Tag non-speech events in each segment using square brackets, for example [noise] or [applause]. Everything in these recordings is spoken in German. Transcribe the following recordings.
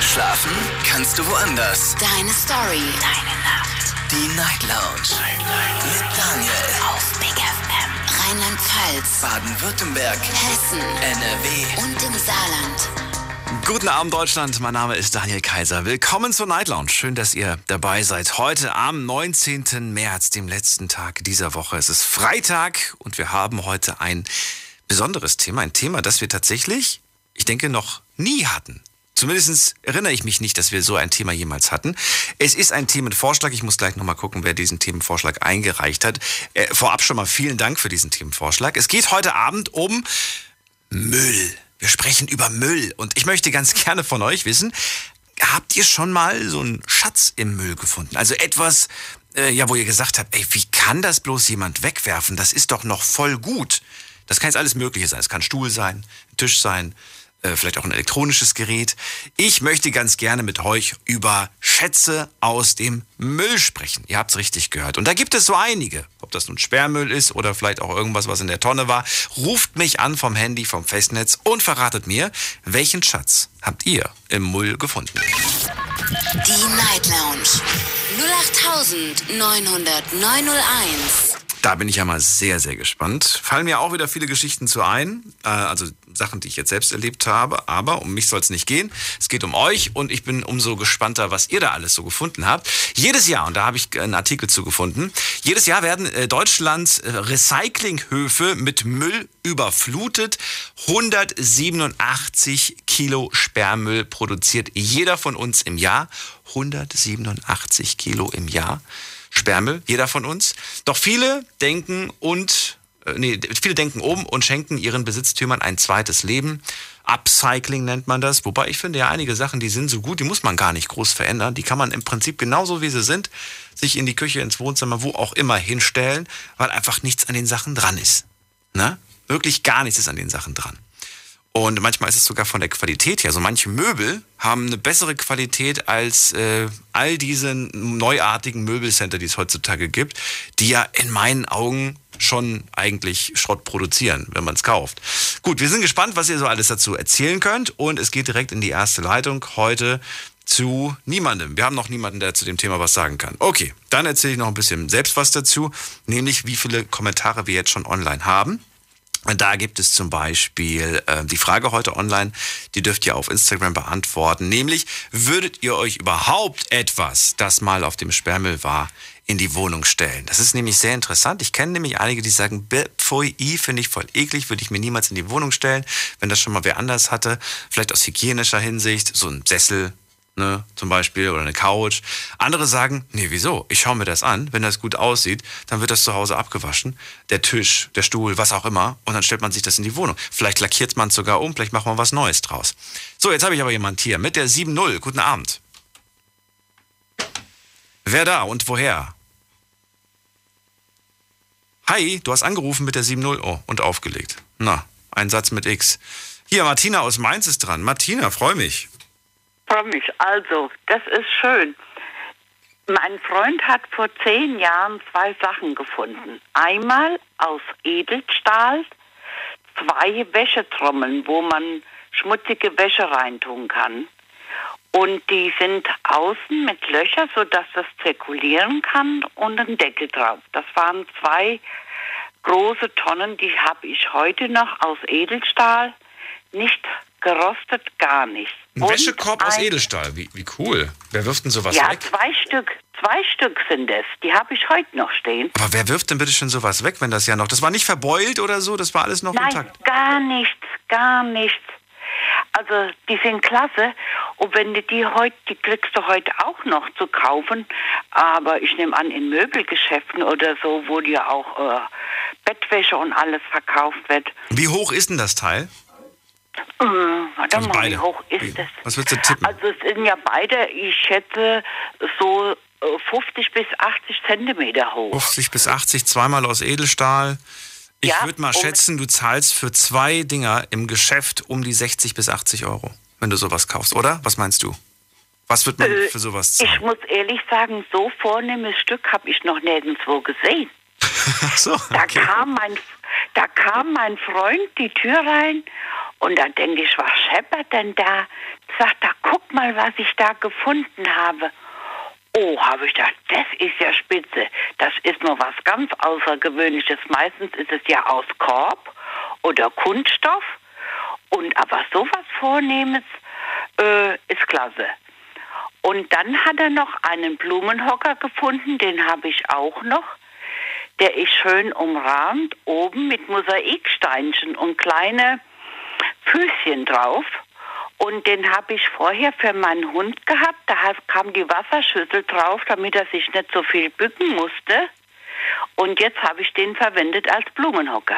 Schlafen kannst du woanders. Deine Story. Deine Nacht. Die Night Lounge. Night, Night. Mit Daniel. Auf Big FM. Rheinland-Pfalz. Baden-Württemberg. Hessen. NRW. Und im Saarland. Guten Abend Deutschland, mein Name ist Daniel Kaiser. Willkommen zur Night Lounge. Schön, dass ihr dabei seid. Heute am 19. März, dem letzten Tag dieser Woche. Es ist Freitag und wir haben heute ein besonderes Thema. Ein Thema, das wir tatsächlich, ich denke, noch nie hatten. Zumindest erinnere ich mich nicht, dass wir so ein Thema jemals hatten. Es ist ein Themenvorschlag. Ich muss gleich nochmal gucken, wer diesen Themenvorschlag eingereicht hat. Äh, vorab schon mal vielen Dank für diesen Themenvorschlag. Es geht heute Abend um Müll. Wir sprechen über Müll. Und ich möchte ganz [laughs] gerne von euch wissen, habt ihr schon mal so einen Schatz im Müll gefunden? Also etwas, äh, ja, wo ihr gesagt habt, ey, wie kann das bloß jemand wegwerfen? Das ist doch noch voll gut. Das kann jetzt alles Mögliche sein. Es kann Stuhl sein, Tisch sein, äh, vielleicht auch ein elektronisches Gerät. Ich möchte ganz gerne mit euch über Schätze aus dem Müll sprechen. Ihr habt es richtig gehört. Und da gibt es so einige. Ob das nun Sperrmüll ist oder vielleicht auch irgendwas, was in der Tonne war. Ruft mich an vom Handy, vom Festnetz und verratet mir, welchen Schatz habt ihr im Müll gefunden? Die Night Lounge. 08901. Da bin ich ja mal sehr, sehr gespannt. Fallen mir auch wieder viele Geschichten zu ein, äh, also Sachen, die ich jetzt selbst erlebt habe. Aber um mich soll es nicht gehen. Es geht um euch und ich bin umso gespannter, was ihr da alles so gefunden habt. Jedes Jahr, und da habe ich einen Artikel zu gefunden, jedes Jahr werden äh, Deutschlands äh, Recyclinghöfe mit Müll überflutet. 187 Kilo Sperrmüll produziert jeder von uns im Jahr. 187 Kilo im Jahr. Sperrmüll, jeder von uns. Doch viele denken und äh, nee, viele denken um und schenken ihren Besitztümern ein zweites Leben. Upcycling nennt man das. Wobei ich finde ja einige Sachen, die sind so gut, die muss man gar nicht groß verändern. Die kann man im Prinzip genauso wie sie sind, sich in die Küche, ins Wohnzimmer, wo auch immer hinstellen, weil einfach nichts an den Sachen dran ist. Ne? Wirklich gar nichts ist an den Sachen dran. Und manchmal ist es sogar von der Qualität her. So manche Möbel haben eine bessere Qualität als äh, all diese neuartigen Möbelcenter, die es heutzutage gibt, die ja in meinen Augen schon eigentlich Schrott produzieren, wenn man es kauft. Gut, wir sind gespannt, was ihr so alles dazu erzählen könnt. Und es geht direkt in die erste Leitung heute zu niemandem. Wir haben noch niemanden, der zu dem Thema was sagen kann. Okay, dann erzähle ich noch ein bisschen selbst was dazu, nämlich wie viele Kommentare wir jetzt schon online haben. Da gibt es zum Beispiel äh, die Frage heute online, die dürft ihr auf Instagram beantworten, nämlich würdet ihr euch überhaupt etwas, das mal auf dem Sperrmüll war, in die Wohnung stellen? Das ist nämlich sehr interessant. Ich kenne nämlich einige, die sagen, pfui, finde ich voll eklig, würde ich mir niemals in die Wohnung stellen, wenn das schon mal wer anders hatte. Vielleicht aus hygienischer Hinsicht, so ein Sessel, ne, zum Beispiel, oder eine Couch. Andere sagen, nee, wieso? Ich schaue mir das an. Wenn das gut aussieht, dann wird das zu Hause abgewaschen. Der Tisch, der Stuhl, was auch immer. Und dann stellt man sich das in die Wohnung. Vielleicht lackiert man es sogar um, vielleicht macht man was Neues draus. So, jetzt habe ich aber jemand hier mit der 7.0. Guten Abend. Wer da und woher? Hi, du hast angerufen mit der 7.0. Oh, und aufgelegt. Na, ein Satz mit X. Hier, Martina aus Mainz ist dran. Martina, freu mich mich. Also, das ist schön. Mein Freund hat vor zehn Jahren zwei Sachen gefunden. Einmal aus Edelstahl zwei Wäschetrommeln, wo man schmutzige Wäsche reintun kann. Und die sind außen mit Löchern, sodass das zirkulieren kann und ein Deckel drauf. Das waren zwei große Tonnen, die habe ich heute noch aus Edelstahl, nicht gerostet, gar nicht. Ein und Wäschekorb aus Edelstahl, wie, wie cool. Wer wirft denn sowas ja, weg? Ja, zwei Stück. Zwei Stück sind es. Die habe ich heute noch stehen. Aber wer wirft denn bitte schon sowas weg, wenn das ja noch. Das war nicht verbeult oder so, das war alles noch Nein, intakt? Gar nichts, gar nichts. Also die sind klasse. Und wenn du die heute, die kriegst du heute auch noch zu kaufen. Aber ich nehme an, in Möbelgeschäften oder so, wo dir auch äh, Bettwäsche und alles verkauft wird. Wie hoch ist denn das Teil? Äh, warte also mal, beide. wie hoch ist das? Was würdest du tippen? Also es sind ja beide, ich schätze, so 50 äh, bis 80 Zentimeter hoch. 50 bis 80, zweimal aus Edelstahl. Ich ja, würde mal schätzen, du zahlst für zwei Dinger im Geschäft um die 60 bis 80 Euro, wenn du sowas kaufst, oder? Was meinst du? Was wird man äh, für sowas zahlen? Ich muss ehrlich sagen, so vornehmes Stück habe ich noch nirgendwo gesehen. [laughs] so, okay. da, kam mein, da kam mein Freund die Tür rein und da denke ich, was scheppert denn da? Sagt er, guck mal, was ich da gefunden habe. Oh, habe ich gedacht, das ist ja spitze. Das ist noch was ganz Außergewöhnliches. Meistens ist es ja aus Korb oder Kunststoff. Und aber sowas Vornehmes äh, ist klasse. Und dann hat er noch einen Blumenhocker gefunden, den habe ich auch noch. Der ist schön umrahmt, oben mit Mosaiksteinchen und kleine Füßchen drauf. Und den habe ich vorher für meinen Hund gehabt. Da kam die Wasserschüssel drauf, damit er sich nicht so viel bücken musste. Und jetzt habe ich den verwendet als Blumenhocker.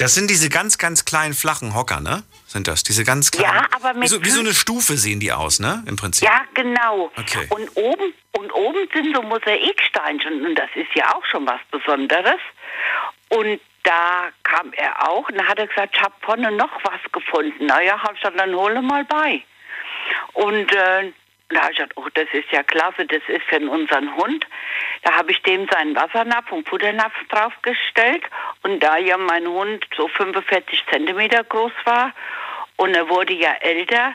Das sind diese ganz, ganz kleinen flachen Hocker, ne? Sind das? Diese ganz kleinen. Ja, aber mit. Wie so, wie so eine Stufe sehen die aus, ne? Im Prinzip. Ja, genau. Okay. Und oben, und oben sind so Mosaiksteinchen. Und das ist ja auch schon was Besonderes. Und da kam er auch und hat gesagt, ich habe vorne noch was gefunden. Naja, hab ich gesagt, dann hole mal bei. Und äh, da habe ich gesagt, oh, das ist ja klasse, das ist für unseren Hund. Da habe ich dem seinen Wassernapf und Futternapf draufgestellt. Und da ja mein Hund so 45 Zentimeter groß war und er wurde ja älter,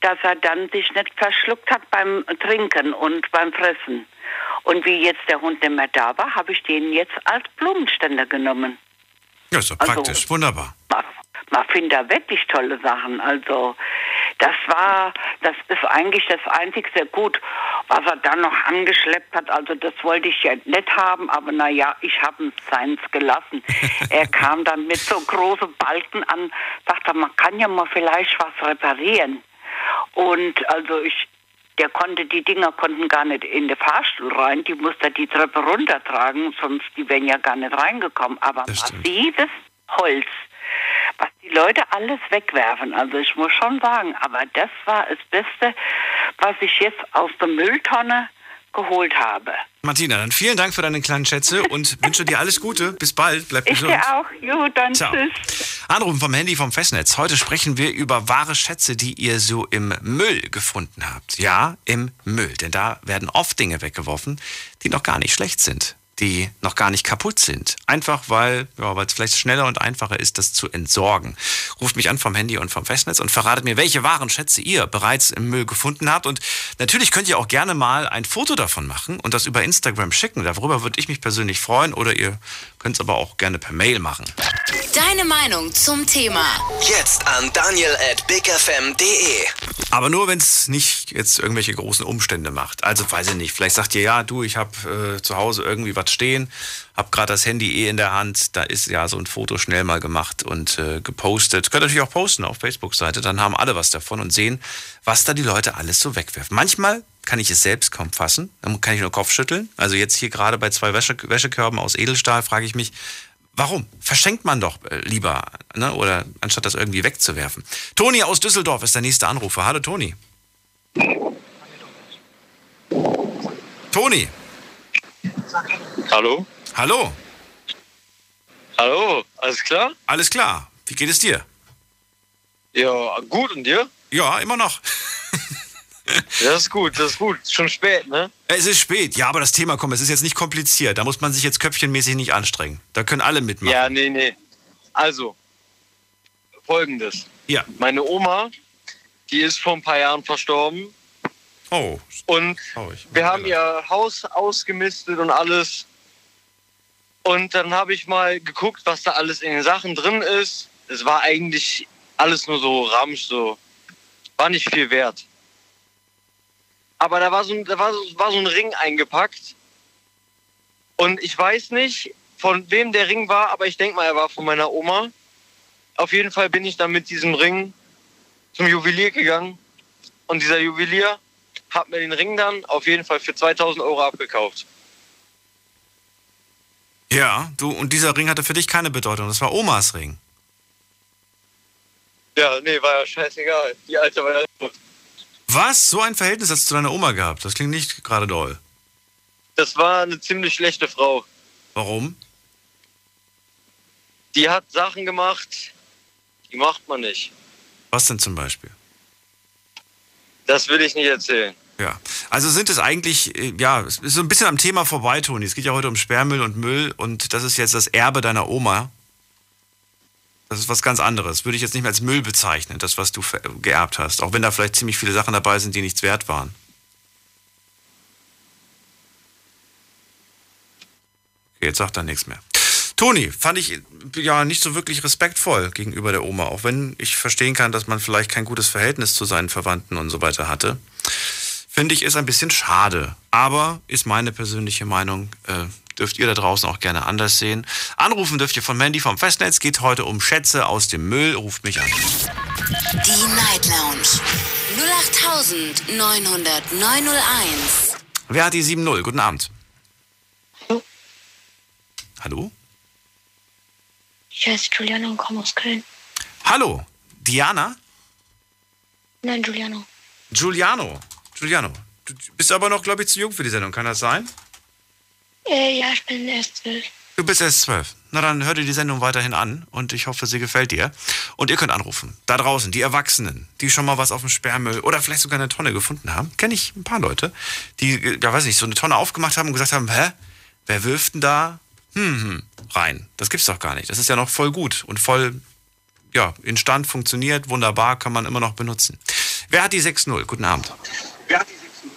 dass er dann sich nicht verschluckt hat beim Trinken und beim Fressen. Und wie jetzt der Hund nicht mehr da war, habe ich den jetzt als Blumenständer genommen. Ja, doch Also- praktisch. Wunderbar. Man, man findet da wirklich tolle Sachen. Also das war, das ist eigentlich das einzigste Gut, was er dann noch angeschleppt hat. Also das wollte ich ja nicht haben, aber naja, ich habe es seins gelassen. [laughs] er kam dann mit so großen Balken an, sagte, man kann ja mal vielleicht was reparieren. Und also ich, der konnte, die Dinger konnten gar nicht in den Fahrstuhl rein, die musste die Treppe runtertragen, sonst die wären ja gar nicht reingekommen. Aber massives Holz, was die Leute alles wegwerfen. Also ich muss schon sagen, aber das war das Beste, was ich jetzt aus der Mülltonne geholt habe. Martina, dann vielen Dank für deine kleinen Schätze und [laughs] wünsche dir alles Gute. Bis bald. Bleib Ich gesund. dir auch. Jo, dann Ciao. tschüss. Anrufen vom Handy vom Festnetz. Heute sprechen wir über wahre Schätze, die ihr so im Müll gefunden habt. Ja, im Müll. Denn da werden oft Dinge weggeworfen, die noch gar nicht schlecht sind. Die noch gar nicht kaputt sind. Einfach weil ja, es vielleicht schneller und einfacher ist, das zu entsorgen. Ruft mich an vom Handy und vom Festnetz und verratet mir, welche wahren Schätze ihr bereits im Müll gefunden habt. Und natürlich könnt ihr auch gerne mal ein Foto davon machen und das über Instagram schicken. Darüber würde ich mich persönlich freuen. Oder ihr könnt es aber auch gerne per Mail machen. Deine Meinung zum Thema. Jetzt an daniel at bigfm.de. Aber nur, wenn es nicht jetzt irgendwelche großen Umstände macht. Also weiß ich nicht. Vielleicht sagt ihr, ja, du, ich habe äh, zu Hause irgendwie was stehen, habe gerade das Handy eh in der Hand. Da ist ja so ein Foto schnell mal gemacht und äh, gepostet. Könnt ihr natürlich auch posten auf Facebook-Seite. Dann haben alle was davon und sehen, was da die Leute alles so wegwerfen. Manchmal kann ich es selbst kaum fassen. Dann kann ich nur Kopf schütteln. Also jetzt hier gerade bei zwei Wäsche Wäschekörben aus Edelstahl frage ich mich, Warum? Verschenkt man doch äh, lieber, ne? oder anstatt das irgendwie wegzuwerfen. Toni aus Düsseldorf ist der nächste Anrufer. Hallo Toni. Toni, Hallo? hallo. Hallo, alles klar? Alles klar. Wie geht es dir? Ja, gut und dir? Ja, immer noch. [laughs] Das ist gut, das ist gut. Schon spät, ne? Es ist spät. Ja, aber das Thema, komm, es ist jetzt nicht kompliziert. Da muss man sich jetzt köpfchenmäßig nicht anstrengen. Da können alle mitmachen. Ja, nee, nee. Also, folgendes. Ja. Meine Oma, die ist vor ein paar Jahren verstorben Oh, und traurig. wir haben ihr Haus ausgemistet und alles. Und dann habe ich mal geguckt, was da alles in den Sachen drin ist. Es war eigentlich alles nur so Ramsch, so. War nicht viel wert. Aber da war so, ein- da war, war so ein Ring eingepackt. Und ich weiß nicht, von wem der Ring war, aber ich denke mal, er war von meiner Oma. Auf jeden Fall bin ich dann mit diesem Ring zum Juwelier gegangen. Und dieser Juwelier hat mir den Ring dann auf jeden Fall für 2000 Euro abgekauft. Ja, du, und dieser Ring hatte für dich keine Bedeutung. Das war Omas Ring. Ja, nee, war ja scheißegal. Die alte war ja tot. Was? So ein Verhältnis hast du zu deiner Oma gehabt? Das klingt nicht gerade doll. Das war eine ziemlich schlechte Frau. Warum? Die hat Sachen gemacht, die macht man nicht. Was denn zum Beispiel? Das will ich nicht erzählen. Ja, also sind es eigentlich, äh, ja, es ist so ein bisschen am Thema vorbei, Toni. Es geht ja heute um Sperrmüll und Müll und das ist jetzt das Erbe deiner Oma. Das ist was ganz anderes. Würde ich jetzt nicht mehr als Müll bezeichnen, das, was du geerbt hast. Auch wenn da vielleicht ziemlich viele Sachen dabei sind, die nichts wert waren. Okay, jetzt sagt er nichts mehr. Toni, fand ich ja nicht so wirklich respektvoll gegenüber der Oma, auch wenn ich verstehen kann, dass man vielleicht kein gutes Verhältnis zu seinen Verwandten und so weiter hatte. Finde ich, ist ein bisschen schade. Aber ist meine persönliche Meinung. Äh, dürft ihr da draußen auch gerne anders sehen. Anrufen dürft ihr von Mandy vom Festnetz. Geht heute um Schätze aus dem Müll. Ruft mich an. Die Night Lounge 0890901. Wer hat die 7-0? Guten Abend. Hallo. Hallo? Ich heiße Giuliano und komme aus Köln. Hallo. Diana? Nein, Giuliano. Giuliano. Giuliano. Du bist aber noch, glaube ich, zu jung für die Sendung. Kann das sein? Äh, ja, ich bin erst zwölf. Du bist erst zwölf. Na dann hör dir die Sendung weiterhin an und ich hoffe, sie gefällt dir. Und ihr könnt anrufen. Da draußen, die Erwachsenen, die schon mal was auf dem Sperrmüll oder vielleicht sogar eine Tonne gefunden haben. Kenne ich ein paar Leute, die, ja weiß nicht, so eine Tonne aufgemacht haben und gesagt haben, hä, wer wirft denn da hm, hm, rein? Das gibt's doch gar nicht. Das ist ja noch voll gut und voll, ja, instand, funktioniert, wunderbar, kann man immer noch benutzen. Wer hat die 6-0? Guten Abend. Wer hat die 6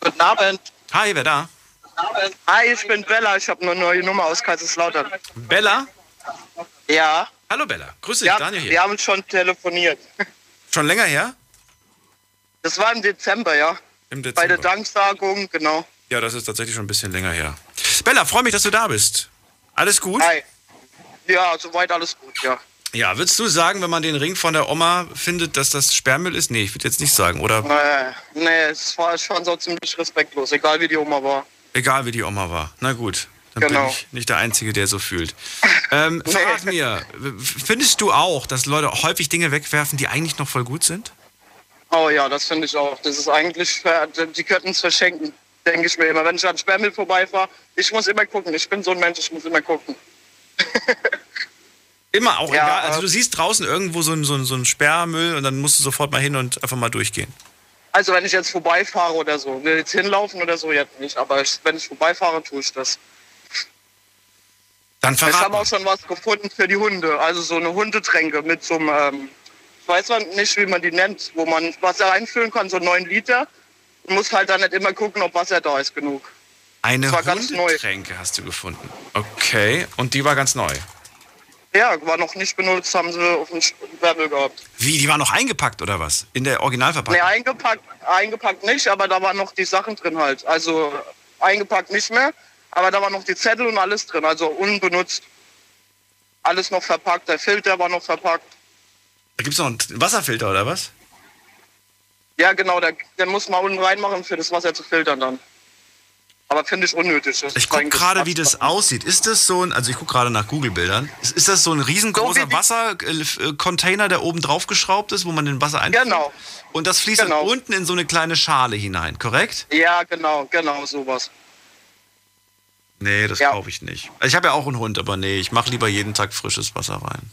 Guten Abend. Hi, wer da? Hi, ich bin Bella. Ich habe eine neue Nummer aus Kaiserslautern. Bella? Ja. Hallo Bella, grüß dich, ja Daniel hier. Wir haben schon telefoniert. [laughs] Schon länger her? Das war im Dezember, ja. Im Dezember. Bei der Danksagung, genau. Ja, das ist tatsächlich schon ein bisschen länger her. Bella, freue mich, dass du da bist. Alles gut? Hi. Ja, soweit alles gut, ja. Ja, würdest du sagen, wenn man den Ring von der Oma findet, dass das Sperrmüll ist? Nee, ich würde jetzt nicht sagen, oder? Nee, nee, es war schon so ziemlich respektlos, egal wie die Oma war. Egal wie die Oma war. Na gut, dann Genau. bin ich nicht der Einzige, der so fühlt. [laughs] Ähm, verrat mir, findest du auch, dass Leute häufig Dinge wegwerfen, die eigentlich noch voll gut sind? Oh ja, das finde ich auch. Das ist eigentlich, die könnten es verschenken, denke ich mir immer. Wenn ich an Sperrmüll vorbeifahre, ich muss immer gucken. Ich bin so ein Mensch, ich muss immer gucken. [laughs] Immer auch Ja, egal. Also äh, du siehst draußen irgendwo so einen so einen- so einen Sperrmüll und dann musst du sofort mal hin und einfach mal durchgehen. Also wenn ich jetzt vorbeifahre oder so, will jetzt hinlaufen oder so, jetzt nicht. Aber ich, wenn ich vorbeifahre, tue ich das. Dann Ich verrat habe auch schon was gefunden für die Hunde. Also so eine Hundetränke mit so einem, ähm, ich weiß nicht, wie man die nennt, wo man Wasser einfüllen kann, so 9 Liter. Du musst halt dann nicht immer gucken, ob Wasser da ist genug. Eine. Hundetränke hast du gefunden. Okay, und die war ganz neu. Ja, war noch nicht benutzt, haben sie auf dem Sperrmüll gehabt. Wie, die war noch eingepackt oder was? In der Originalverpackung? Nee, eingepackt, eingepackt nicht, aber da waren noch die Sachen drin halt. Also eingepackt nicht mehr, aber da waren noch die Zettel und alles drin, also unbenutzt. Alles noch verpackt, der Filter war noch verpackt. Da gibt es noch einen Wasserfilter oder was? Ja, genau, der, der muss man unten reinmachen, für das Wasser zu filtern dann. Aber finde ich unnötig. Das Ich gucke gerade, wie das aussieht. Ist das so ein, also ich gucke gerade nach Google-Bildern. Ist, ist das so ein riesengroßer So Wassercontainer, der oben drauf geschraubt ist, wo man den Wasser einfüllt? Genau. Und das fließt Genau. dann unten in so eine kleine Schale hinein, korrekt? Ja, genau, genau, sowas. Nee, das Ja. glaube ich nicht. Also ich habe ja auch einen Hund, aber nee, ich mache lieber jeden Tag frisches Wasser rein.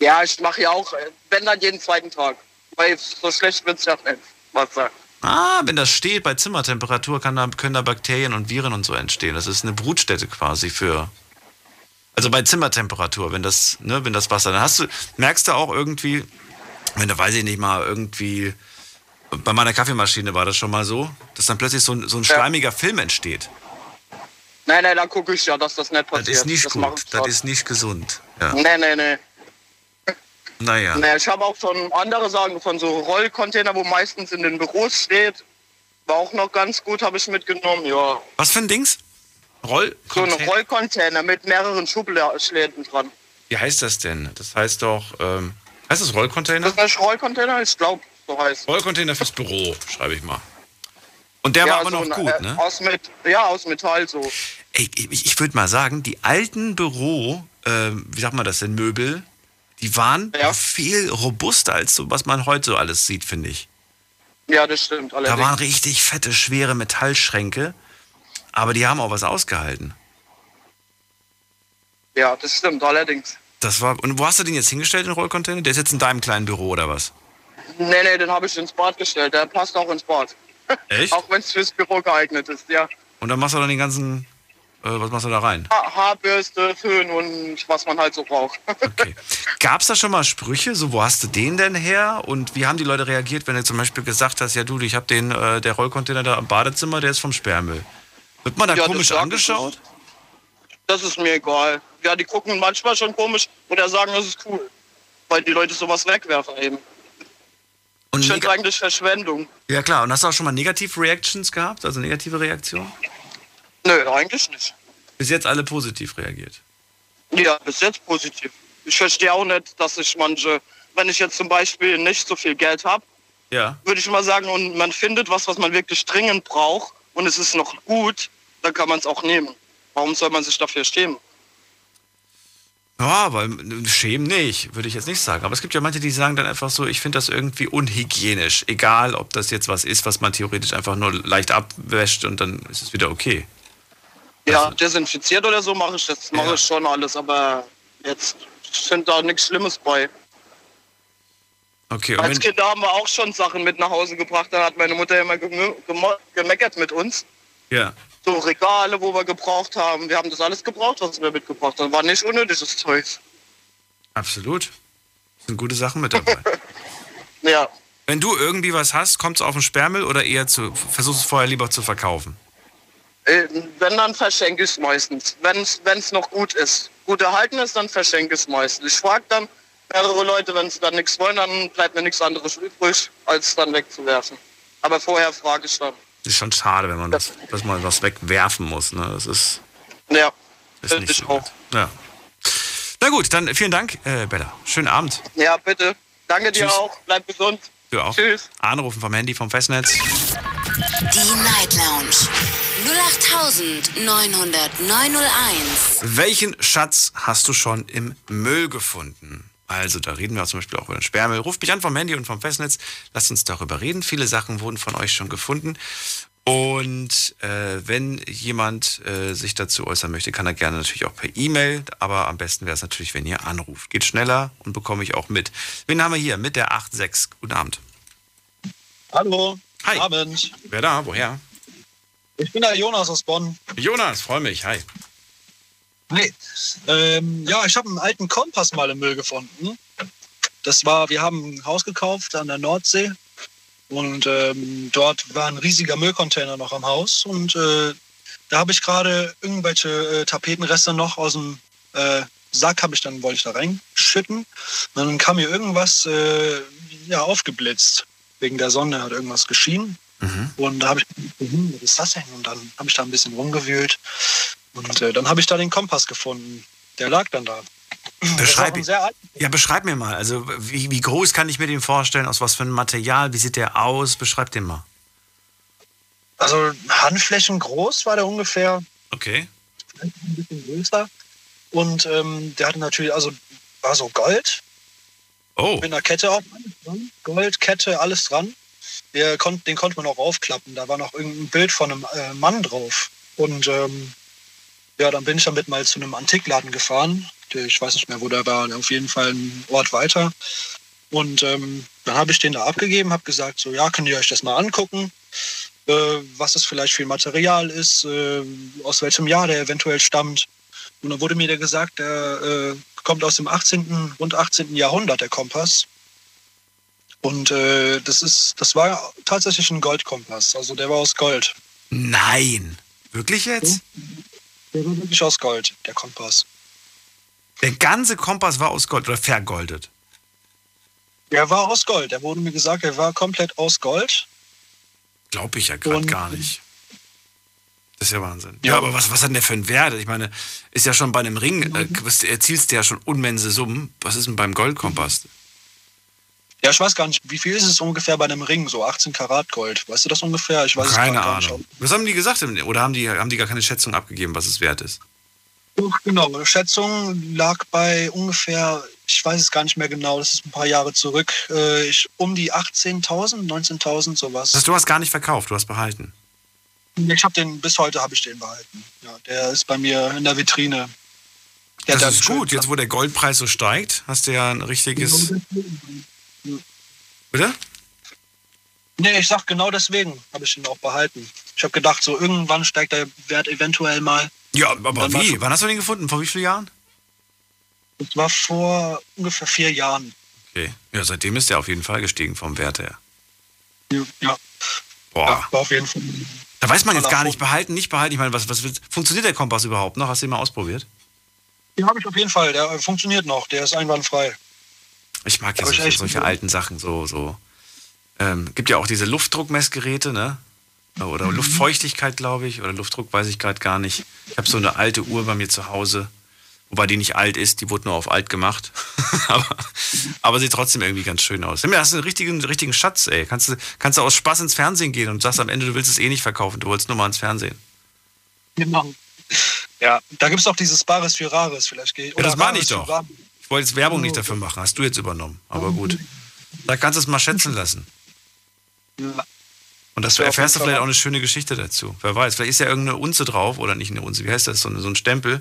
Ja, ich mache ja auch, äh, wenn dann jeden zweiten Tag. Weil so schlecht wird's ja nicht, Wasser. Ah, wenn das steht, bei Zimmertemperatur kann da, können da Bakterien und Viren und so entstehen. Das ist eine Brutstätte quasi für. Also bei Zimmertemperatur, wenn das, ne, wenn das Wasser, dann hast du, merkst du auch irgendwie, wenn du, weiß ich nicht mal, irgendwie, bei meiner Kaffeemaschine war das schon mal so, dass dann plötzlich so ein, so ein Ja. schleimiger Film entsteht. Nein, nein, da gucke ich ja, dass das nicht Das passiert. ist nicht mach gut, das ist nicht gesund. Ja. Nee, nee, nee. Naja. nee ich habe auch schon andere Sachen von so Rollcontainer, wo meistens in den Büros steht. War auch noch ganz gut, habe ich mitgenommen, ja. Was für ein Dings? Roll? So ein Rollcontainer mit mehreren Schubläden dran. Wie heißt das denn? Das heißt doch, ähm, heißt das Rollcontainer? Das nicht Rollcontainer, ich glaube, so heißt es. Rollcontainer fürs Büro, schreibe ich mal. Und der war aber noch ein, gut, äh, ne? Aus mit, ja, aus Metall so. Ey, ich, ich würde mal sagen, die alten Büro, äh, wie sagt man das denn, Möbel, die waren Ja. viel robuster als so, was man heute so alles sieht, finde ich. Ja, das stimmt. Da Allerdings. waren richtig fette, schwere Metallschränke, aber die haben auch was ausgehalten. Ja, das stimmt, allerdings. Das war, und wo hast du den jetzt hingestellt, den Rollcontainer? Der ist jetzt in deinem kleinen Büro oder was? Nee, nee, den habe ich ins Bad gestellt. Der passt auch ins Bad. Echt? [laughs] Auch wenn es fürs Büro geeignet ist, ja. Und dann machst du dann den ganzen was machst du da rein? Ha Haarbürste, Föhn und was man halt so braucht. [laughs] Okay. Gab es da schon mal Sprüche? So, wo hast du den denn her? Und wie haben die Leute reagiert, wenn du zum Beispiel gesagt hast, ja du, ich habe den, äh, der Rollcontainer da im Badezimmer, der ist vom Sperrmüll. Wird man da Ja, das komisch sag ich angeschaut? Das ist mir egal. Ja, die gucken manchmal schon komisch oder sagen, das ist cool. Weil die Leute sowas wegwerfen eben. Und Ich finde eigentlich Verschwendung. ja klar, und hast du auch schon mal negative Reactions gehabt, also negative Reaktionen? Nö, eigentlich nicht. Bis jetzt alle positiv reagiert. Ja, bis jetzt positiv. Ich verstehe auch nicht, dass ich manche, wenn ich jetzt zum Beispiel nicht so viel Geld habe, Ja. würde ich mal sagen, und man findet was, was man wirklich dringend braucht und es ist noch gut, dann kann man es auch nehmen. Warum soll man sich dafür schämen? Ja, aber schämen nicht, würde ich jetzt nicht sagen. Aber es gibt ja manche, die sagen dann einfach so, ich finde das irgendwie unhygienisch. Egal, ob das jetzt was ist, was man theoretisch einfach nur leicht abwäscht und dann ist es wieder okay. Ja, desinfiziert oder so mache ich das, mache Ja. ich schon alles, aber jetzt finde da nichts Schlimmes bei. Okay, und Als Kinder haben wir auch schon Sachen mit nach Hause gebracht, dann hat meine Mutter immer gemeckert mit uns. ja. So Regale, wo wir gebraucht haben. Wir haben das alles gebraucht, was wir mitgebracht haben. War nicht unnötiges Zeug. Absolut. Sind gute Sachen mit dabei. [laughs] Ja. Wenn du irgendwie was hast, kommt es auf den Sperrmüll oder eher zu, versuchst es vorher lieber zu verkaufen? Äh, Wenn, dann verschenke ich es meistens. Wenn es noch gut ist. Gut erhalten ist, dann verschenke ich es meistens. Ich frage dann mehrere Leute, wenn sie dann nichts wollen, dann bleibt mir nichts anderes übrig, als dann wegzuwerfen. Aber vorher frage ich dann. Ist schon schade, wenn man das, dass man was wegwerfen muss. Ne? Das ist, Ja, ist nicht ich so auch. Ja. Na gut, dann vielen Dank, äh, Bella. Schönen Abend. Ja, bitte. Danke dir Tschüss. auch. Bleib gesund. Du auch. Tschüss. Anrufen vom Handy, vom Festnetz. Die Night Lounge 0890901. Welchen Schatz hast du schon im Müll gefunden? Also, da reden wir zum Beispiel auch über den Sperrmüll. Ruft mich an vom Handy und vom Festnetz. Lasst uns darüber reden. Viele Sachen wurden von euch schon gefunden. Und äh, wenn jemand äh, sich dazu äußern möchte, kann er gerne natürlich auch per E-Mail. Aber am besten wäre es natürlich, wenn ihr anruft. Geht schneller und bekomme ich auch mit. Wen haben wir hier? Mit der 8.6. Guten Abend. Hallo. Hi. Abend. Wer da? Woher? Ich bin der Jonas aus Bonn. Jonas, freue mich. Hi. Hi. Ähm, ja, ich habe einen alten Kompass mal im Müll gefunden. Das war, wir haben ein Haus gekauft an der Nordsee und ähm, dort war ein riesiger Müllcontainer noch am Haus und äh, da habe ich gerade irgendwelche äh, Tapetenreste noch aus dem äh, Sack habe ich dann wollte ich da reinschütten und dann kam mir irgendwas äh, ja aufgeblitzt wegen der Sonne hat irgendwas geschienen Mhm. und da habe ich hm, was ist das denn? Und dann habe ich da ein bisschen rumgewühlt. Und äh, dann habe ich da den Kompass gefunden. Der lag dann da. Beschreib, ja, beschreib mir mal. Also, wie, wie groß kann ich mir den vorstellen? Aus was für einem Material? Wie sieht der aus? Beschreib den mal. Also Handflächen groß war der ungefähr, Okay. ein bisschen größer. Und ähm, der hatte natürlich, also war so Gold Oh, mit einer Kette auch alles dran. Gold, Kette, alles dran. Der kon den konnte man auch aufklappen. Da war noch irgendein Bild von einem äh, Mann drauf. Und ähm, ja, dann bin ich damit mal zu einem Antikladen gefahren. Ich weiß nicht mehr, wo der war. Auf jeden Fall ein Ort weiter. Und ähm, dann habe ich den da abgegeben, habe gesagt, so ja, könnt ihr euch das mal angucken, äh, was das vielleicht für ein Material ist, äh, aus welchem Jahr der eventuell stammt. Und dann wurde mir der gesagt, der äh, kommt aus dem 18., rund 18. Jahrhundert, der Kompass. Und äh, das ist, das war tatsächlich ein Goldkompass. Also der war aus Gold. nein. Wirklich jetzt? Der war wirklich aus Gold, der Kompass. Der ganze Kompass war aus Gold oder vergoldet. Der war aus Gold. Der wurde mir gesagt, er war komplett aus Gold. Glaube ich ja gerade gar nicht. Das ist ja Wahnsinn. Ja, Ja. aber was, was hat denn der für einen Wert? Ich meine, ist ja schon bei einem Ring, äh, was- erzielst du ja schon unmense Summen. Was ist denn beim Goldkompass? Ja, ich weiß gar nicht, wie viel ist es ungefähr bei einem Ring? So 18 Karat Gold. Weißt du das ungefähr? Ich weiß Keine es gar nicht. Ahnung. Was haben die gesagt? Oder haben die, haben die gar keine Schätzung abgegeben, was es wert ist? Genau, Schätzung lag bei ungefähr, ich weiß es gar nicht mehr genau, das ist ein paar Jahre zurück, äh, ich, um die 18.000, 19.000, sowas. Das heißt, du hast gar nicht verkauft, du hast behalten. Ich habe den, bis heute habe ich den behalten. Ja, der ist bei mir in der Vitrine. Der Das ist gut. Jetzt, wo der Goldpreis so steigt, hast du ja ein richtiges. Bitte? Nee, ich sag genau deswegen habe ich ihn auch behalten. Ich habe gedacht, so irgendwann steigt der Wert eventuell mal. Ja, aber wie? schon- Wann hast du den gefunden? Vor wie vielen Jahren? Das war vor ungefähr vier Jahren. Okay. Ja, seitdem ist der auf jeden Fall gestiegen vom Wert her. Ja, ja, Boah. war auf jeden Fall. Da weiß man jetzt gar nicht, behalten, nicht behalten. Ich meine, was, was funktioniert der Kompass überhaupt noch? Hast du ihn mal ausprobiert? Den habe ich auf jeden Fall. Der äh, funktioniert noch. Der ist einwandfrei. Ich mag ja ich solche, solche alten Sachen so. so. Ähm, gibt ja auch diese Luftdruckmessgeräte, ne? Oder Mhm. Luftfeuchtigkeit, glaube ich. Oder Luftdruck, weiß ich gerade gar nicht. Ich habe so eine alte Uhr bei mir zu Hause. Wobei die nicht alt ist, die wurde nur auf alt gemacht. [laughs] aber, aber sieht trotzdem irgendwie ganz schön aus. Du hast einen richtigen, richtigen Schatz, ey. Kannst du, kannst du aus Spaß ins Fernsehen gehen und sagst am Ende, du willst es eh nicht verkaufen, du wolltest nur mal ins Fernsehen. Genau. Ja, da gibt es auch dieses Bares für Rares. Vielleicht geht. Ja, das meine ich doch. Rares. Ich wollte jetzt Werbung nicht dafür machen, hast du jetzt übernommen. Aber gut. Da kannst du es mal schätzen lassen. Ja. Und das erfährst du vielleicht auch eine schöne Geschichte dazu. Wer weiß, vielleicht ist ja irgendeine Unze drauf oder nicht eine Unze, wie heißt das? So ein Stempel.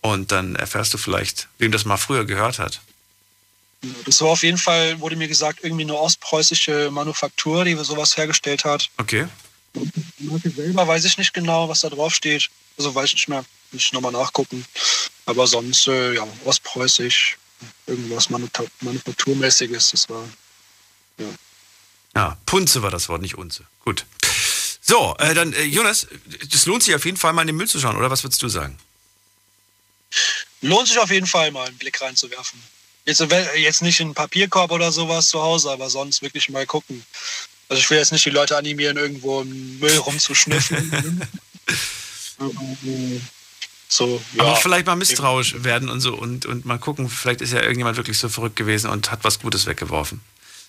Und dann erfährst du vielleicht, wem das mal früher gehört hat. Das war auf jeden Fall, wurde mir gesagt, irgendwie eine ostpreußische Manufaktur, die sowas hergestellt hat. Okay. Die Marke selber weiß ich nicht genau, was da drauf steht. Also weiß ich nicht mehr. Ich nochmal nachgucken. Aber sonst, äh, ja, ostpreußisch, irgendwas Manufakturmäßiges. Das war. Ja, Punze war das Wort, nicht Unze. Gut. So, äh, dann, äh, Jonas, es lohnt sich auf jeden Fall mal in den Müll zu schauen, oder was würdest du sagen? Lohnt sich auf jeden Fall mal einen Blick reinzuwerfen. Jetzt, äh, jetzt nicht in einen Papierkorb oder sowas zu Hause, aber sonst wirklich mal gucken. Also ich will jetzt nicht die Leute animieren, irgendwo im Müll rumzuschnüffeln. [laughs] Aber, so, ja. Aber vielleicht mal misstrauisch werden und so und, und mal gucken, vielleicht ist ja irgendjemand wirklich so verrückt gewesen und hat was Gutes weggeworfen.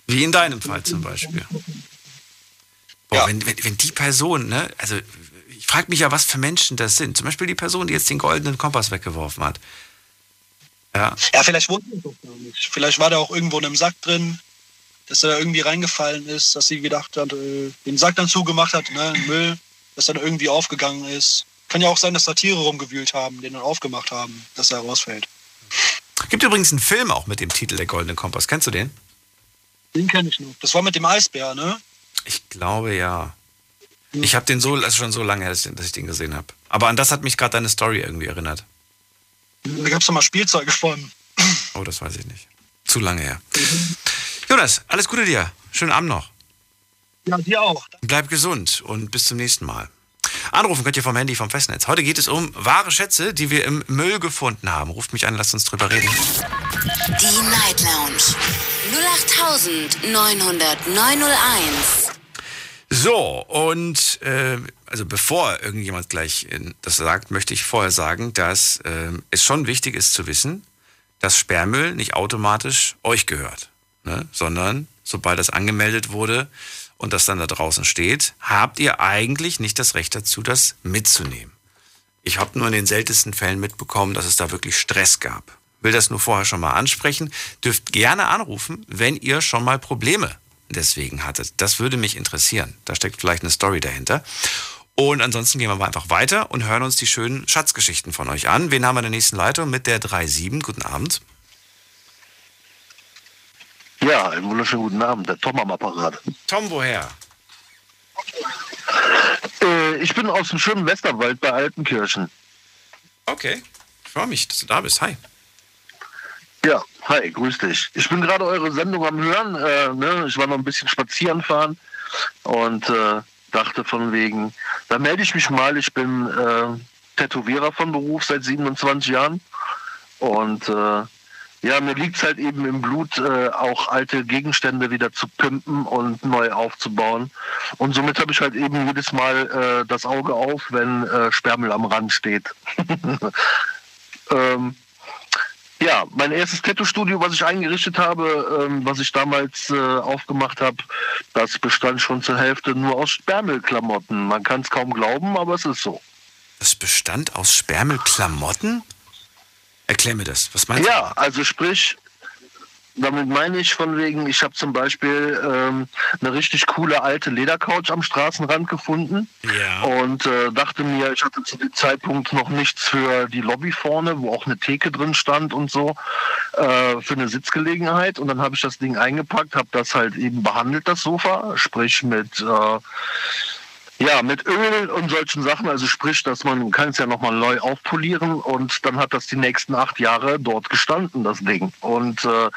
Wie in deinem Fall zum Beispiel. Boah, Ja. wenn, wenn, wenn die Person, ne, also ich frage mich ja, was für Menschen das sind. Zum Beispiel die Person, die jetzt den goldenen Kompass weggeworfen hat. Ja, Ja, vielleicht wusste ich doch gar nicht. Vielleicht war der auch irgendwo in einem Sack drin, dass er da irgendwie reingefallen ist, dass sie gedacht hat, äh, den Sack dann zugemacht hat, ne, Müll, dass er dann irgendwie aufgegangen ist. Kann ja auch sein, dass da Tiere rumgewühlt haben, den dann aufgemacht haben, dass er rausfällt. Gibt übrigens einen Film auch mit dem Titel Der Goldene Kompass. Kennst du den? Den kenne ich noch. Das war mit dem Eisbär, ne? Ich glaube ja. Ich habe den so, ist schon so lange her, dass ich den- gesehen habe. Aber an das hat mich gerade deine Story irgendwie erinnert. Da gab es doch mal Spielzeuge von. Oh, das weiß ich nicht. Zu lange her. Jonas, alles Gute dir. Schönen Abend noch. Ja, dir auch. Bleib gesund und bis zum nächsten Mal. Anrufen könnt ihr vom Handy vom Festnetz. Heute geht es um wahre Schätze, die wir im Müll gefunden haben. Ruft mich an, lasst uns drüber reden. Die Night Lounge 0890901. So, und äh, also bevor irgendjemand gleich äh, das sagt, möchte ich vorher sagen, dass äh, es schon wichtig ist zu wissen, dass Sperrmüll nicht automatisch euch gehört, ne? sondern sobald das angemeldet wurde und das dann da draußen steht, habt ihr eigentlich nicht das Recht dazu, das mitzunehmen. Ich habe nur in den seltensten Fällen mitbekommen, dass es da wirklich Stress gab. Will das nur vorher schon mal ansprechen. Dürft gerne anrufen, wenn ihr schon mal Probleme deswegen hattet. Das würde mich interessieren. Da steckt vielleicht eine Story dahinter. Und ansonsten gehen wir mal einfach weiter und hören uns die schönen Schatzgeschichten von euch an. Wen haben wir in der nächsten Leitung mit der 37? Guten Abend. Ja, einen wunderschönen guten Abend, der Tom am Apparat. Tom, woher? Äh, ich bin aus dem schönen Westerwald bei Altenkirchen. Okay. Ich freue mich, dass du da bist. Hi. Ja, hi, grüß dich. Ich bin gerade eure Sendung am Hören. Äh, ne? Ich war noch ein bisschen spazieren fahren und äh, dachte von wegen, da melde ich mich mal. Ich bin äh, Tätowierer von Beruf seit 27 Jahren und äh, ja, mir liegt es halt eben im Blut, äh, auch alte Gegenstände wieder zu pimpen und neu aufzubauen. Und somit habe ich halt eben jedes Mal äh, das Auge auf, wenn äh, Sperrmüll am Rand steht. [laughs] ähm, ja, mein erstes Tattoo-Studio, was ich eingerichtet habe, ähm, was ich damals äh, aufgemacht habe, das bestand schon zur Hälfte nur aus Sperrmüllklamotten. Man kann es kaum glauben, aber es ist so. Das bestand aus Sperrmüllklamotten? Erklär mir das. Was meinst Ja, also sprich, damit meine ich von wegen, ich habe zum Beispiel ähm, eine richtig coole alte Ledercouch am Straßenrand gefunden du? Ja. und äh, dachte mir, ich hatte zu dem Zeitpunkt noch nichts für die Lobby vorne, wo auch eine Theke drin stand und so, äh, für eine Sitzgelegenheit. Und dann habe ich das Ding eingepackt, habe das halt eben behandelt, das Sofa, sprich mit... Äh, Ja, mit Öl und solchen Sachen, also sprich, dass man kann es ja nochmal neu aufpolieren und dann hat das die nächsten acht Jahre dort gestanden, das Ding. Und äh,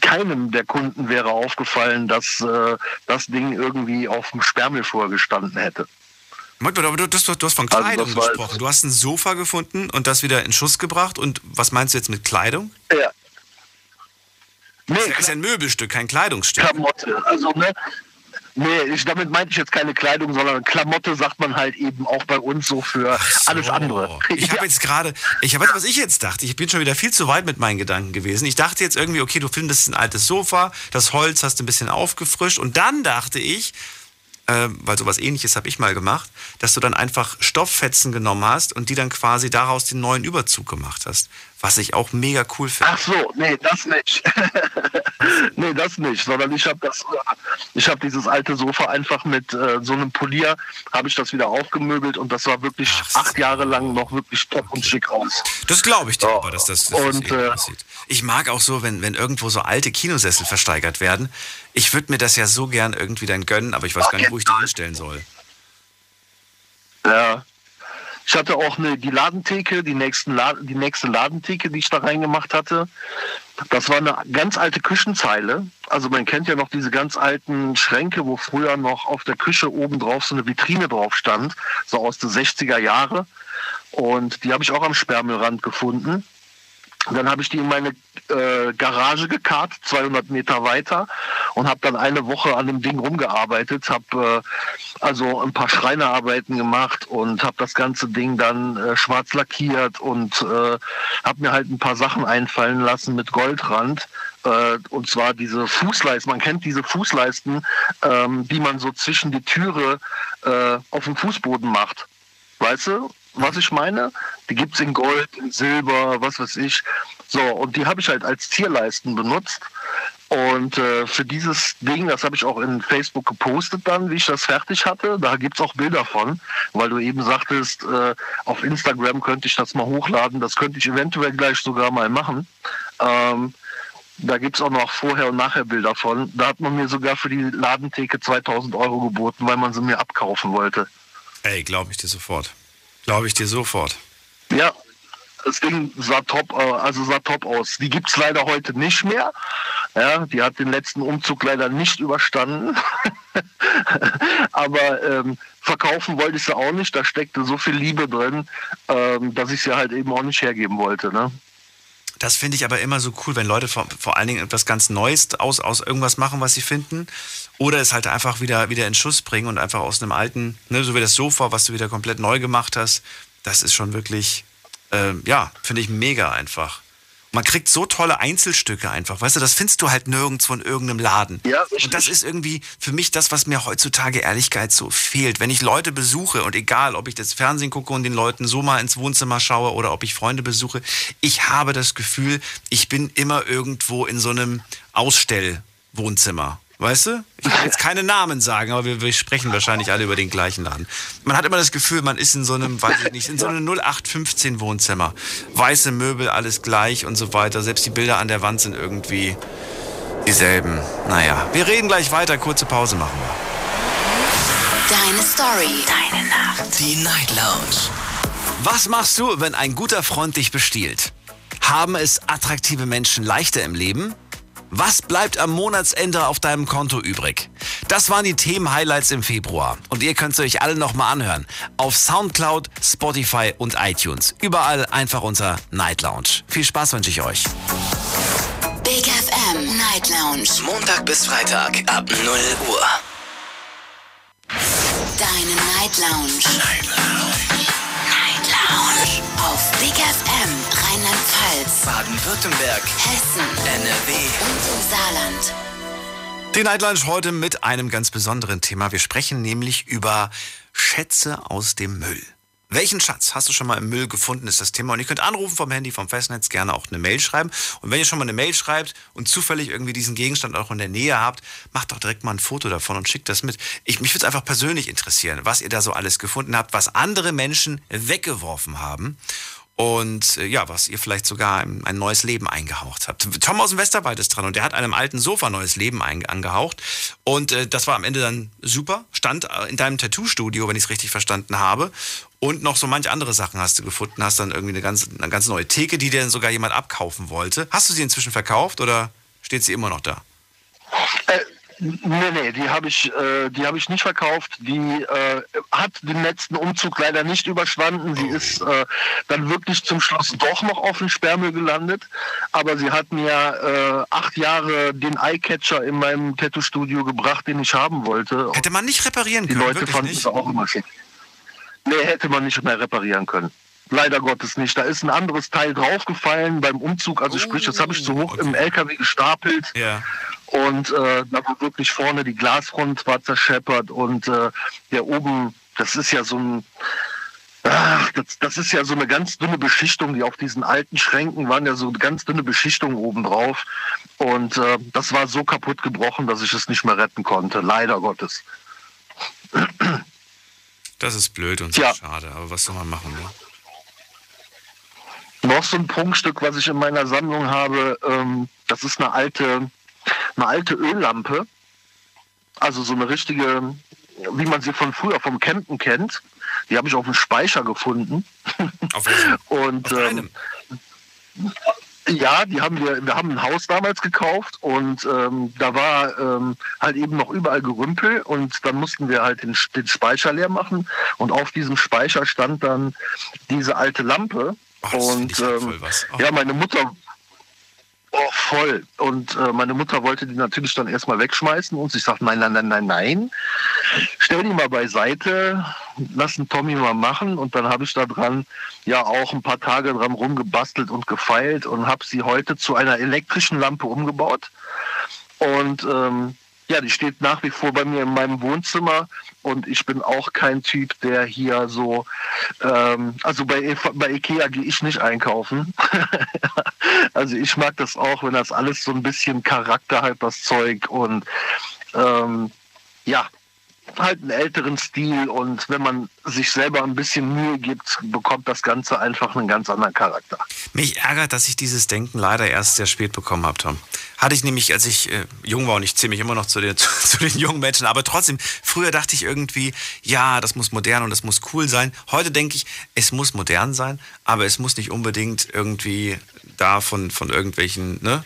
keinem der Kunden wäre aufgefallen, dass äh, das Ding irgendwie auf dem Sperrmüll vorher gestanden hätte. Moment, aber du, das, du hast von Also Kleidung war- gesprochen. Du hast ein Sofa gefunden und das wieder in Schuss gebracht. Und was meinst du jetzt mit Kleidung? Ja. Nee, Das ist ja- ist ja ein Möbelstück, kein Kleidungsstück. Klamotte. Also, ne? Nee, ich, damit meinte ich jetzt keine Kleidung, sondern Klamotte sagt man halt eben auch bei uns so für So. alles andere. Ich habe jetzt gerade, ich habe, was ich jetzt dachte, ich bin schon wieder viel zu weit mit meinen Gedanken gewesen. Ich dachte jetzt irgendwie, okay, du findest ein altes Sofa, das Holz hast du ein bisschen aufgefrischt und dann dachte ich, äh, weil sowas ähnliches habe ich mal gemacht, dass du dann einfach Stofffetzen genommen hast und die dann quasi daraus den neuen Überzug gemacht hast. Was ich auch mega cool finde. Ach so, nee, das nicht. [laughs] nee, das nicht, sondern ich habe das, ich habe dieses alte Sofa einfach mit äh, so einem Polier, habe ich das wieder aufgemöbelt und das war wirklich Ach so. acht Jahre lang noch wirklich top und schick aus. Das glaube ich dir, Ja. aber dass das, dass das Und, äh, aussieht. Ich mag auch so, wenn, wenn irgendwo so alte Kinosessel versteigert werden. Ich würde mir das ja so gern irgendwie dann gönnen, aber ich weiß gar nicht, wo ich die hinstellen soll. Ja. Ich hatte auch eine, die Ladentheke, die, nächsten La die nächste Ladentheke, die ich da reingemacht hatte. Das war eine ganz alte Küchenzeile. Also man kennt ja noch diese ganz alten Schränke, wo früher noch auf der Küche oben drauf so eine Vitrine drauf stand, so aus den 60er Jahre. Und die habe ich auch am Sperrmüllrand gefunden. Dann habe ich die in meine äh, Garage gekarrt, 200 Meter weiter, und habe dann eine Woche an dem Ding rumgearbeitet, habe äh, also ein paar Schreinerarbeiten gemacht und habe das ganze Ding dann äh, schwarz lackiert und äh, habe mir halt ein paar Sachen einfallen lassen mit Goldrand. Äh, und zwar diese Fußleisten, man kennt diese Fußleisten, ähm, die man so zwischen die Türe äh, auf dem Fußboden macht. Weißt du, was ich meine? Die gibt's in Gold, in Silber, was weiß ich. So, und die habe ich halt als Zierleisten benutzt. Und äh, für dieses Ding, das habe ich auch in Facebook gepostet dann, wie ich das fertig hatte. Da gibt's auch Bilder von, weil du eben sagtest, äh, auf Instagram könnte ich das mal hochladen. Das könnte ich eventuell gleich sogar mal machen. Ähm, da gibt's auch noch Vorher- und Nachher-Bilder von. Da hat man mir sogar für die Ladentheke 2000 Euro geboten, weil man sie mir abkaufen wollte. Ey, glaube ich dir sofort. Glaube ich dir sofort. Ja, das Ding sah top, äh, also sah top aus. Die gibt's leider heute nicht mehr. Ja, die hat den letzten Umzug leider nicht überstanden. [laughs] Aber ähm, verkaufen wollte ich sie auch nicht. Da steckte so viel Liebe drin, ähm, dass ich sie halt eben auch nicht hergeben wollte. Ne? Das finde ich aber immer so cool, wenn Leute vor, vor allen Dingen etwas ganz Neues aus, aus irgendwas machen, was sie finden. Oder es halt einfach wieder, wieder in Schuss bringen und einfach aus einem alten, ne, so wie das Sofa, was du wieder komplett neu gemacht hast. Das ist schon wirklich, ähm, ja, finde ich mega einfach. Man kriegt so tolle Einzelstücke einfach, weißt du, das findest du halt nirgendwo in irgendeinem Laden. Ja, und das ist irgendwie für mich das, was mir heutzutage Ehrlichkeit so fehlt. Wenn ich Leute besuche und egal, ob ich das Fernsehen gucke und den Leuten so mal ins Wohnzimmer schaue oder ob ich Freunde besuche, ich habe das Gefühl, ich bin immer irgendwo in so einem Ausstellwohnzimmer. Weißt du? Ich will jetzt keine Namen sagen, aber wir, wir sprechen wahrscheinlich alle über den gleichen Laden. Man hat immer das Gefühl, man ist in so einem, weiß ich nicht, in so einem 0815 Wohnzimmer. Weiße Möbel, alles gleich und so weiter. Selbst die Bilder an der Wand sind irgendwie dieselben. Naja, wir reden gleich weiter. Kurze Pause machen wir. Deine Story. Deine Nacht. Die Night Lounge. Was machst du, wenn ein guter Freund dich bestiehlt? Haben es attraktive Menschen leichter im Leben? Was bleibt am Monatsende auf deinem Konto übrig? Das waren die Themen-Highlights im Februar. Und ihr könnt sie euch alle nochmal anhören. Auf Soundcloud, Spotify und iTunes. Überall einfach unter Night Lounge. Viel Spaß wünsche ich euch. Big FM Night Lounge. Montag bis Freitag ab 0 Uhr. Deine Night Lounge. Night Lounge. Lounge. Auf Big FM Rheinland-Pfalz, Baden-Württemberg, Hessen NRW. und im Saarland. Die Night Lounge heute mit einem ganz besonderen Thema. Wir sprechen nämlich über Schätze aus dem Müll. Welchen Schatz hast du schon mal im Müll gefunden, ist das Thema. Und ihr könnt anrufen vom Handy, vom Festnetz, gerne auch eine Mail schreiben. Und wenn ihr schon mal eine Mail schreibt und zufällig irgendwie diesen Gegenstand auch in der Nähe habt, macht doch direkt mal ein Foto davon und schickt das mit. Ich, mich würde es einfach persönlich interessieren, was ihr da so alles gefunden habt, was andere Menschen weggeworfen haben. und äh, ja, was ihr vielleicht sogar ein, ein, neues Leben eingehaucht habt. Tom aus dem Westerwald ist dran und der hat einem alten Sofa neues Leben angehaucht und äh, das war am Ende dann super. Stand äh, in deinem Tattoo-Studio, wenn ich es richtig verstanden habe und noch so manche andere Sachen hast du gefunden. Hast dann irgendwie eine ganz, eine ganz neue Theke, die dir dann sogar jemand abkaufen wollte. Hast du sie inzwischen verkauft oder steht sie immer noch da? Äh, Nee, nee, die habe ich, äh, die habe ich nicht verkauft. Die äh, hat den letzten Umzug leider nicht überschwanden. Sie ist äh, dann wirklich zum Schluss doch noch auf den Sperrmüll gelandet. Aber sie hat mir äh, acht Jahre den Eyecatcher in meinem Tattoo-Studio gebracht, den ich haben wollte. Hätte man nicht reparieren können? Die Leute fanden es auch immer schick. Nee, hätte man nicht mehr reparieren können. Leider Gottes nicht. Da ist ein anderes Teil draufgefallen beim Umzug. Also oh, sprich, das habe ich so hoch okay. im LKW gestapelt. Ja. Und äh, da war wirklich vorne die Glasfront war zerscheppert und äh, der oben, das ist ja so ein, ach, das, das ist ja so eine ganz dünne Beschichtung, die auf diesen alten Schränken waren ja so eine ganz dünne Beschichtung oben drauf. Und äh, das war so kaputt gebrochen, dass ich es nicht mehr retten konnte. Leider Gottes. Das ist blöd und ja. schade, aber was soll man machen, ne? Noch so ein Prunkstück, was ich in meiner Sammlung habe, ähm, das ist eine alte eine alte Öllampe, also so eine richtige, wie man sie von früher vom Campen kennt. Die habe ich auf dem Speicher gefunden. Auf? [laughs] Und auf ähm, ja, die haben wir, wir haben ein Haus damals gekauft und ähm, da war ähm, halt eben noch überall Gerümpel und dann mussten wir halt den, den Speicher leer machen und auf diesem Speicher stand dann diese alte Lampe. Ach, und ähm, oh. ja, meine Mutter, Oh, voll. Und äh, meine Mutter wollte die natürlich dann erstmal wegschmeißen und ich sagte, nein, nein, nein, nein, nein. Stell die mal beiseite, lass den Tommy mal machen. Und dann habe ich da dran ja auch ein paar Tage dran rumgebastelt und gefeilt und habe sie heute zu einer elektrischen Lampe umgebaut. Und ähm, ja, die steht nach wie vor bei mir in meinem Wohnzimmer und ich bin auch kein Typ, der hier so, ähm, also bei, bei Ikea gehe ich nicht einkaufen. [laughs] also ich mag das auch, wenn das alles so ein bisschen Charakter hat, das Zeug und ähm, ja, halt einen älteren Stil und wenn man sich selber ein bisschen Mühe gibt, bekommt das Ganze einfach einen ganz anderen Charakter. Mich ärgert, dass ich dieses Denken leider erst sehr spät bekommen habe, Tom. Hatte ich nämlich, als ich äh, jung war und ich zähle mich immer noch zu den, [laughs] zu, zu, den jungen Menschen, aber trotzdem, früher dachte ich irgendwie, ja, das muss modern und das muss cool sein. Heute denke ich, es muss modern sein, aber es muss nicht unbedingt irgendwie da von, von irgendwelchen, ne?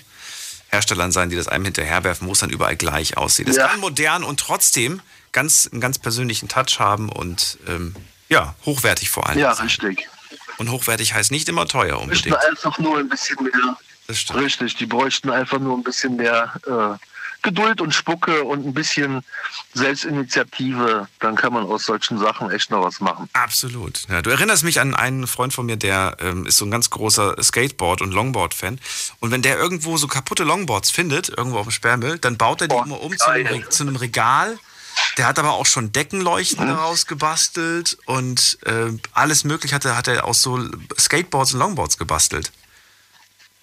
Herstellern sein, die das einem hinterherwerfen, wo es dann überall gleich aussieht. Es ja. kann modern und trotzdem ganz, einen ganz persönlichen Touch haben und ähm, ja, hochwertig vor allem. Ja, richtig. Und hochwertig heißt nicht immer teuer unbedingt. Die einfach nur ein bisschen mehr. Das stimmt. Richtig, die bräuchten einfach nur ein bisschen mehr äh, Geduld und Spucke und ein bisschen Selbstinitiative, dann kann man aus solchen Sachen echt noch was machen. Absolut. Ja, du erinnerst mich an einen Freund von mir, der ähm, ist so ein ganz großer Skateboard- und Longboard-Fan. Und wenn der irgendwo so kaputte Longboards findet, irgendwo auf dem Sperrmüll, dann baut er die oh, immer um zu einem, zu einem Regal der hat aber auch schon Deckenleuchten daraus gebastelt und äh, alles mögliche hat er, hat er aus so Skateboards und Longboards gebastelt.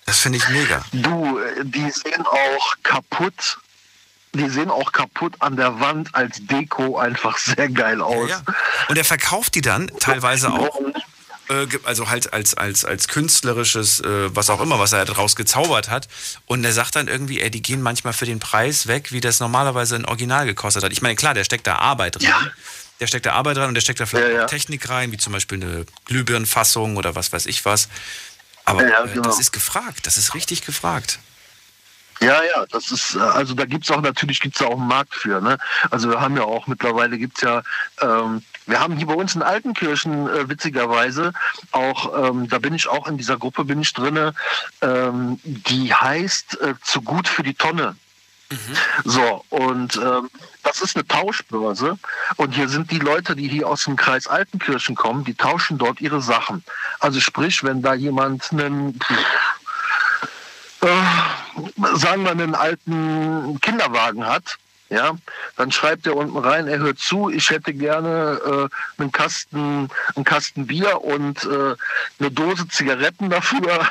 Das finde ich mega. Du, äh, die sehen auch kaputt. Die sehen auch kaputt an der Wand als Deko einfach [laughs] sehr geil aus. Ja, ja. Und er verkauft die dann teilweise auch äh, also halt als, als, als künstlerisches, äh, was auch immer, was er daraus gezaubert hat. Und er sagt dann irgendwie, ey, die gehen manchmal für den Preis weg, wie das normalerweise ein Original gekostet hat. Ich meine, klar, der steckt da Arbeit drin. Ja. Der steckt da Arbeit rein und der steckt da vielleicht ja, ja. Technik rein, wie zum Beispiel eine Glühbirnenfassung oder was weiß ich was. Aber ja, genau. das ist gefragt, das ist richtig gefragt. Ja, ja, das ist, äh, also da gibt es auch natürlich gibt's auch einen Markt für. Ne? Also wir haben ja auch mittlerweile gibt es ja, ähm, wir haben hier bei uns in Altenkirchen äh, witzigerweise auch, ähm, da bin ich auch in dieser Gruppe bin ich drinne, ähm, die heißt äh, zu gut für die Tonne. Mhm. So, und ähm, das ist eine Tauschbörse. Und hier sind die Leute, die hier aus dem Kreis Altenkirchen kommen, die tauschen dort ihre Sachen. Also sprich, wenn da jemand einen, äh, sagen wir, einen alten Kinderwagen hat, ja, dann schreibt er unten rein, er hört zu, ich hätte gerne äh, einen Kasten, einen Kasten Bier und äh, eine Dose Zigaretten dafür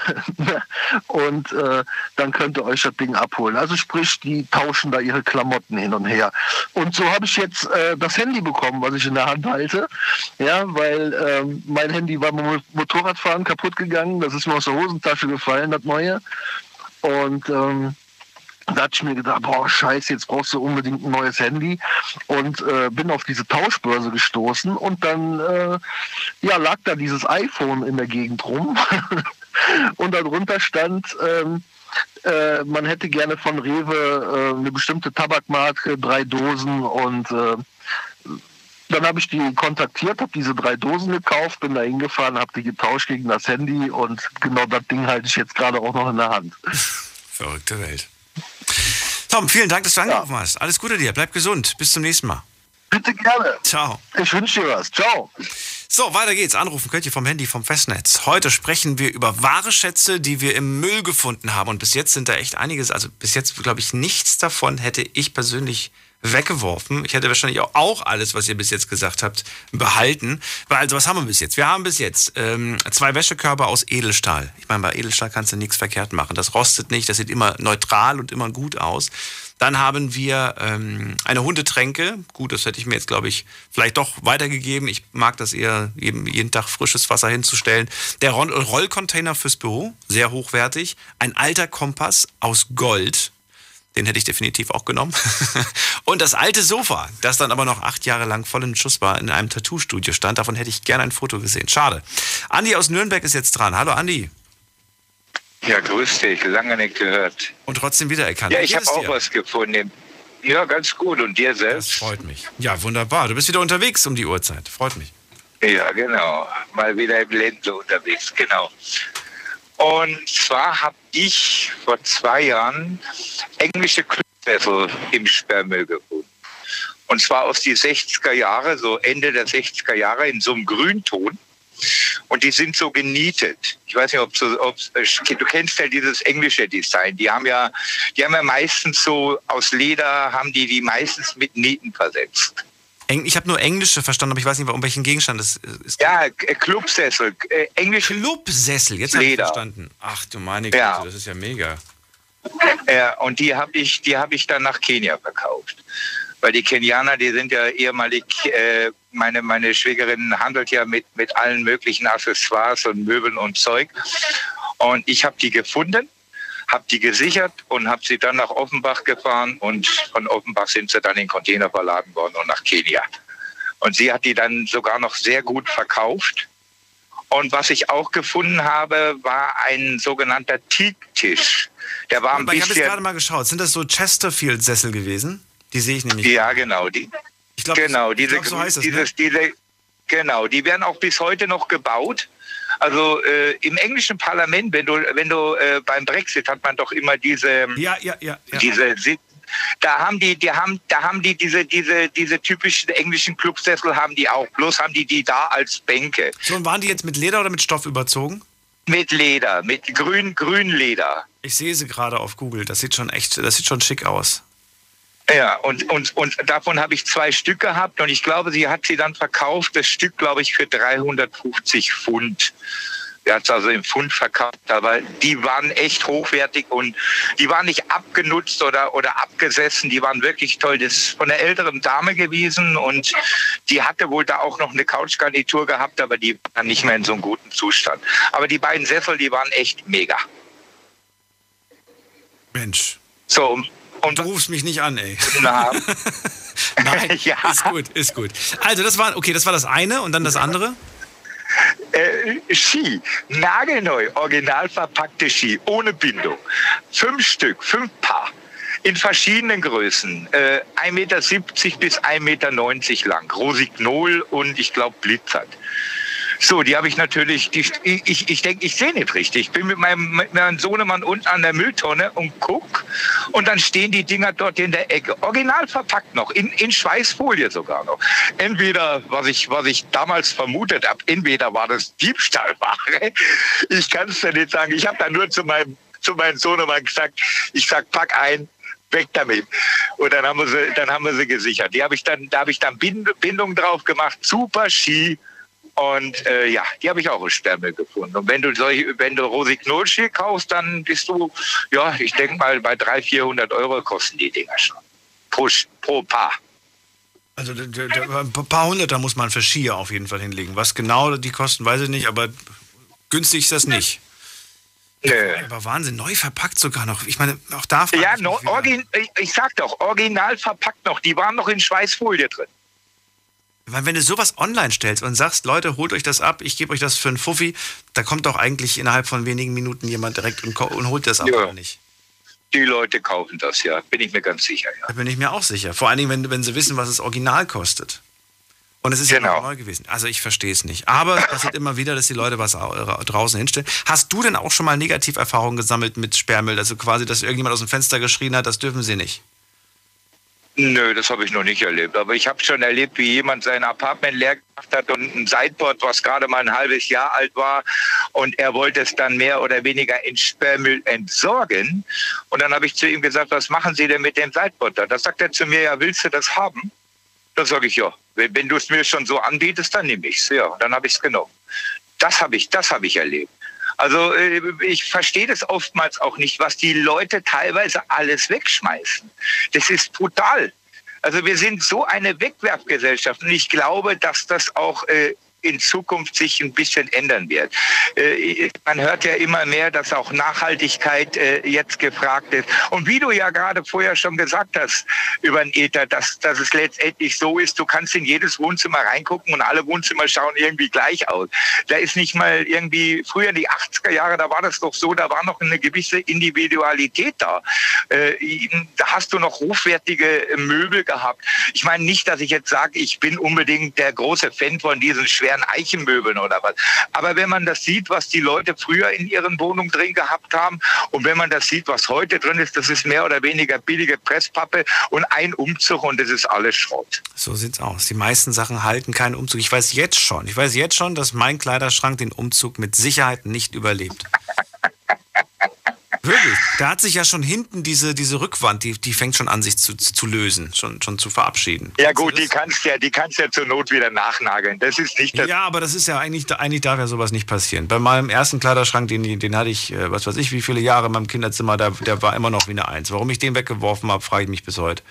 [laughs] und äh, dann könnt ihr euch das Ding abholen. Also sprich, die tauschen da ihre Klamotten hin und her. Und so habe ich jetzt äh, das Handy bekommen, was ich in der Hand halte, ja, weil ähm, mein Handy war beim Motorradfahren kaputt gegangen, das ist mir aus der Hosentasche gefallen, das neue. Und ähm, da hatte ich mir gedacht, boah, scheiße, jetzt brauchst du unbedingt ein neues Handy und äh, bin auf diese Tauschbörse gestoßen und dann äh, ja, lag da dieses iPhone in der Gegend rum [laughs] und darunter stand, ähm, äh, man hätte gerne von Rewe äh, eine bestimmte Tabakmarke, drei Dosen und äh, dann habe ich die kontaktiert, habe diese drei Dosen gekauft, bin da hingefahren, habe die getauscht gegen das Handy und genau das Ding halte ich jetzt gerade auch noch in der Hand. Verrückte Welt. Tom, vielen Dank, dass du angerufen ja. hast. Alles Gute dir, bleib gesund. Bis zum nächsten Mal. Bitte gerne. Ciao. Ich wünsche dir was. Ciao. So, weiter geht's. Anrufen könnt ihr vom Handy, vom Festnetz. Heute sprechen wir über wahre Schätze, die wir im Müll gefunden haben. Und bis jetzt sind da echt einiges, also bis jetzt glaube ich nichts davon hätte ich persönlich weggeworfen. Ich hätte wahrscheinlich auch alles, was ihr bis jetzt gesagt habt, behalten. Weil, also was haben wir bis jetzt? Wir haben bis jetzt ähm, zwei Wäschekörper aus Edelstahl. Ich meine, bei Edelstahl kannst du nichts verkehrt machen. Das rostet nicht, das sieht immer neutral und immer gut aus. Dann haben wir ähm, eine Hundetränke. Gut, das hätte ich mir jetzt, glaube ich, vielleicht doch weitergegeben. Ich mag das eher, jeden, jeden Tag frisches Wasser hinzustellen. Der Rollcontainer fürs Büro, sehr hochwertig. Ein alter Kompass aus Gold den hätte ich definitiv auch genommen. [laughs] Und das alte Sofa, das dann aber noch acht Jahre lang voll in Schuss war, in einem Tattoo-Studio stand, davon hätte ich gerne ein Foto gesehen. Schade. Andi aus Nürnberg ist jetzt dran. Hallo Andi. Ja, grüß dich. Lange nicht gehört. Und trotzdem wiedererkannt. Ja, ich habe auch was gefunden. Ja, ganz gut. Und dir selbst? Das freut mich. Ja, wunderbar. Du bist wieder unterwegs um die Uhrzeit. Freut mich. Ja, genau. Mal wieder im Ländle unterwegs. Genau. Und zwar habe ich vor zwei Jahren englische Clubsessel im Sperrmüll gefunden. Und zwar aus die 60er Jahre, so Ende der 60er Jahre in so einem Grünton. Und die sind so genietet. Ich weiß nicht, ob du, ob, du kennst ja dieses englische Design. Die haben ja, die haben ja meistens so aus Leder, haben die die meistens mit Nieten versetzt. Ich habe nur Englische verstanden, aber ich weiß nicht, um welchen Gegenstand es ist. Ja, äh, Clubsessel. Äh, Englisch. Clubsessel, jetzt habe ich verstanden. Ach du meine Güte, ja. das ist ja mega. Ja, und die habe ich, hab ich dann nach Kenia verkauft. Weil die Kenianer, die sind ja ehemalig, äh, meine, meine Schwägerin handelt ja mit, mit allen möglichen Accessoires und Möbeln und Zeug. Und ich habe die gefunden habe die gesichert und habe sie dann nach Offenbach gefahren und von Offenbach sind sie dann in Container verladen worden und nach Kenia. Und sie hat die dann sogar noch sehr gut verkauft. Und was ich auch gefunden habe, war ein sogenannter Teaktisch. Der war ein Aber bisschen. Ich habe jetzt gerade mal geschaut. Sind das so Chesterfield-Sessel gewesen? Die sehe ich nämlich. Ja, genau. Die, ich glaub, genau, diese, glaub, so heißt das, dieses, ne? diese, genau, die werden auch bis heute noch gebaut. Also äh, im englischen Parlament, wenn du, wenn du äh, beim Brexit hat man doch immer diese, ja, ja, ja, ja. diese da haben die, die haben, da haben die diese, diese, diese typischen englischen Clubsessel haben die auch. Bloß haben die die da als Bänke. So, und waren die jetzt mit Leder oder mit Stoff überzogen? Mit Leder, mit grün, grün Leder. Ich sehe sie gerade auf Google. Das sieht schon echt, das sieht schon schick aus. Ja, und, und, und davon habe ich zwei Stück gehabt und ich glaube, sie hat sie dann verkauft, das Stück, glaube ich, für 350 Pfund. Sie hat es also im Pfund verkauft, aber die waren echt hochwertig und die waren nicht abgenutzt oder, oder abgesessen, die waren wirklich toll. Das ist von einer älteren Dame gewesen und die hatte wohl da auch noch eine Couchgarnitur gehabt, aber die war nicht mehr in so einem guten Zustand. Aber die beiden Sessel, die waren echt mega. Mensch. So, und du rufst mich nicht an, ey. [laughs] Nein, [laughs] ja. ist gut, ist gut. Also das war, okay, das war das eine und dann das andere? Äh, Ski, nagelneu, original verpackte Ski, ohne Bindung. Fünf Stück, fünf Paar. In verschiedenen Größen. Äh, 1,70 Meter bis 1,90 Meter lang. Rosignol und ich glaube Blitzert. So, die habe ich natürlich, die, ich, ich denke, ich sehe nicht richtig. Ich bin mit meinem, mit meinem Sohnemann unten an der Mülltonne und guck und dann stehen die Dinger dort in der Ecke. Original verpackt noch, in, in Schweißfolie sogar noch. Entweder, was ich, was ich damals vermutet habe, entweder war das Diebstahlware. [laughs] Ich kann es dir nicht sagen. Ich habe da nur zu meinem, zu meinem Sohnemann gesagt, ich sag, pack ein, weg damit. Und dann haben wir sie, dann haben wir sie gesichert. Die habe ich dann, da habe ich dann Bind, Bindung drauf gemacht, super Ski. Und äh, ja, die habe ich auch aus Sperrmüll gefunden. Und wenn du solche, wenn du Rosiknol-Ski kaufst, dann bist du, ja, ich denke mal, bei 300, 400 Euro kosten die Dinger schon. Pro, pro Paar. Also ein paar Hunderter muss man für Skier auf jeden Fall hinlegen. Was genau die kosten, weiß ich nicht, aber günstig ist das nicht. Nö. Aber Wahnsinn, neu verpackt sogar noch. Ich meine, auch da Ja, ich no, ich sag doch, original verpackt noch. Die waren noch in Schweißfolie drin. Weil wenn du sowas online stellst und sagst, Leute, holt euch das ab, ich gebe euch das für einen Fuffi, da kommt doch eigentlich innerhalb von wenigen Minuten jemand direkt und, und holt das ab, Ja. oder nicht? Die Leute kaufen das ja, bin ich mir ganz sicher. Ja. Da bin ich mir auch sicher. Vor allen Dingen, wenn, wenn sie wissen, was es original kostet. Und es ist ja Genau. noch neu gewesen. Also ich verstehe es nicht. Aber es passiert immer wieder, dass die Leute was au- draußen hinstellen. Hast du denn auch schon mal Negativerfahrungen gesammelt mit Sperrmüll? Also quasi, dass irgendjemand aus dem Fenster geschrien hat, das dürfen sie nicht. Nö, das habe ich noch nicht erlebt. Aber ich habe schon erlebt, wie jemand sein Apartment leer gemacht hat und ein Sideboard, was gerade mal ein halbes Jahr alt war. Und er wollte es dann mehr oder weniger in Sperrmüll entsorgen. Und dann habe ich zu ihm gesagt, was machen Sie denn mit dem Sideboard da? Da sagt er zu mir, ja, willst du das haben? Da sage ich, ja, wenn du es mir schon so anbietest, dann nehme ich es. Ja, dann habe ich es genommen. Das habe ich, das habe ich erlebt. Also äh, ich verstehe das oftmals auch nicht, was die Leute teilweise alles wegschmeißen. Das ist brutal. Also wir sind so eine Wegwerfgesellschaft und ich glaube, dass das auch äh, in Zukunft sich ein bisschen ändern wird. Äh, man hört ja immer mehr, dass auch Nachhaltigkeit äh, jetzt gefragt ist. Und wie du ja gerade vorher schon gesagt hast über den Ether, dass, dass es letztendlich so ist, du kannst in jedes Wohnzimmer reingucken und alle Wohnzimmer schauen irgendwie gleich aus. Da ist nicht mal irgendwie, früher in die 80er Jahre, da war das doch so, da war noch eine gewisse Individualität da. Äh, da hast du noch hochwertige Möbel gehabt. Ich meine nicht, dass ich jetzt sage, ich bin unbedingt der große Fan von diesen schweren Eichenmöbeln oder was. Aber wenn man das sieht, was die Leute früher in ihren Wohnungen drin gehabt haben und wenn man das sieht, was heute drin ist, das ist mehr oder weniger billige Presspappe und ein Umzug und das ist alles Schrott. So sieht's aus. Die meisten Sachen halten keinen Umzug. Ich weiß jetzt schon, ich weiß jetzt schon, dass mein Kleiderschrank den Umzug mit Sicherheit nicht überlebt. Wirklich. Da hat sich ja schon hinten diese, diese Rückwand, die, die fängt schon an, sich zu, zu lösen, schon, schon zu verabschieden. Ja gut, die kannst ja, die kannst ja zur Not wieder nachnageln. Das ist nicht das. Ja, aber das ist ja eigentlich, eigentlich darf ja sowas nicht passieren. Bei meinem ersten Kleiderschrank, den, den hatte ich, äh, was weiß ich, wie viele Jahre in meinem Kinderzimmer, der, der war immer noch wie eine Eins. Warum ich den weggeworfen habe, frage ich mich bis heute.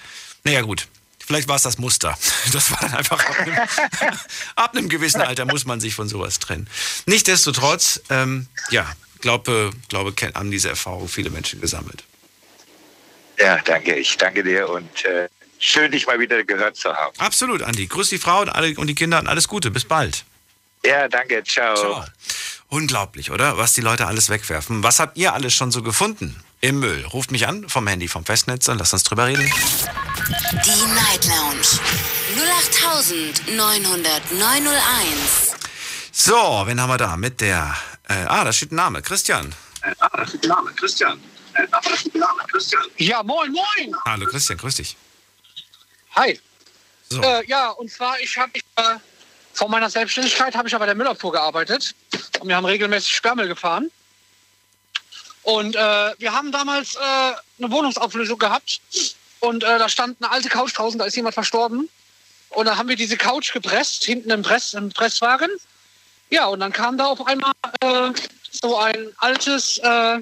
Naja, gut. Vielleicht war es das Muster. [laughs] Das war dann einfach ab einem, [laughs] ab einem gewissen Alter muss man sich von sowas trennen. Nichtsdestotrotz, ähm, ja, glaube, glaube, haben diese Erfahrung viele Menschen gesammelt. Ja, danke. Ich danke dir und äh, schön, dich mal wieder gehört zu haben. Absolut, Andi. Grüß die Frau und, alle, und die Kinder und alles Gute. Bis bald. Ja, danke. Ciao. Ciao. Unglaublich, oder? Was die Leute alles wegwerfen. Was habt ihr alles schon so gefunden im Müll? Ruft mich an vom Handy, vom Festnetz und lasst uns drüber reden. Die Night Lounge 0890901. So, wen haben wir da? Mit der. Äh, ah, da steht ein Name. Christian. Ah, das ist der Name, Christian. Äh, ah, das ist der Name, Christian. Ja, moin, moin. Hallo Christian, grüß dich. Hi. So. Äh, ja, und zwar, ich habe äh, vor meiner Selbstständigkeit habe ich ja bei der Müllabfuhr gearbeitet und wir haben regelmäßig Sperrmüll gefahren. Und äh, wir haben damals äh, eine Wohnungsauflösung gehabt und äh, da stand eine alte Couch draußen, da ist jemand verstorben. Und dann haben wir diese Couch gepresst, hinten im, Press, im Presswagen. Ja, und dann kam da auf einmal äh, so ein altes, äh,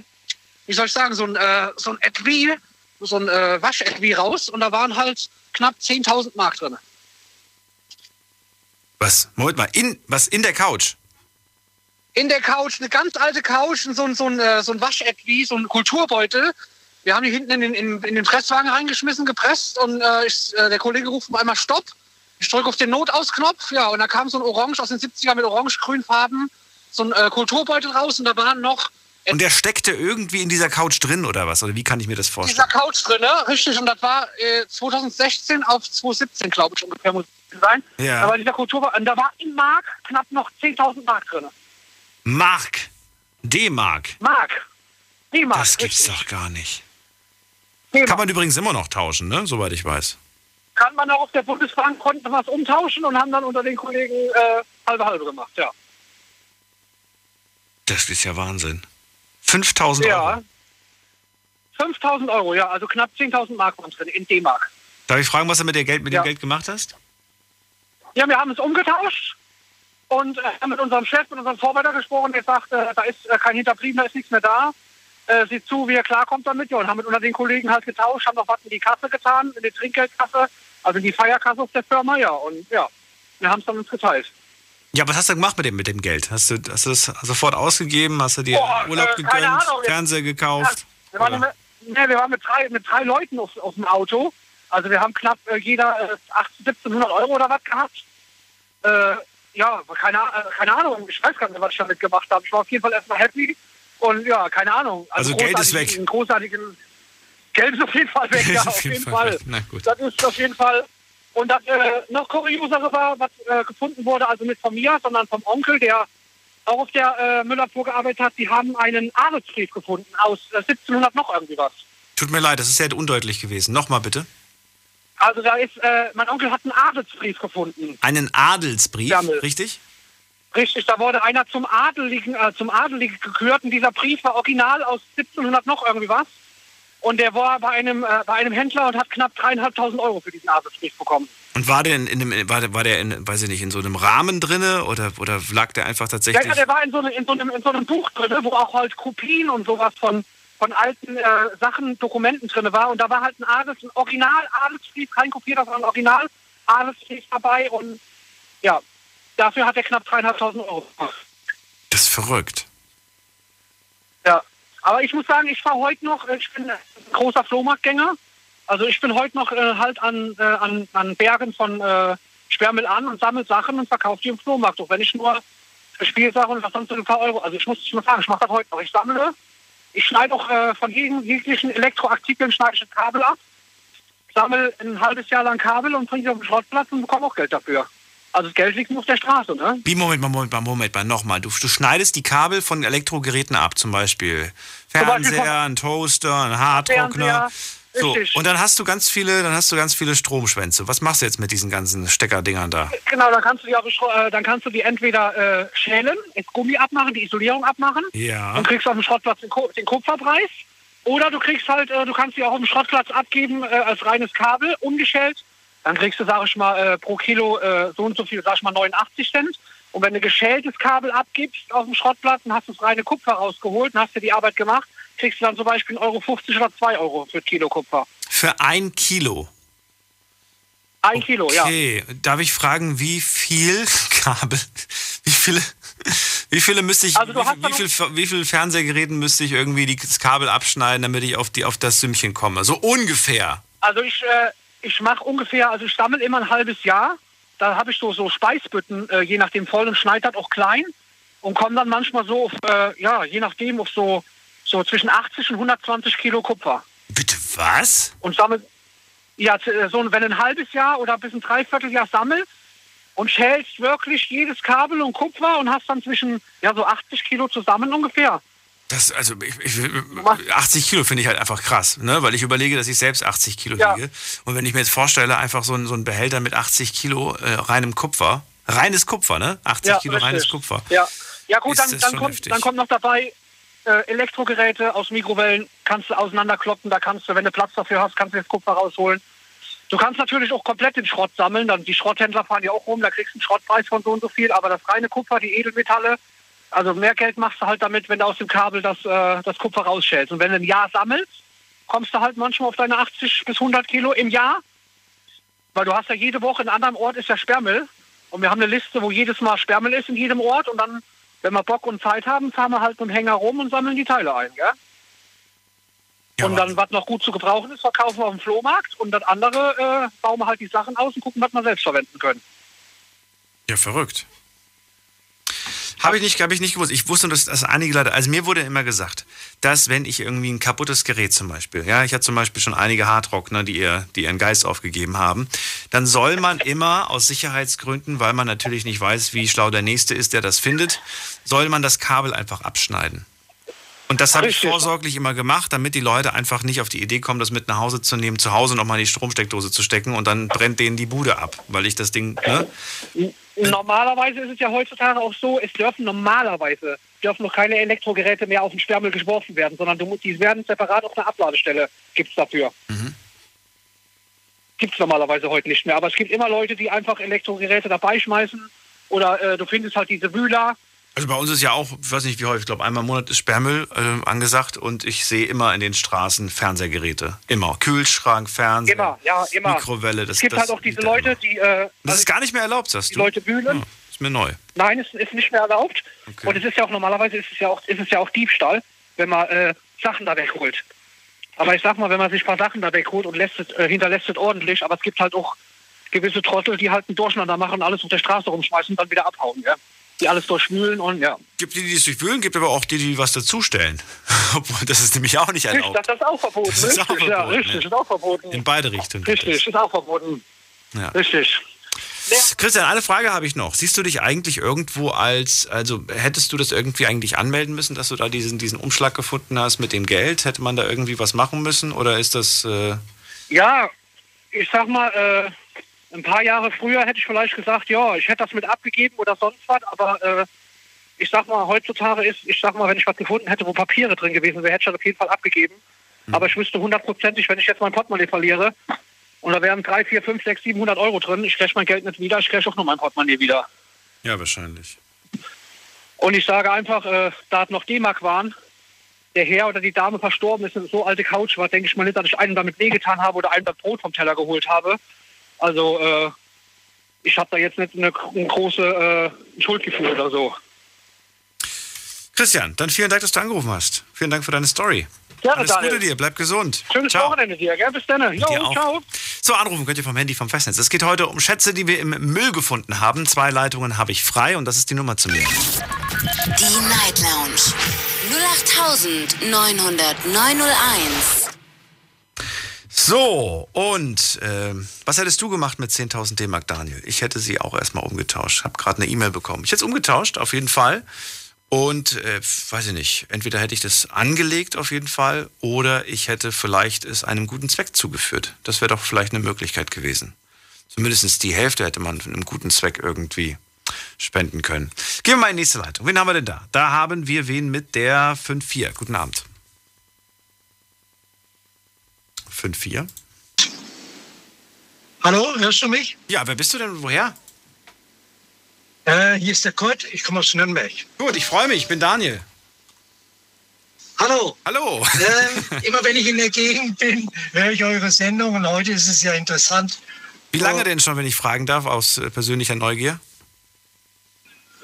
wie soll ich sagen, so ein, äh, so ein Etui, so ein äh, Waschetui raus und da waren halt knapp 10.000 Mark drin. Was? Moment mal, in, was in der Couch? In der Couch, eine ganz alte Couch, so ein, so ein, äh, so ein Waschetui, so ein Kulturbeutel. Wir haben die hinten in den, in, in den Presswagen reingeschmissen, gepresst und äh, ich, äh, der Kollege ruft auf einmal Stopp. Ich drücke auf den Notausknopf, ja, und da kam so ein Orange aus den 70er mit orange-grün Farben, so ein äh, Kulturbeutel raus und da waren noch Und der steckte irgendwie in dieser Couch drin oder was? Oder wie kann ich mir das vorstellen? dieser Couch drin, ne? richtig, und das war äh, 2016 auf 2017, glaube ich, ungefähr muss es sein. Ja. Da war dieser Kultur, und da war in Mark knapp noch 10.000 Mark drin. Mark. D-Mark. Mark. D-Mark. Das gibt's richtig. doch gar nicht. Kann man übrigens immer noch tauschen, ne? Soweit ich weiß. Kann man auch auf der Bundesbank, konnten was umtauschen und haben dann unter den Kollegen äh, halbe halbe gemacht, ja. Das ist ja Wahnsinn. 5000 Ja. Euro. 5000 Euro, ja, also knapp 10.000 Mark waren drin in D-Mark. Darf ich fragen, was du mit, der Geld, mit Ja. dem Geld gemacht hast? Ja, wir haben es umgetauscht und äh, haben mit unserem Chef, mit unserem Vorarbeiter gesprochen, der sagt, äh, da ist äh, kein Hinterblieben, da ist nichts mehr da. Äh, sieht zu, wie er klarkommt damit. Ja, und haben mit unter den Kollegen halt getauscht, haben noch was in die Kasse getan, in die Trinkgeldkasse, also die Feierkasse auf der Firma, ja. Und ja, wir haben es dann uns geteilt. Ja, was hast du gemacht mit dem, mit dem Geld? Hast du, hast du das sofort ausgegeben? Hast du dir Boah, Urlaub äh, gegönnt? Ahnung. Fernseher gekauft? Wir waren, mit, nee, wir waren mit, drei, mit drei Leuten auf, auf dem Auto. Also wir haben knapp äh, jeder äh, 18, 1700 Euro oder was gehabt. Äh, ja, keine, keine Ahnung, ich weiß gar nicht, was ich damit gemacht habe. Ich war auf jeden Fall erstmal happy. Und ja, keine Ahnung. Also Geld ist weg. Großartigen Geld ist auf jeden Fall weg, [laughs] ja, auf jeden Fall. weg. Na gut. Das ist auf jeden Fall. Und das äh, noch kuriosere war, was äh, gefunden wurde, also nicht von mir, sondern vom Onkel, der auch auf der äh, Müllabfuhr gearbeitet hat. Die haben einen Adelsbrief gefunden aus äh, 1700 noch irgendwie was. Tut mir leid, das ist sehr undeutlich gewesen. Nochmal bitte. Also da ist, äh, mein Onkel hat einen Adelsbrief gefunden. Einen Adelsbrief, Jammel. richtig? Richtig, da wurde einer zum Adeligen, äh, zum Adeligen gekürt und dieser Brief war original aus 1700 noch irgendwie was. Und der war bei einem, äh, bei einem Händler und hat knapp dreieinhalbtausend Euro für diesen Adelsbrief bekommen. Und war der in, in dem, war der, war der in, weiß ich nicht, in so einem Rahmen drinne oder, oder lag der einfach tatsächlich? ja, der war in so, einem, in, so einem, in so einem Buch drin, wo auch halt Kopien und sowas von, von alten äh, Sachen, Dokumenten drin war. Und da war halt ein Adels, ein Original-Adelsbrief, kein kopierter, sondern ein Original-Adelsbrief dabei. Und ja, dafür hat er knapp dreieinhalbtausend Euro gemacht. Das ist verrückt. Aber ich muss sagen, ich fahre heute noch, äh, ich bin ein großer Flohmarktgänger. Also ich bin heute noch äh, halt an, äh, an, an Bergen von äh, Sperrmüll an und sammle Sachen und verkaufe die im Flohmarkt. Auch wenn ich nur Spielsachen und was sonst so ein paar Euro. Also ich muss, ich muss sagen, ich mache das heute noch. Ich sammle, ich schneide auch äh, von jedem jeglichen Elektroartikeln schneide ich ein Kabel ab, sammle ein halbes Jahr lang Kabel und bringe die auf den Schrottplatz und bekomme auch Geld dafür. Also das Geld liegt nur auf der Straße, ne? Wie, Moment mal, Moment mal, Moment mal, nochmal. Du, du schneidest die Kabel von Elektrogeräten ab, zum Beispiel Fernseher, ein Toaster, ein Haartrockner. Fernseher, So, richtig. und dann hast du ganz viele, dann hast du ganz viele Stromschwänze. Was machst du jetzt mit diesen ganzen Steckerdingern da? Genau, dann kannst du die, Schro- äh, dann kannst du die entweder äh, schälen, das Gummi abmachen, die Isolierung abmachen Ja. und kriegst auf dem Schrottplatz den, Ko den Kupferpreis. Oder du kriegst halt, äh, du kannst die auch auf dem Schrottplatz abgeben äh, als reines Kabel, ungeschält. Dann kriegst du, sag ich mal, äh, pro Kilo äh, so und so viel, sag ich mal, 89 Cent. Und wenn du geschältes Kabel abgibst auf dem Schrottplatz, dann hast du das reine Kupfer rausgeholt und hast dir die Arbeit gemacht, kriegst du dann zum Beispiel 1,50 Euro oder 2 Euro für Kilo Kupfer. Für ein Kilo. Ein Kilo, ja. Okay, darf ich fragen, wie viel [laughs] Kabel, wie viele, wie viele müsste ich, Also wie, wie, viel, wie viel Fernsehgeräten müsste ich irgendwie das Kabel abschneiden, damit ich auf, die, auf das Sümmchen komme? So ungefähr. Also ich, äh, ich mache ungefähr, also ich sammle immer ein halbes Jahr. Da habe ich so, so Speisbütten, äh, je nachdem voll und schneide das auch klein und komme dann manchmal so auf, äh, ja, je nachdem auf so, so zwischen 80 und 120 Kilo Kupfer. Bitte was? Und sammle, ja, äh, so, wenn ein halbes Jahr oder bis ein Dreivierteljahr sammelst und schälst wirklich jedes Kabel und Kupfer und hast dann zwischen, ja, so 80 Kilo zusammen ungefähr. Das, also ich, ich, 80 Kilo finde ich halt einfach krass, ne? weil ich überlege, dass ich selbst 80 Kilo Ja. wiege. Und wenn ich mir jetzt vorstelle, einfach so ein, so ein Behälter mit 80 Kilo äh, reinem Kupfer, reines Kupfer, ne? 80 Ja, Kilo richtig. reines Kupfer. Ja, ja gut, dann, dann, kommt, heftig. dann kommt noch dabei äh, Elektrogeräte aus Mikrowellen, kannst du auseinanderkloppen, da kannst du, wenn du Platz dafür hast, kannst du das Kupfer rausholen. Du kannst natürlich auch komplett den Schrott sammeln, dann die Schrotthändler fahren ja auch rum, da kriegst du einen Schrottpreis von so und so viel, aber das reine Kupfer, die Edelmetalle, also mehr Geld machst du halt damit, wenn du aus dem Kabel das, äh, das Kupfer rausschälst. Und wenn du ein Jahr sammelst, kommst du halt manchmal auf deine 80 bis 100 Kilo im Jahr, weil du hast ja jede Woche in einem anderen Ort ist ja Sperrmüll. Und wir haben eine Liste, wo jedes Mal Sperrmüll ist in jedem Ort. Und dann, wenn wir Bock und Zeit haben, fahren wir halt mit dem Hänger rum und sammeln die Teile ein. Gell? und dann, was noch gut zu gebrauchen ist, verkaufen wir auf dem Flohmarkt. Und das andere äh, bauen wir halt die Sachen aus und gucken, was wir selbst verwenden können. Ja, verrückt. Habe ich nicht, habe ich nicht gewusst. Ich wusste, dass, dass einige Leute, also mir wurde immer gesagt, dass wenn ich irgendwie ein kaputtes Gerät zum Beispiel, ja, ich hatte zum Beispiel schon einige Hardrockner, die ihr, die ihren Geist aufgegeben haben, dann soll man immer aus Sicherheitsgründen, weil man natürlich nicht weiß, wie schlau der Nächste ist, der das findet, soll man das Kabel einfach abschneiden. Und das habe ich vorsorglich immer gemacht, damit die Leute einfach nicht auf die Idee kommen, das mit nach Hause zu nehmen, zu Hause nochmal in die Stromsteckdose zu stecken und dann brennt denen die Bude ab, weil ich das Ding, ne? Normalerweise ist es ja heutzutage auch so, es dürfen normalerweise dürfen noch keine Elektrogeräte mehr auf den Sperrmüll geworfen werden, sondern du, die werden separat auf einer Abladestelle, gibt es dafür. Gibt es normalerweise heute nicht mehr. Aber es gibt immer Leute, die einfach Elektrogeräte dabei schmeißen. Oder äh, du findest halt diese Wühler. Also bei uns ist ja auch, ich weiß nicht wie häufig, ich glaube einmal im Monat ist Sperrmüll äh, angesagt und ich sehe immer in den Straßen Fernsehgeräte. Immer. Kühlschrank, Fernseher, Immer, ja, immer. Mikrowelle. Das, es gibt das, halt auch diese Leute, die. Äh, das ist gar nicht mehr erlaubt, sagst die du? Leute wühlen. Ist mir neu. Nein, es ist nicht mehr erlaubt. Und es ist ja auch normalerweise ist es ja auch, ist es ja auch Diebstahl, wenn man äh, Sachen da wegholt. Aber ich sag mal, wenn man sich ein paar Sachen da wegholt und lässt es, äh, hinterlässt es ordentlich, aber es gibt halt auch gewisse Trottel, die halt ein Durcheinander machen, alles auf der Straße rumschmeißen und dann wieder abhauen, ja. Die alles durchwühlen und ja. Gibt die, die es durchwühlen, gibt aber auch die, die was dazustellen. [laughs] Obwohl, das ist nämlich auch nicht Richtig, erlaubt. das, das ist auch verboten. Das ist auch richtig, ja, verboten, richtig, ja. ist auch verboten. In beide Richtungen. Richtig, ist auch verboten. Ja. Richtig. Christian, eine Frage habe ich noch. Siehst du dich eigentlich irgendwo als, also hättest du das irgendwie eigentlich anmelden müssen, dass du da diesen, diesen Umschlag gefunden hast mit dem Geld? Hätte man da irgendwie was machen müssen oder ist das... Äh, Ja, ich sag mal, äh, ein paar Jahre früher hätte ich vielleicht gesagt, ja, ich hätte das mit abgegeben oder sonst was, aber äh, ich sag mal, heutzutage ist, ich sag mal, wenn ich was gefunden hätte, wo Papiere drin gewesen wäre, hätte ich das auf jeden Fall abgegeben. Aber ich wüsste hundertprozentig, wenn ich jetzt mein Portemonnaie verliere und da wären drei, vier, fünf, sechs, 700 Euro drin, ich kriege mein Geld nicht wieder, ich kriege auch nur mein Portemonnaie wieder. ja, wahrscheinlich. Und ich sage einfach, äh, da es noch D-Mark waren, der Herr oder die Dame verstorben ist und so alte Couch war, denke ich mal nicht, dass ich einem damit wehgetan habe oder einem das Brot vom Teller geholt habe. Also äh, ich habe da jetzt nicht eine, ein große äh, Schuldgefühl oder so. Christian, dann vielen Dank, dass du angerufen hast. Vielen Dank für deine Story. Gerne, Alles Daniel. Gute dir, bleib gesund. Schönes Ciao. Wochenende dir, gell? Bis dann. Jo, Dir auch. ciao. So, anrufen könnt ihr vom Handy vom Festnetz. Es geht heute um Schätze, die wir im Müll gefunden haben. Zwei Leitungen habe ich frei und das ist die Nummer zu mir. Die Night Lounge 0890901. So, und ähm, was hättest du gemacht mit 10.000 D-Mark, Daniel? Ich hätte sie auch erstmal umgetauscht. Habe gerade eine E-Mail bekommen. Ich hätte es umgetauscht, auf jeden Fall. Und äh, weiß ich nicht, entweder hätte ich das angelegt auf jeden Fall oder ich hätte vielleicht es einem guten Zweck zugeführt. Das wäre doch vielleicht eine Möglichkeit gewesen. Zumindest die Hälfte hätte man für einen guten Zweck irgendwie spenden können. Gehen wir mal in die nächste Leitung. Wen haben wir denn da? Da haben wir wen mit der 5-4. Guten Abend. 5-4. Hallo, hörst du mich? Ja, wer bist du denn? Woher? Äh, hier ist der Kurt, ich komme aus Nürnberg. Gut, ich freue mich, ich bin Daniel. Hallo. Hallo. Ähm, [laughs] immer wenn ich in der Gegend bin, höre ich eure Sendung und heute ist es ja interessant. Wie lange denn schon, wenn ich fragen darf, aus äh, persönlicher Neugier?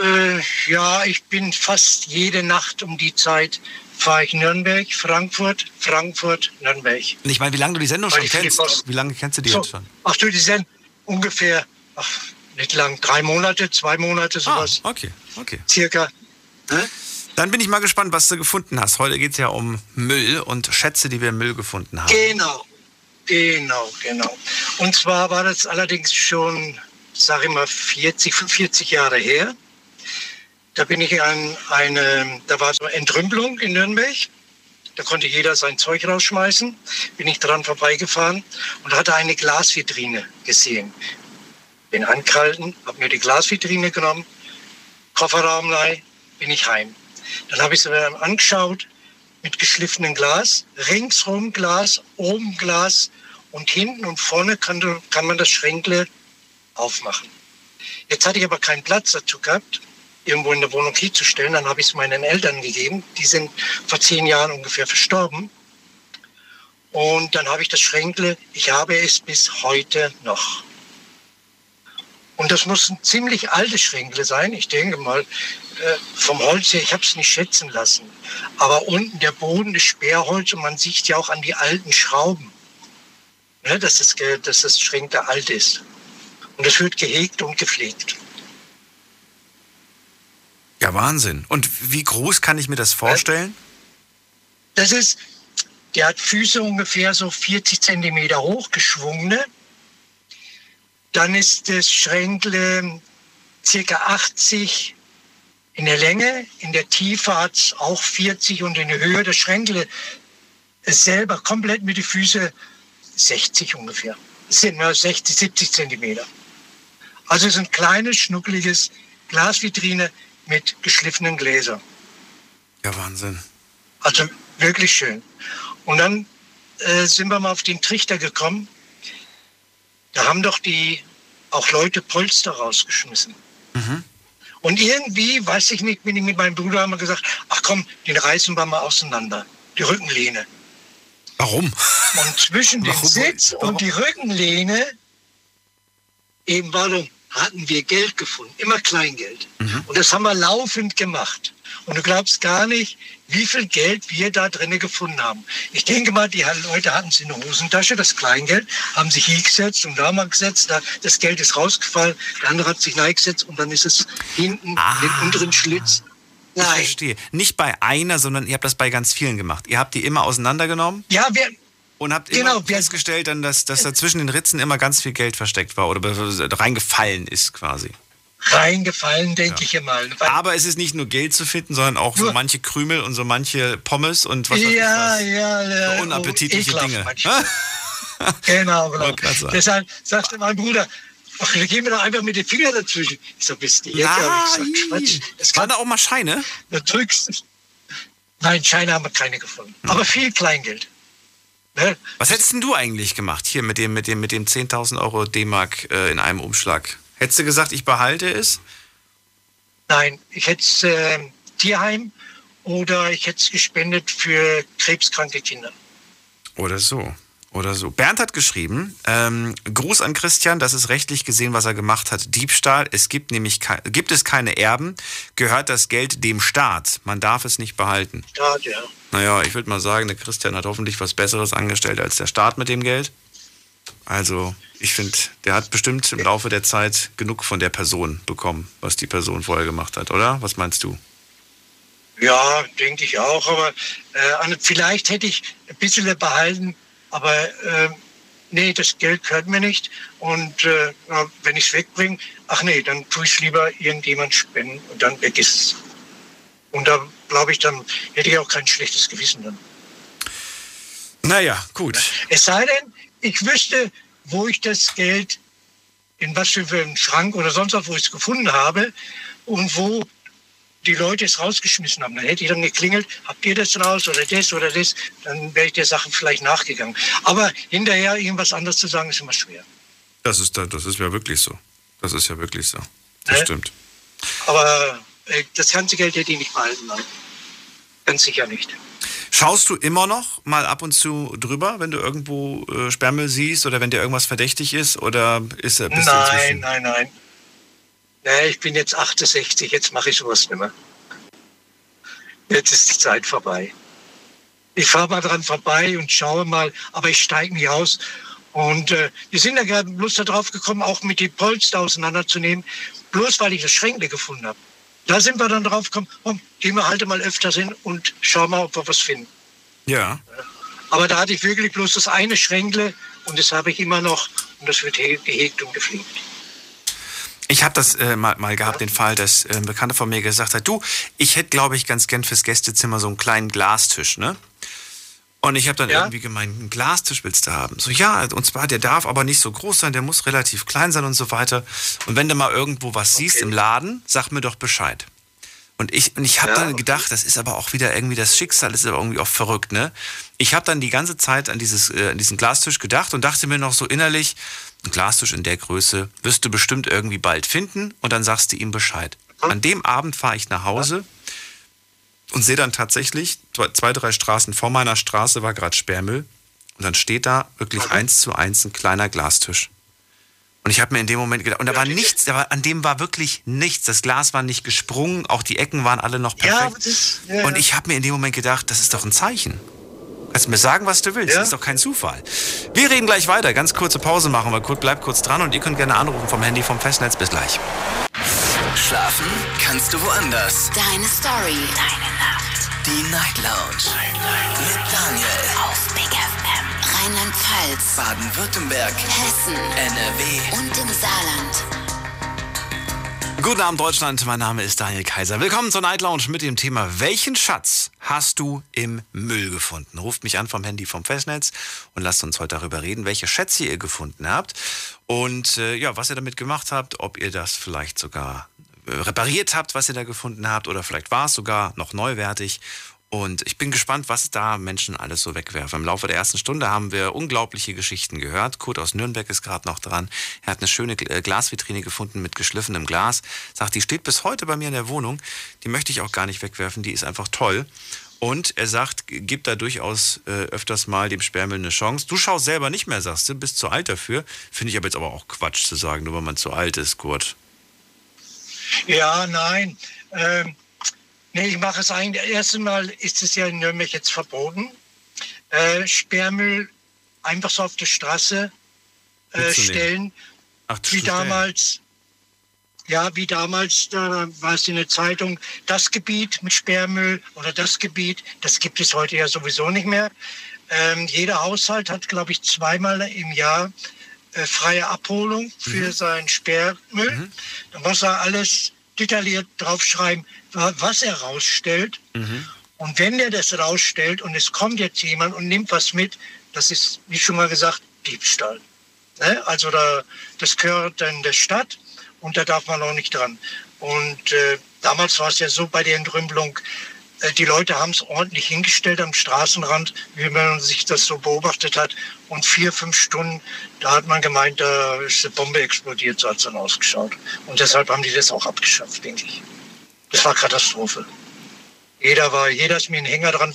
Äh, ja, ich bin fast jede Nacht um die Zeit fahre ich Nürnberg, Frankfurt, Frankfurt, Nürnberg. Ich meine, wie lange du die Sendung Weil schon kennst? Post- Wie lange kennst du die So, jetzt schon? Ach du, die sind ungefähr, ach, nicht lang, drei Monate, zwei Monate, sowas. Ah, okay, okay. Circa. Dann bin ich mal gespannt, was du gefunden hast. Heute geht es ja um Müll und Schätze, die wir im Müll gefunden haben. Genau, genau, genau. Und zwar war das allerdings schon, sage ich mal, 40, 45 Jahre her. Da bin ich an eine, da war so eine Entrümpelung in Nürnberg. Da konnte jeder sein Zeug rausschmeißen. Bin ich dran vorbeigefahren und hatte eine Glasvitrine gesehen. Bin angehalten, habe mir die Glasvitrine genommen, Kofferraum rein, bin ich heim. Dann habe ich sie mir angeschaut, mit geschliffenem Glas, ringsrum Glas, oben Glas und hinten und vorne kann, kann man das Schränkle aufmachen. Jetzt hatte ich aber keinen Platz dazu gehabt, irgendwo in der Wohnung hinzustellen. Dann habe ich es meinen Eltern gegeben. Die sind vor zehn Jahren ungefähr verstorben. Und dann habe ich das Schränkle, ich habe es bis heute noch. Und das muss ein ziemlich altes Schränkle sein. Ich denke mal, äh, vom Holz her, ich habe es nicht schätzen lassen. Aber unten der Boden ist Sperrholz und man sieht ja auch an die alten Schrauben, ne, dass, das, dass das Schränkle alt ist. Und das wird gehegt und gepflegt. Ja, Wahnsinn. Und wie groß kann ich mir das vorstellen? Das ist, der hat Füße ungefähr so 40 Zentimeter hoch, geschwungene. Dann ist das Schränkle circa 80 in der Länge, in der Tiefe hat es auch 40 und in der Höhe das Schränkle selber komplett mit den Füßen 60 ungefähr. Es sind nur 60, 70 Zentimeter. Also es ist ein kleines, schnuckeliges Glasvitrine mit geschliffenen Gläsern. Ja, Wahnsinn. Also wirklich schön. Und dann äh, sind wir mal auf den Trichter gekommen. Da haben doch die auch Leute Polster rausgeschmissen. Mhm. Und irgendwie, weiß ich nicht, bin ich mit meinem Bruder haben wir gesagt, ach komm, den reißen wir mal auseinander. Die Rückenlehne. Warum? Und zwischen dem Warum? Sitz und die Rückenlehne eben warum hatten wir Geld gefunden, immer Kleingeld. Mhm. Und das haben wir laufend gemacht. Und du glaubst gar nicht, wie viel Geld wir da drinnen gefunden haben. Ich denke mal, die Leute hatten es in der Hosentasche, das Kleingeld, haben sich hier gesetzt und da mal gesetzt, da, das Geld ist rausgefallen, der andere hat sich neigesetzt und dann ist es hinten den unteren Schlitz. Ich verstehe. Nicht bei einer, sondern ihr habt das bei ganz vielen gemacht. Ihr habt die immer auseinandergenommen Ja, wir, und habt Genau, immer festgestellt, dann, dass, dass da zwischen den Ritzen immer ganz viel Geld versteckt war oder reingefallen ist quasi. reingefallen, denke ich mal. Weil, Aber es ist nicht nur Geld zu finden, sondern auch so manche Krümel und so manche Pommes und was weiß ich ja, was. ja, ja. So unappetitliche oh, Dinge. [laughs] genau, genau. Deshalb sagte mein Bruder, ach, da gehen wir doch einfach mit den Fingern dazwischen. Ich so, bist du jetzt? Ja, ich Quatsch. Das Waren da auch mal Scheine? Da drückst. Nein, Scheine haben wir keine gefunden. Aber viel Kleingeld. Ne? Was hättest denn du eigentlich gemacht hier mit dem, mit dem, mit dem 10.000 Euro D-Mark äh, in einem Umschlag? Hättest du gesagt, ich behalte es? Nein, ich hätte es äh, Tierheim oder ich hätte es gespendet für krebskranke Kinder. Oder so. Oder so. Bernd hat geschrieben, ähm, Gruß an Christian, das ist rechtlich gesehen, was er gemacht hat. Diebstahl, es gibt nämlich gibt es keine Erben, gehört das Geld dem Staat. Man darf es nicht behalten. Staat, ja. Naja, ich würde mal sagen, der Christian hat hoffentlich was Besseres angestellt als der Staat mit dem Geld. Also, ich finde, der hat bestimmt im Laufe der Zeit genug von der Person bekommen, was die Person vorher gemacht hat, oder? Was meinst du? Ja, denke ich auch. Aber äh, vielleicht hätte ich ein bisschen behalten, aber äh, nee, das Geld gehört mir nicht. Und äh, wenn ich es wegbringe, ach nee, dann tue ich lieber irgendjemand spenden und dann weg ist es. Und da glaube ich, dann hätte ich auch kein schlechtes Gewissen dann. Naja, gut. Es sei denn, ich wüsste, wo ich das Geld, in was für einen Schrank oder sonst was, wo ich es gefunden habe und wo die Leute es rausgeschmissen haben. Dann hätte ich dann geklingelt, habt ihr das raus oder das oder das? Dann wäre ich der Sache vielleicht nachgegangen. Aber hinterher irgendwas anderes zu sagen, ist immer schwer. Das ist, da- das ist ja wirklich so. Das ist ja wirklich so. Das Ne? stimmt. Aber äh, das ganze Geld hätte ich nicht behalten. Nein. Ganz sicher nicht. Schaust du immer noch mal ab und zu drüber, wenn du irgendwo äh, Sperrmüll siehst oder wenn dir irgendwas verdächtig ist? Oder ist er Nein, nein, nein. Nee, ich bin jetzt 68, jetzt mache ich sowas nicht mehr. Jetzt ist die Zeit vorbei. Ich fahre mal dran vorbei und schaue mal, aber ich steige nicht aus. Und äh, wir sind ja gerade bloß darauf gekommen, auch mit den Polster auseinanderzunehmen, bloß weil ich das Schränkle gefunden habe. Da sind wir dann drauf gekommen, komm, gehen wir halt mal öfters hin und schauen mal, ob wir was finden. Ja. Aber da hatte ich wirklich bloß das eine Schränkle und das habe ich immer noch und das wird he- gehegt und gepflegt. Ich habe das äh, mal, mal gehabt, den Fall, dass äh, ein Bekannter von mir gesagt hat, du, ich hätte, glaube ich, ganz gern fürs Gästezimmer so einen kleinen Glastisch, ne? Und ich habe dann irgendwie gemeint, einen Glastisch willst du haben. So, ja, und zwar, der darf aber nicht so groß sein, der muss relativ klein sein und so weiter. Und wenn du mal irgendwo was siehst im Laden, sag mir doch Bescheid. Und ich, und ich habe dann gedacht, das ist aber auch wieder irgendwie das Schicksal, das ist aber irgendwie auch verrückt, ne? Ich habe dann die ganze Zeit an, dieses, äh, an diesen Glastisch gedacht und dachte mir noch so innerlich, ein Glastisch in der Größe wirst du bestimmt irgendwie bald finden und dann sagst du ihm Bescheid. An dem Abend fahre ich nach Hause und sehe dann tatsächlich, zwei, drei Straßen vor meiner Straße war gerade Sperrmüll und dann steht da wirklich eins zu eins ein kleiner Glastisch. Und ich habe mir in dem Moment gedacht, und da war nichts, da war, an dem war wirklich nichts. Das Glas war nicht gesprungen, auch die Ecken waren alle noch Ja, perfekt. aber das, ja, und ja. ich habe mir in dem Moment gedacht, das ist doch ein Zeichen. Kannst mir sagen, was du willst, das ist doch kein Zufall. Wir reden gleich weiter, ganz kurze Pause machen wir, kurz, bleibt kurz dran und ihr könnt gerne anrufen vom Handy vom Festnetz. Bis gleich. Schlafen kannst du woanders. Deine Story. Deine Nacht. Die Night Lounge. Mit Daniel. Auf Big FM. Rheinland-Pfalz. Baden-Württemberg. Hessen. NRW. Und im Saarland. Guten Abend Deutschland, mein Name ist Daniel Kaiser. Willkommen zur Night Lounge mit dem Thema Welchen Schatz hast du im Müll gefunden? Ruft mich an vom Handy vom Festnetz und lasst uns heute darüber reden, welche Schätze ihr gefunden habt und äh, ja, was ihr damit gemacht habt, ob ihr das vielleicht sogar äh, repariert habt, was ihr da gefunden habt, oder vielleicht war es sogar noch neuwertig. Und ich bin gespannt, was da Menschen alles so wegwerfen. Im Laufe der ersten Stunde haben wir unglaubliche Geschichten gehört. Kurt aus Nürnberg ist gerade noch dran. Er hat eine schöne äh, Glasvitrine gefunden mit geschliffenem Glas. Sagt, die steht bis heute bei mir in der Wohnung. Die möchte ich auch gar nicht wegwerfen. Die ist einfach toll. Und er sagt, gib da durchaus äh, öfters mal dem Sperrmüll eine Chance. Du schaust selber nicht mehr, sagst du, bist zu alt dafür. Finde ich aber jetzt aber auch Quatsch zu sagen, nur weil man zu alt ist, Kurt. Ja, nein. Ähm, nee, ich mache es eigentlich. Erst einmal ist es ja in Nürnberg jetzt verboten. Äh, Sperrmüll einfach so auf der Straße äh, stellen. Ach, wie damals. Ja, wie damals, da war es in der Zeitung, das Gebiet mit Sperrmüll oder das Gebiet, das gibt es heute ja sowieso nicht mehr. Ähm, jeder Haushalt hat, glaube ich, zweimal im Jahr äh, freie Abholung für Mhm. seinen Sperrmüll. Da muss er alles detailliert draufschreiben, wa- was er rausstellt. Mhm. Und wenn er das rausstellt und es kommt jetzt jemand und nimmt was mit, das ist, wie schon mal gesagt, Diebstahl. Ne? Also da, das gehört dann der Stadt und da darf man auch nicht dran. Und äh, damals war es ja so bei der Entrümpelung, die Leute haben es ordentlich hingestellt am Straßenrand, wie man sich das so beobachtet hat. Und vier, fünf Stunden, da hat man gemeint, da ist eine Bombe explodiert, so hat es dann ausgeschaut. Und deshalb haben die das auch abgeschafft, denke ich. Das war Katastrophe. Jeder war, jeder ist mit dem Hänger dran,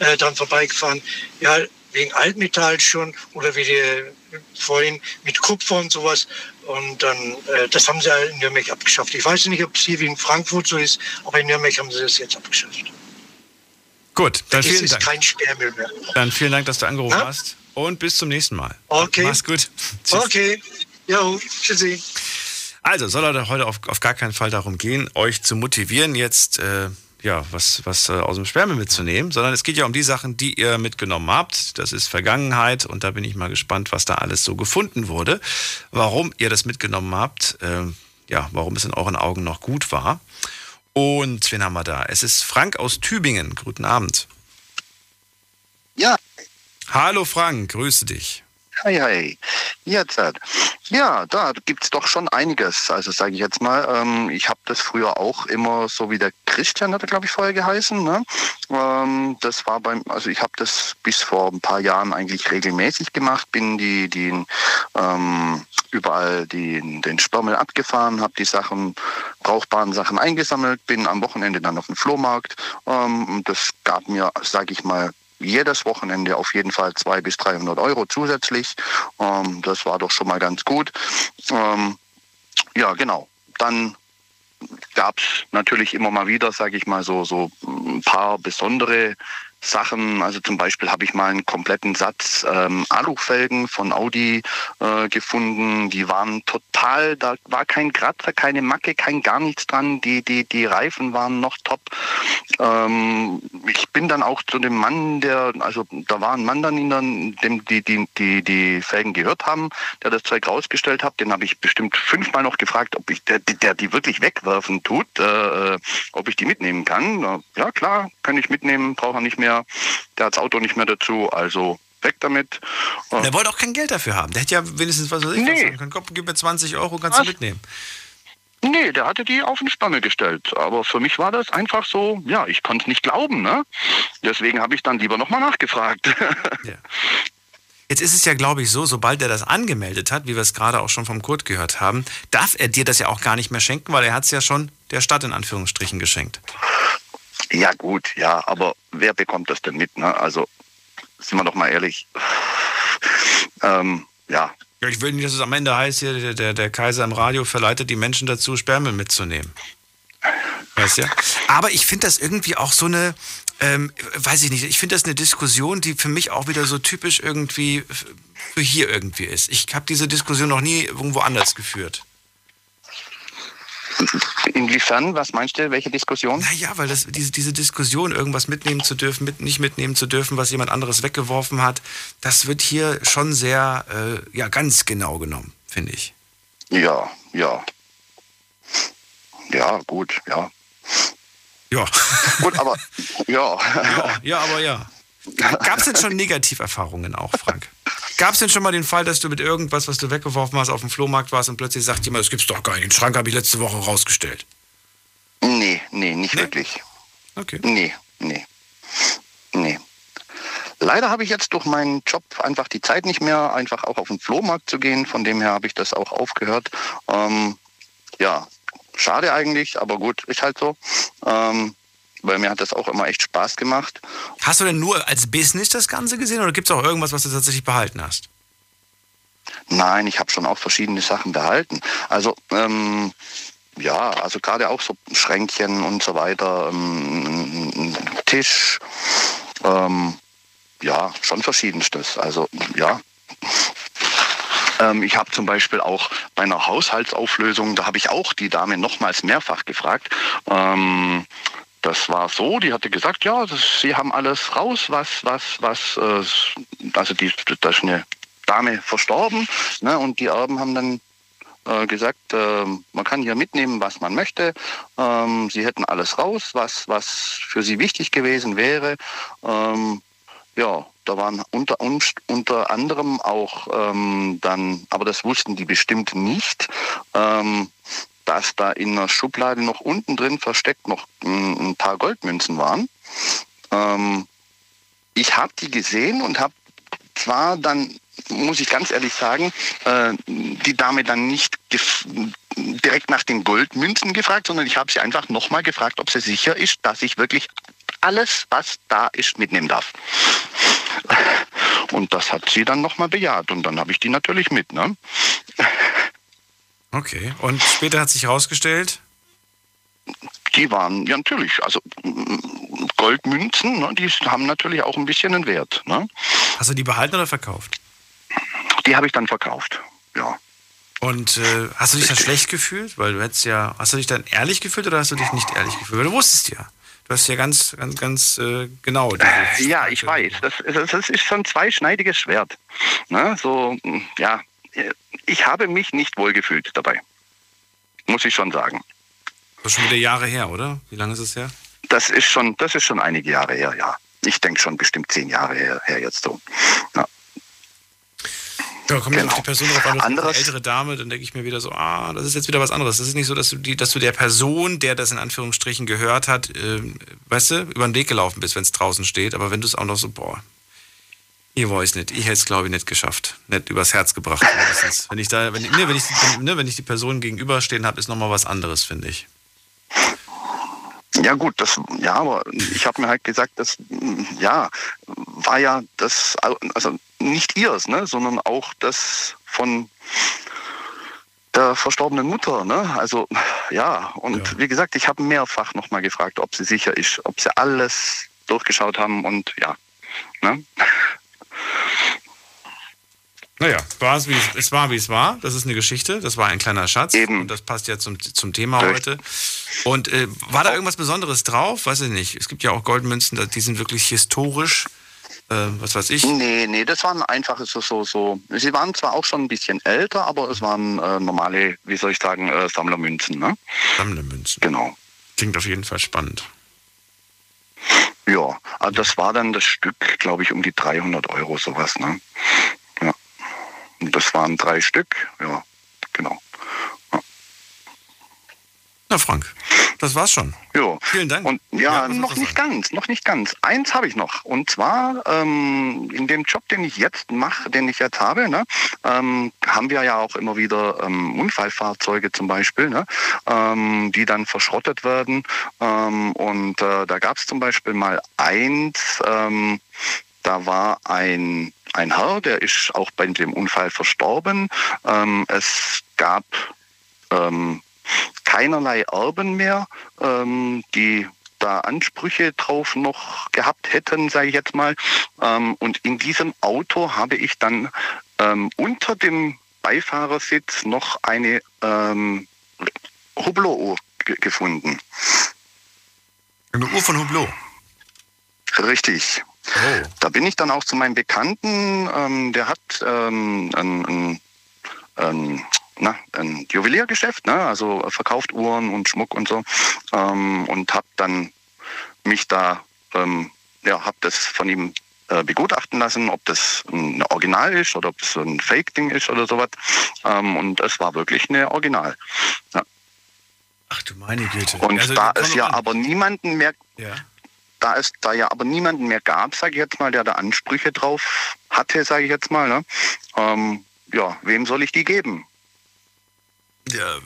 äh, dran vorbeigefahren. Ja, wegen Altmetall schon oder wie die, vorhin mit Kupfer und sowas. Und dann, äh, das haben sie ja in Nürnberg abgeschafft. Ich weiß nicht, ob es hier wie in Frankfurt so ist, aber in Nürnberg haben sie das jetzt abgeschafft. Gut, dann Es vielen ist Dank. kein Sperrmüll mehr. Dann vielen Dank, dass du angerufen Ja? hast. Und bis zum nächsten Mal. Okay. Mach's gut. Tschüss. [laughs] Okay, jo, tschüssi. Also soll er heute auf, auf gar keinen Fall darum gehen, euch zu motivieren, jetzt äh, ja, was, was äh, aus dem Sperrmüll mitzunehmen, sondern es geht ja um die Sachen, die ihr mitgenommen habt. Das ist Vergangenheit und da bin ich mal gespannt, was da alles so gefunden wurde, warum ihr das mitgenommen habt, äh, ja, warum es in euren Augen noch gut war. Und wen haben wir da? Es ist Frank aus Tübingen. Guten Abend. Ja. Hallo Frank, grüße dich. Hi, hi. Jetzt. Ja, da gibt's doch schon einiges. Also sage ich jetzt mal, ähm, ich habe das früher auch immer so wie der Christian hat er, glaube ich, vorher geheißen. Ne? Ähm, das war beim, also ich habe das bis vor ein paar Jahren eigentlich regelmäßig gemacht, bin die, die ähm, überall die, den Sperrmüll abgefahren, habe die Sachen, brauchbaren Sachen eingesammelt, bin am Wochenende dann auf dem Flohmarkt. Ähm, das gab mir, sage ich mal, jedes Wochenende auf jeden Fall 200 bis 300 Euro zusätzlich. Ähm, das war doch schon mal ganz gut. Ähm, ja, genau. Dann gab es natürlich immer mal wieder, sage ich mal, so, so ein paar besondere Sachen. Also zum Beispiel habe ich mal einen kompletten Satz ähm, Alufelgen von Audi äh, gefunden. Die waren total, da war kein Kratzer, keine Macke, kein gar nichts dran. Die, die, die Reifen waren noch top. Ähm, ich bin dann auch zu dem Mann, der, also da war ein Mann dann in der, dem die, die, die, die Felgen gehört haben, der das Zeug rausgestellt hat. Den habe ich bestimmt fünfmal noch gefragt, ob ich der, der die wirklich wegwerfen tut, äh, ob ich die mitnehmen kann. Ja klar, kann ich mitnehmen, braucht er nicht mehr. Der hat das Auto nicht mehr dazu, also weg damit. Der wollte auch kein Geld dafür haben. Der hätte ja wenigstens was weiß ich was sagen können. Komm, gib mir 20 Euro, kannst du Was? mitnehmen. Nee, der hatte die auf den Spanne gestellt. Aber für mich war das einfach so, ja, ich konnte es nicht glauben. Ne? Deswegen habe ich dann lieber nochmal nachgefragt. [laughs] Jetzt ist es ja, glaube ich, so, sobald er das angemeldet hat, wie wir es gerade auch schon vom Kurt gehört haben, darf er dir das ja auch gar nicht mehr schenken, weil er hat es ja schon der Stadt in Anführungsstrichen geschenkt. Ja gut, ja, aber wer bekommt das denn mit? Ne? Also sind wir doch mal ehrlich. Ähm, ja, Ja, ich will nicht, dass es am Ende heißt, hier, der, der, Kaiser im Radio verleitet die Menschen dazu, Sperrmüll mitzunehmen. Weißt du? Aber ich finde das irgendwie auch so eine, ähm, weiß ich nicht, ich finde das eine Diskussion, die für mich auch wieder so typisch irgendwie für hier irgendwie ist. Ich habe diese Diskussion noch nie irgendwo anders geführt. Inwiefern, was meinst du, welche Diskussion? Naja, weil das, diese, diese Diskussion, irgendwas mitnehmen zu dürfen, mit, nicht mitnehmen zu dürfen, was jemand anderes weggeworfen hat, das wird hier schon sehr, äh, ja, ganz genau genommen, finde ich. Ja, ja. Ja, gut, ja. Ja. Gut, aber [laughs] ja. Ja, ja aber ja. Gab es denn schon Negativerfahrungen auch, Frank? Gab es denn schon mal den Fall, dass du mit irgendwas, was du weggeworfen hast, auf dem Flohmarkt warst und plötzlich sagt jemand, das gibt's doch gar nicht, den Schrank habe ich letzte Woche rausgestellt? Nee, nee, nicht wirklich. Okay. Nee, nee. Nee. Leider habe ich jetzt durch meinen Job einfach die Zeit nicht mehr, einfach auch auf den Flohmarkt zu gehen. Von dem her habe ich das auch aufgehört. Ähm, ja, schade eigentlich, aber gut, ist halt so. Ähm, weil mir hat das auch immer echt Spaß gemacht. Hast du denn nur als Business das Ganze gesehen oder gibt es auch irgendwas, was du tatsächlich behalten hast? Nein, ich habe schon auch verschiedene Sachen behalten. Also ähm, ja, also gerade auch so Schränkchen und so weiter, ähm, Tisch, ähm, ja, schon verschiedenstes. Also ja. Ähm, ich habe zum Beispiel auch bei einer Haushaltsauflösung, da habe ich auch die Dame nochmals mehrfach gefragt. Ähm, das war so, die hatte gesagt, ja, das, sie haben alles raus, was, was, was, äh, also die, da ist eine Dame verstorben ne, und die Erben haben dann äh, gesagt, äh, man kann hier mitnehmen, was man möchte. Ähm, sie hätten alles raus, was, was für sie wichtig gewesen wäre. Ähm, ja, da waren unter, unter anderem auch ähm, dann, aber das wussten die bestimmt nicht, ähm, dass da in der Schublade noch unten drin versteckt noch ein, paar Goldmünzen waren. Ähm, ich habe die gesehen und habe zwar dann, muss ich ganz ehrlich sagen, äh, die Dame dann nicht direkt nach den Goldmünzen gefragt, sondern ich habe sie einfach nochmal gefragt, ob sie sicher ist, dass ich wirklich alles, was da ist, mitnehmen darf. Und das hat sie dann nochmal bejaht und dann habe ich die natürlich mit. Ne? Okay, und später hat sich herausgestellt? Die waren, ja natürlich, also mm, Goldmünzen, ne, die haben natürlich auch ein bisschen einen Wert. Ne? Hast du die behalten oder verkauft? Die habe ich dann verkauft, ja. Und äh, hast du dich dann schlecht gefühlt? Weil du hättest ja, hast du dich dann ehrlich gefühlt oder hast du dich nicht ehrlich gefühlt? Weil du wusstest ja. Du hast ja ganz, ganz, ganz äh, genau. Ja, ich weiß. Das, das, das ist so ein zweischneidiges Schwert. Ne? So, ja, ich habe mich nicht wohlgefühlt dabei. Muss ich schon sagen. Das ist schon wieder Jahre her, oder? Wie lange ist es her? Das ist schon, das ist schon einige Jahre her, ja. Ich denke schon bestimmt zehn Jahre her, her jetzt so. Ja. Ja, kommt genau. auf die Person drauf an, eine ältere Dame, dann denke ich mir wieder so, ah, das ist jetzt wieder was anderes. Das ist nicht so, dass du, die, dass du der Person, der das in Anführungsstrichen gehört hat, äh, weißt du, über den Weg gelaufen bist, wenn es draußen steht. Aber wenn du es auch noch so, boah, ich weiß nicht. Ich hätte es, glaube ich, nicht geschafft. Nicht übers Herz gebracht. Mindestens. wenn ich da, wenn, ne, wenn, ich, ne, wenn ich die Person gegenüberstehen habe, ist nochmal was anderes, finde ich. Ja gut, das ja, aber ich habe mir halt gesagt, das ja war ja das also nicht ihrs, ne, sondern auch das von der verstorbenen Mutter, ne? Also ja, und ja. wie gesagt, ich habe mehrfach nochmal gefragt, ob sie sicher ist, ob sie alles durchgeschaut haben und ja, ne? Naja, war es, wie es, es war, wie es war. Das ist eine Geschichte. Das war ein kleiner Schatz. Eben. Und das passt ja zum, zum Thema heute. Und äh, war da irgendwas Besonderes drauf? Weiß ich nicht. Es gibt ja auch Goldmünzen, die sind wirklich historisch. Äh, was weiß ich? Nee, nee, das waren einfache so, so, so. Sie waren zwar auch schon ein bisschen älter, aber es waren äh, normale, wie soll ich sagen, äh, Sammlermünzen. Ne? Sammlermünzen. Genau. Klingt auf jeden Fall spannend. Ja, also das war dann das Stück, glaube ich, um die 300 Euro, sowas. Ne? Das waren drei Stück, ja, genau. Ja. Na, Frank, das war's schon. Jo. Vielen Dank. Und ja, ja noch nicht sagen? ganz, noch nicht ganz. Eins habe ich noch. Und zwar ähm, in dem Job, den ich jetzt mache, den ich jetzt habe, ne, ähm, haben wir ja auch immer wieder ähm, Unfallfahrzeuge zum Beispiel, ne, ähm, die dann verschrottet werden. Ähm, und äh, da gab es zum Beispiel mal eins, ähm, da war ein, ein Herr, der ist auch bei dem Unfall verstorben. es gab keinerlei Erben mehr, ähm, die da Ansprüche drauf noch gehabt hätten, sage ich jetzt mal. Ähm, und in diesem Auto habe ich dann ähm, unter dem Beifahrersitz noch eine ähm, Hublot-Uhr gefunden. Eine Uhr von Hublot? Richtig. Oh. Da bin ich dann auch zu meinem Bekannten, ähm, der hat ähm, ein, ein, na, ein Juweliergeschäft, ne? also verkauft Uhren und Schmuck und so ähm, und habe dann mich da, ähm, ja, habe das von ihm äh, begutachten lassen, ob das ein Original ist oder ob das so ein Fake-Ding ist oder sowas. Ähm, und es war wirklich eine Original. Ja. Ach du meine Güte. Und Also, da es ja an. aber niemanden mehr, Ja. Da es da ja aber niemanden mehr gab, sage ich jetzt mal, der da Ansprüche drauf hatte, sage ich jetzt mal, ne? ähm, ja, wem soll ich die geben? Ja,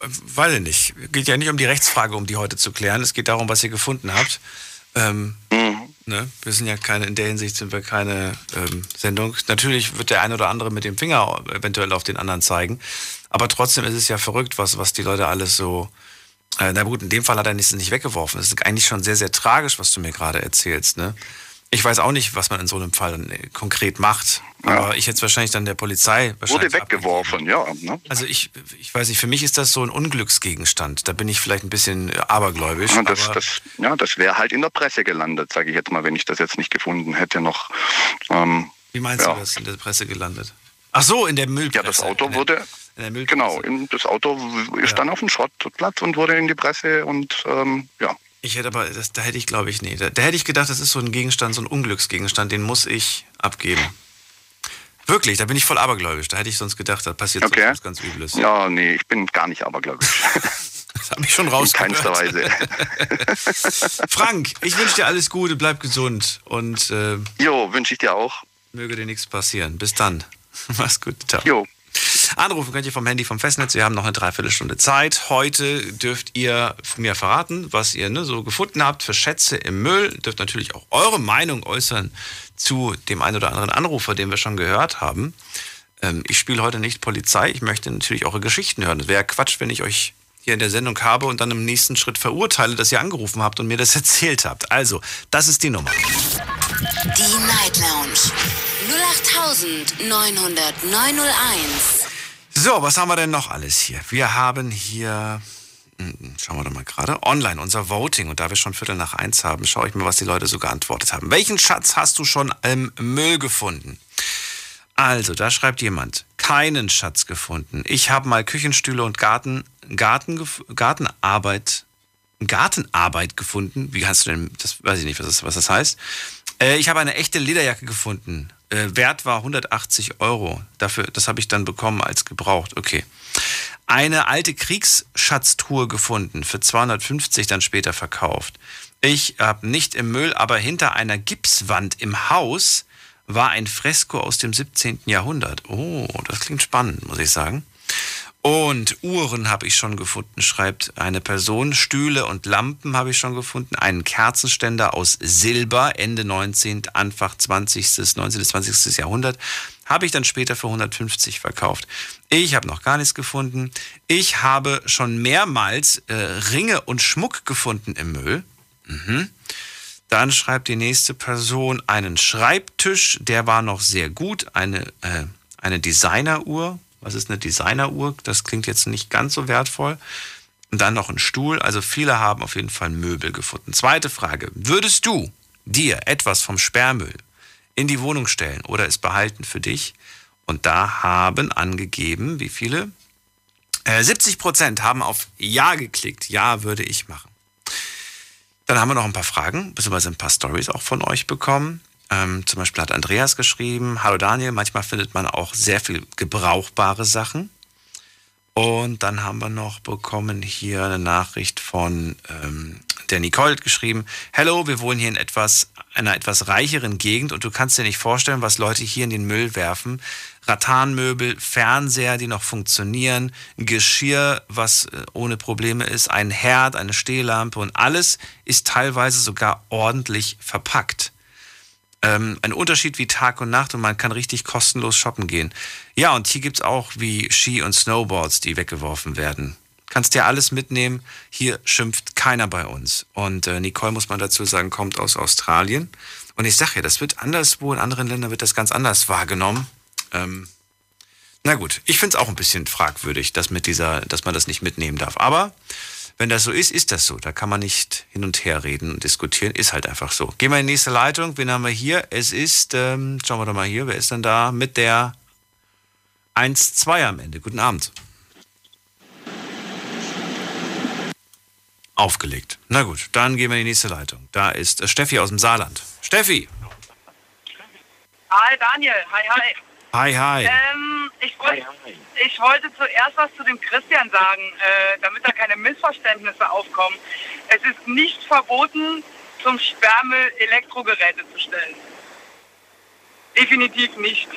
weiß ich nicht. Geht ja nicht um die Rechtsfrage, um die heute zu klären. Es geht darum, was ihr gefunden habt. Ähm, ne? Wir sind ja keine, in der Hinsicht sind wir keine ähm, Sendung. Natürlich wird der eine oder andere mit dem Finger eventuell auf den anderen zeigen. Aber trotzdem ist es ja verrückt, was, was die Leute alles so. Äh, na gut, in dem Fall hat er es nicht weggeworfen. Es ist eigentlich schon sehr, sehr tragisch, was du mir gerade erzählst. Ne? Ich weiß auch nicht, was man in so einem Fall äh, konkret macht. Aber ich hätte es wahrscheinlich dann der Polizei Wurde weggeworfen, ja. Ne? also ich, ich weiß nicht, für mich ist das so ein Unglücksgegenstand. Da bin ich vielleicht ein bisschen äh, abergläubisch. Ja, das, das, ja, das wäre halt in der Presse gelandet, sage ich jetzt mal, wenn ich das jetzt nicht gefunden hätte noch. Ähm, wie meinst ja. du das in der Presse gelandet? Ach so, in der Müllpresse. Ja, das Auto wurde. Genau, das Auto ist dann auf dem Schrottplatz und wurde in die Presse und ähm, ja. Ich hätte aber, das, da hätte ich glaube ich, nee, da, da hätte ich gedacht, das ist so ein Gegenstand, so ein Unglücksgegenstand, den muss ich abgeben. Wirklich, da bin ich voll abergläubisch. Da hätte ich sonst gedacht, da passiert Okay. sonst was ganz Übles. Ja, nee, ich bin gar nicht abergläubisch. [laughs] [laughs] Das habe ich schon raus. In keinster Weise. [laughs] Frank, ich wünsche dir alles Gute, bleib gesund und äh, Jo, wünsche ich dir auch. möge dir nichts passieren. Bis dann. Mach's gut. Ciao. Jo. Anrufen könnt ihr vom Handy vom Festnetz. Wir haben noch eine Dreiviertelstunde Zeit. Heute dürft ihr mir verraten, was ihr ne, so gefunden habt für Schätze im Müll. Dürft natürlich auch eure Meinung äußern zu dem einen oder anderen Anrufer, den wir schon gehört haben. Ähm, ich spiele heute nicht Polizei. Ich möchte natürlich eure Geschichten hören. Es wäre Quatsch, wenn ich euch hier in der Sendung habe und dann im nächsten Schritt verurteile, dass ihr angerufen habt und mir das [laughs] erzählt habt. Also, das ist die Nummer. Die Night Lounge 0890901. So, was haben wir denn noch alles hier? Wir haben hier, hm, schauen wir doch mal gerade, online, unser Voting. Und da wir schon Viertel nach eins haben, schaue ich mir, was die Leute so geantwortet haben. Welchen Schatz hast du schon im Müll gefunden? Also, da schreibt jemand, keinen Schatz gefunden. Ich habe mal Küchenstühle und Garten, Garten, Gartenarbeit, Gartenarbeit gefunden. Wie kannst du denn, das weiß ich nicht, was das, was das heißt. Äh, ich habe eine echte Lederjacke gefunden. Äh, Wert war 180 Euro. Dafür, das habe ich dann bekommen als gebraucht. Okay. Eine alte Kriegsschatztruhe gefunden, für 250 dann später verkauft. Ich habe nicht im Müll, aber hinter einer Gipswand im Haus war ein Fresko aus dem 17. Jahrhundert. Oh, das klingt spannend, muss ich sagen. Und Uhren habe ich schon gefunden, schreibt eine Person. Stühle und Lampen habe ich schon gefunden. Einen Kerzenständer aus Silber, Ende 19., Anfang 20., 19. bis 20. Jahrhundert. Habe ich dann später für 150 verkauft. Ich habe noch gar nichts gefunden. Ich habe schon mehrmals äh, Ringe und Schmuck gefunden im Müll. Mhm. Dann schreibt die nächste Person einen Schreibtisch, der war noch sehr gut. Eine, äh, eine Designeruhr. Was ist eine Designeruhr? Das klingt jetzt nicht ganz so wertvoll. Und dann noch ein Stuhl. Also viele haben auf jeden Fall Möbel gefunden. Zweite Frage. Würdest du dir etwas vom Sperrmüll in die Wohnung stellen oder es behalten für dich? Und da haben angegeben, wie viele? Äh, 70 Prozent haben auf Ja geklickt. Ja, würde ich machen. Dann haben wir noch ein paar Fragen, beziehungsweise ein paar Stories auch von euch bekommen. Ähm, zum Beispiel hat Andreas geschrieben, Hallo Daniel, manchmal findet man auch sehr viel gebrauchbare Sachen. Und dann haben wir noch bekommen hier eine Nachricht von ähm, der Nicole geschrieben, Hello, wir wohnen hier in etwas, einer etwas reicheren Gegend und du kannst dir nicht vorstellen, was Leute hier in den Müll werfen. Rattanmöbel, Fernseher, die noch funktionieren, Geschirr, was äh, ohne Probleme ist, ein Herd, eine Stehlampe und alles ist teilweise sogar ordentlich verpackt. Ähm, ein Unterschied wie Tag und Nacht und man kann richtig kostenlos shoppen gehen. Ja, und hier gibt's auch wie Ski und Snowboards, die weggeworfen werden. Kannst dir alles mitnehmen. Hier schimpft keiner bei uns. Und äh, Nicole, muss man dazu sagen, kommt aus Australien. Und ich sage ja, das wird anderswo, in anderen Ländern wird das ganz anders wahrgenommen. Ähm, na gut, ich finde es auch ein bisschen fragwürdig, dass, mit dieser, dass man das nicht mitnehmen darf. Aber wenn das so ist, ist das so. Da kann man nicht hin und her reden und diskutieren. Ist halt einfach so. Gehen wir in die nächste Leitung. Wen haben wir hier? Es ist, ähm, schauen wir doch mal hier, wer ist denn da mit der 1-2 am Ende? Guten Abend. Aufgelegt. Na gut, dann gehen wir in die nächste Leitung. Da ist äh, Steffi aus dem Saarland. Steffi! Hi Daniel, hi hi. Hi, hi. Ähm, ich, wollt, ich wollte zuerst was zu dem Christian sagen, äh, damit da keine Missverständnisse aufkommen. Es ist nicht verboten, zum Sperrmüll Elektrogeräte zu stellen. Definitiv nicht.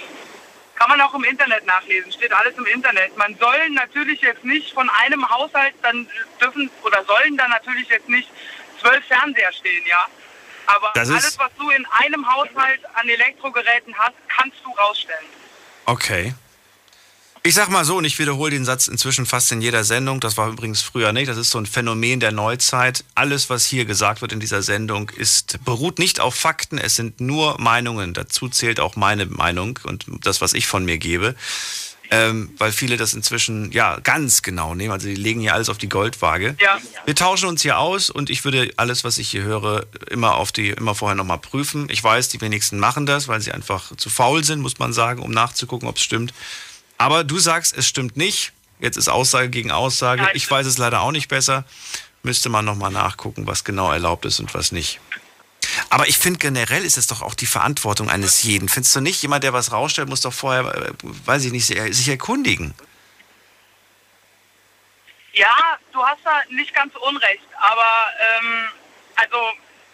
Kann man auch im Internet nachlesen, steht alles im Internet. Man soll natürlich jetzt nicht von einem Haushalt, dann dürfen oder sollen dann natürlich jetzt nicht zwölf Fernseher stehen, ja. Aber alles, was du in einem Haushalt an Elektrogeräten hast, kannst du rausstellen. Okay. Ich sag mal so, und ich wiederhole den Satz inzwischen fast in jeder Sendung, das war übrigens früher nicht, das ist so ein Phänomen der Neuzeit. Alles, was hier gesagt wird in dieser Sendung, ist, beruht nicht auf Fakten, es sind nur Meinungen. Dazu zählt auch meine Meinung und das, was ich von mir gebe. Ähm, weil viele das inzwischen ja ganz genau nehmen. Also die legen hier alles auf die Goldwaage. Ja. Wir tauschen uns hier aus und ich würde alles, was ich hier höre, immer auf die, immer vorher nochmal prüfen. Ich weiß, die wenigsten machen das, weil sie einfach zu faul sind, muss man sagen, um nachzugucken, ob es stimmt. Aber du sagst, es stimmt nicht. Jetzt ist Aussage gegen Aussage. Ich weiß es leider auch nicht besser. Müsste man nochmal nachgucken, was genau erlaubt ist und was nicht. Aber ich finde generell ist es doch auch die Verantwortung eines jeden. Findest du nicht? Jemand, der was rausstellt, muss doch vorher, äh, weiß ich nicht, sich erkundigen. Ja, du hast da nicht ganz unrecht, aber ähm, also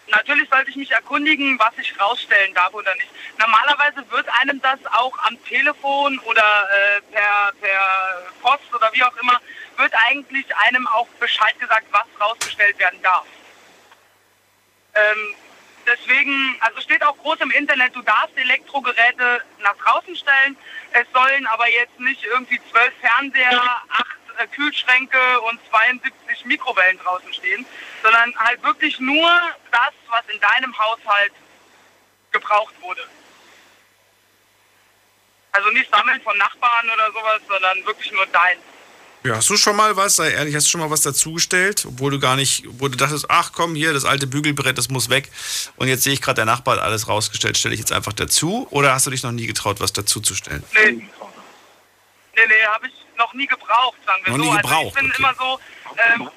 natürlich sollte ich mich erkundigen, was ich rausstellen darf oder nicht. Normalerweise wird einem das auch am Telefon oder äh, per, per Post oder wie auch immer, wird eigentlich einem auch Bescheid gesagt, was rausgestellt werden darf. Ähm, deswegen, also steht auch groß im Internet, du darfst Elektrogeräte nach draußen stellen. Es sollen aber jetzt nicht irgendwie zwölf Fernseher, acht äh, Kühlschränke und 72 Mikrowellen draußen stehen, sondern halt wirklich nur das, was in deinem Haushalt gebraucht wurde. Also nicht sammeln von Nachbarn oder sowas, sondern wirklich nur dein. Ja, hast du schon mal was, sei ehrlich, hast du schon mal was dazugestellt, obwohl du gar nicht, wo du dachtest, ach komm, hier, das alte Bügelbrett, das muss weg. Und jetzt sehe ich gerade, der Nachbar hat alles rausgestellt, stelle ich jetzt einfach dazu? Oder hast du dich noch nie getraut, was dazuzustellen? Nee, nee, nee habe ich noch nie gebraucht, sagen wir Noch so. nie also gebraucht, ich bin okay. immer so, ähm,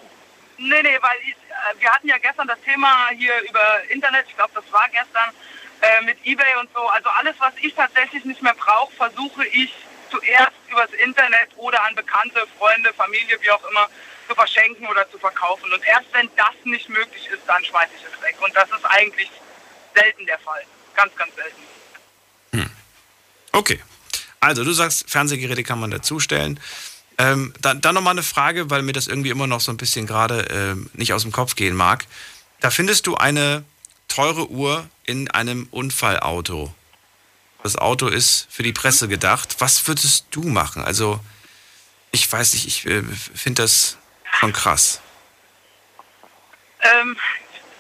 nee, nee, weil ich, äh, wir hatten ja gestern das Thema hier über Internet, ich glaube, das war gestern, äh, mit Ebay und so. Also alles, was ich tatsächlich nicht mehr brauche, versuche ich zuerst übers Internet oder an Bekannte, Freunde, Familie, wie auch immer, zu verschenken oder zu verkaufen. Und erst wenn das nicht möglich ist, dann schmeiße ich es weg. Und das ist eigentlich selten der Fall. Ganz, ganz selten. Okay. Also, du sagst, Fernsehgeräte kann man dazustellen. Ähm, dann dann nochmal eine Frage, weil mir das irgendwie immer noch so ein bisschen gerade ähm, nicht aus dem Kopf gehen mag. Da findest du eine teure Uhr in einem Unfallauto. Das Auto ist für die Presse gedacht. Was würdest du machen? Also, ich weiß nicht, ich äh, finde das schon krass. Ähm,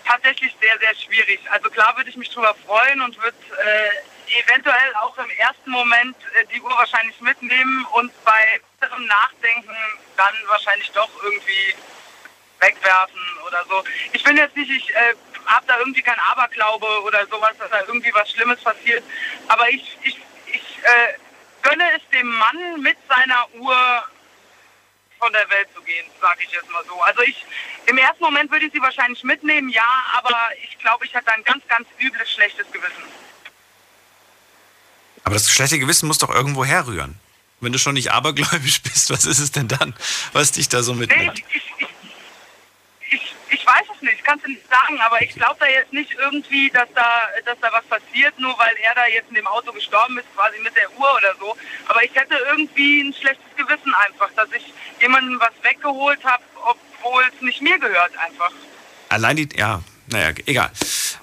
tatsächlich sehr, sehr schwierig. Also klar würde ich mich drüber freuen und würde äh, eventuell auch im ersten Moment äh, die Uhr wahrscheinlich mitnehmen und bei weiterem Nachdenken dann wahrscheinlich doch irgendwie wegwerfen oder so. Ich bin jetzt nicht, ich äh, habe da irgendwie kein Aberglaube oder sowas, dass da irgendwie was Schlimmes passiert. Aber ich, ich, ich äh, gönne es dem Mann mit seiner Uhr von der Welt zu gehen, sage ich jetzt mal so. Also ich, im ersten Moment würde ich sie wahrscheinlich mitnehmen, ja, aber ich glaube, ich hätte ein ganz, ganz übles, schlechtes Gewissen. Aber das schlechte Gewissen muss doch irgendwo herrühren. Wenn du schon nicht abergläubisch [laughs] bist, was ist es denn dann, was dich da so Nee, mitnimmt? ich, ich, ich, ich, weiß es nicht, kannst du nicht sagen, aber ich glaube da jetzt nicht irgendwie, dass da, dass da was passiert, nur weil er da jetzt in dem Auto gestorben ist, quasi mit der Uhr oder so. Aber ich hätte irgendwie ein schlechtes Gewissen einfach, dass ich jemandem was weggeholt habe, obwohl es nicht mir gehört einfach. Allein die, ja, naja, egal.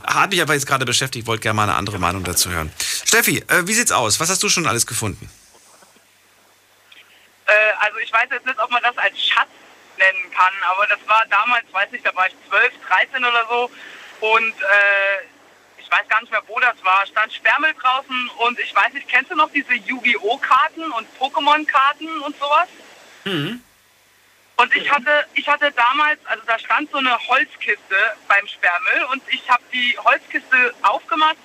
Hat mich aber jetzt gerade beschäftigt, wollte gerne mal eine andere Meinung dazu hören. Steffi, äh, wie sieht's aus? Was hast du schon alles gefunden? Äh, also ich weiß jetzt nicht, ob man das als Schatz nennen kann, aber das war damals, weiß nicht, da war ich 12, 13 oder so und äh, ich weiß gar nicht mehr, wo das war, stand Sperrmüll draußen und ich weiß nicht, kennst du noch diese Yu-Gi-Oh! Karten und Pokémon-Karten und sowas? Und ich hatte, ich hatte damals, also da stand so eine Holzkiste beim Sperrmüll und ich habe die Holzkiste aufgemacht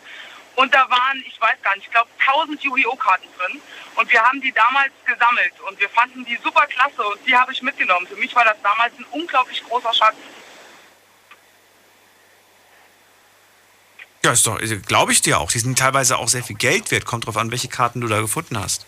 und da waren, ich weiß gar nicht, ich glaube 1000 Yu-Gi-Oh! Karten drin und wir haben die damals gesammelt und wir fanden die super klasse und die habe ich mitgenommen. Für mich war das damals ein unglaublich großer Schatz. Ja, ist doch, glaube ich dir auch. Die sind teilweise auch sehr viel Geld wert. Kommt drauf an, welche Karten du da gefunden hast.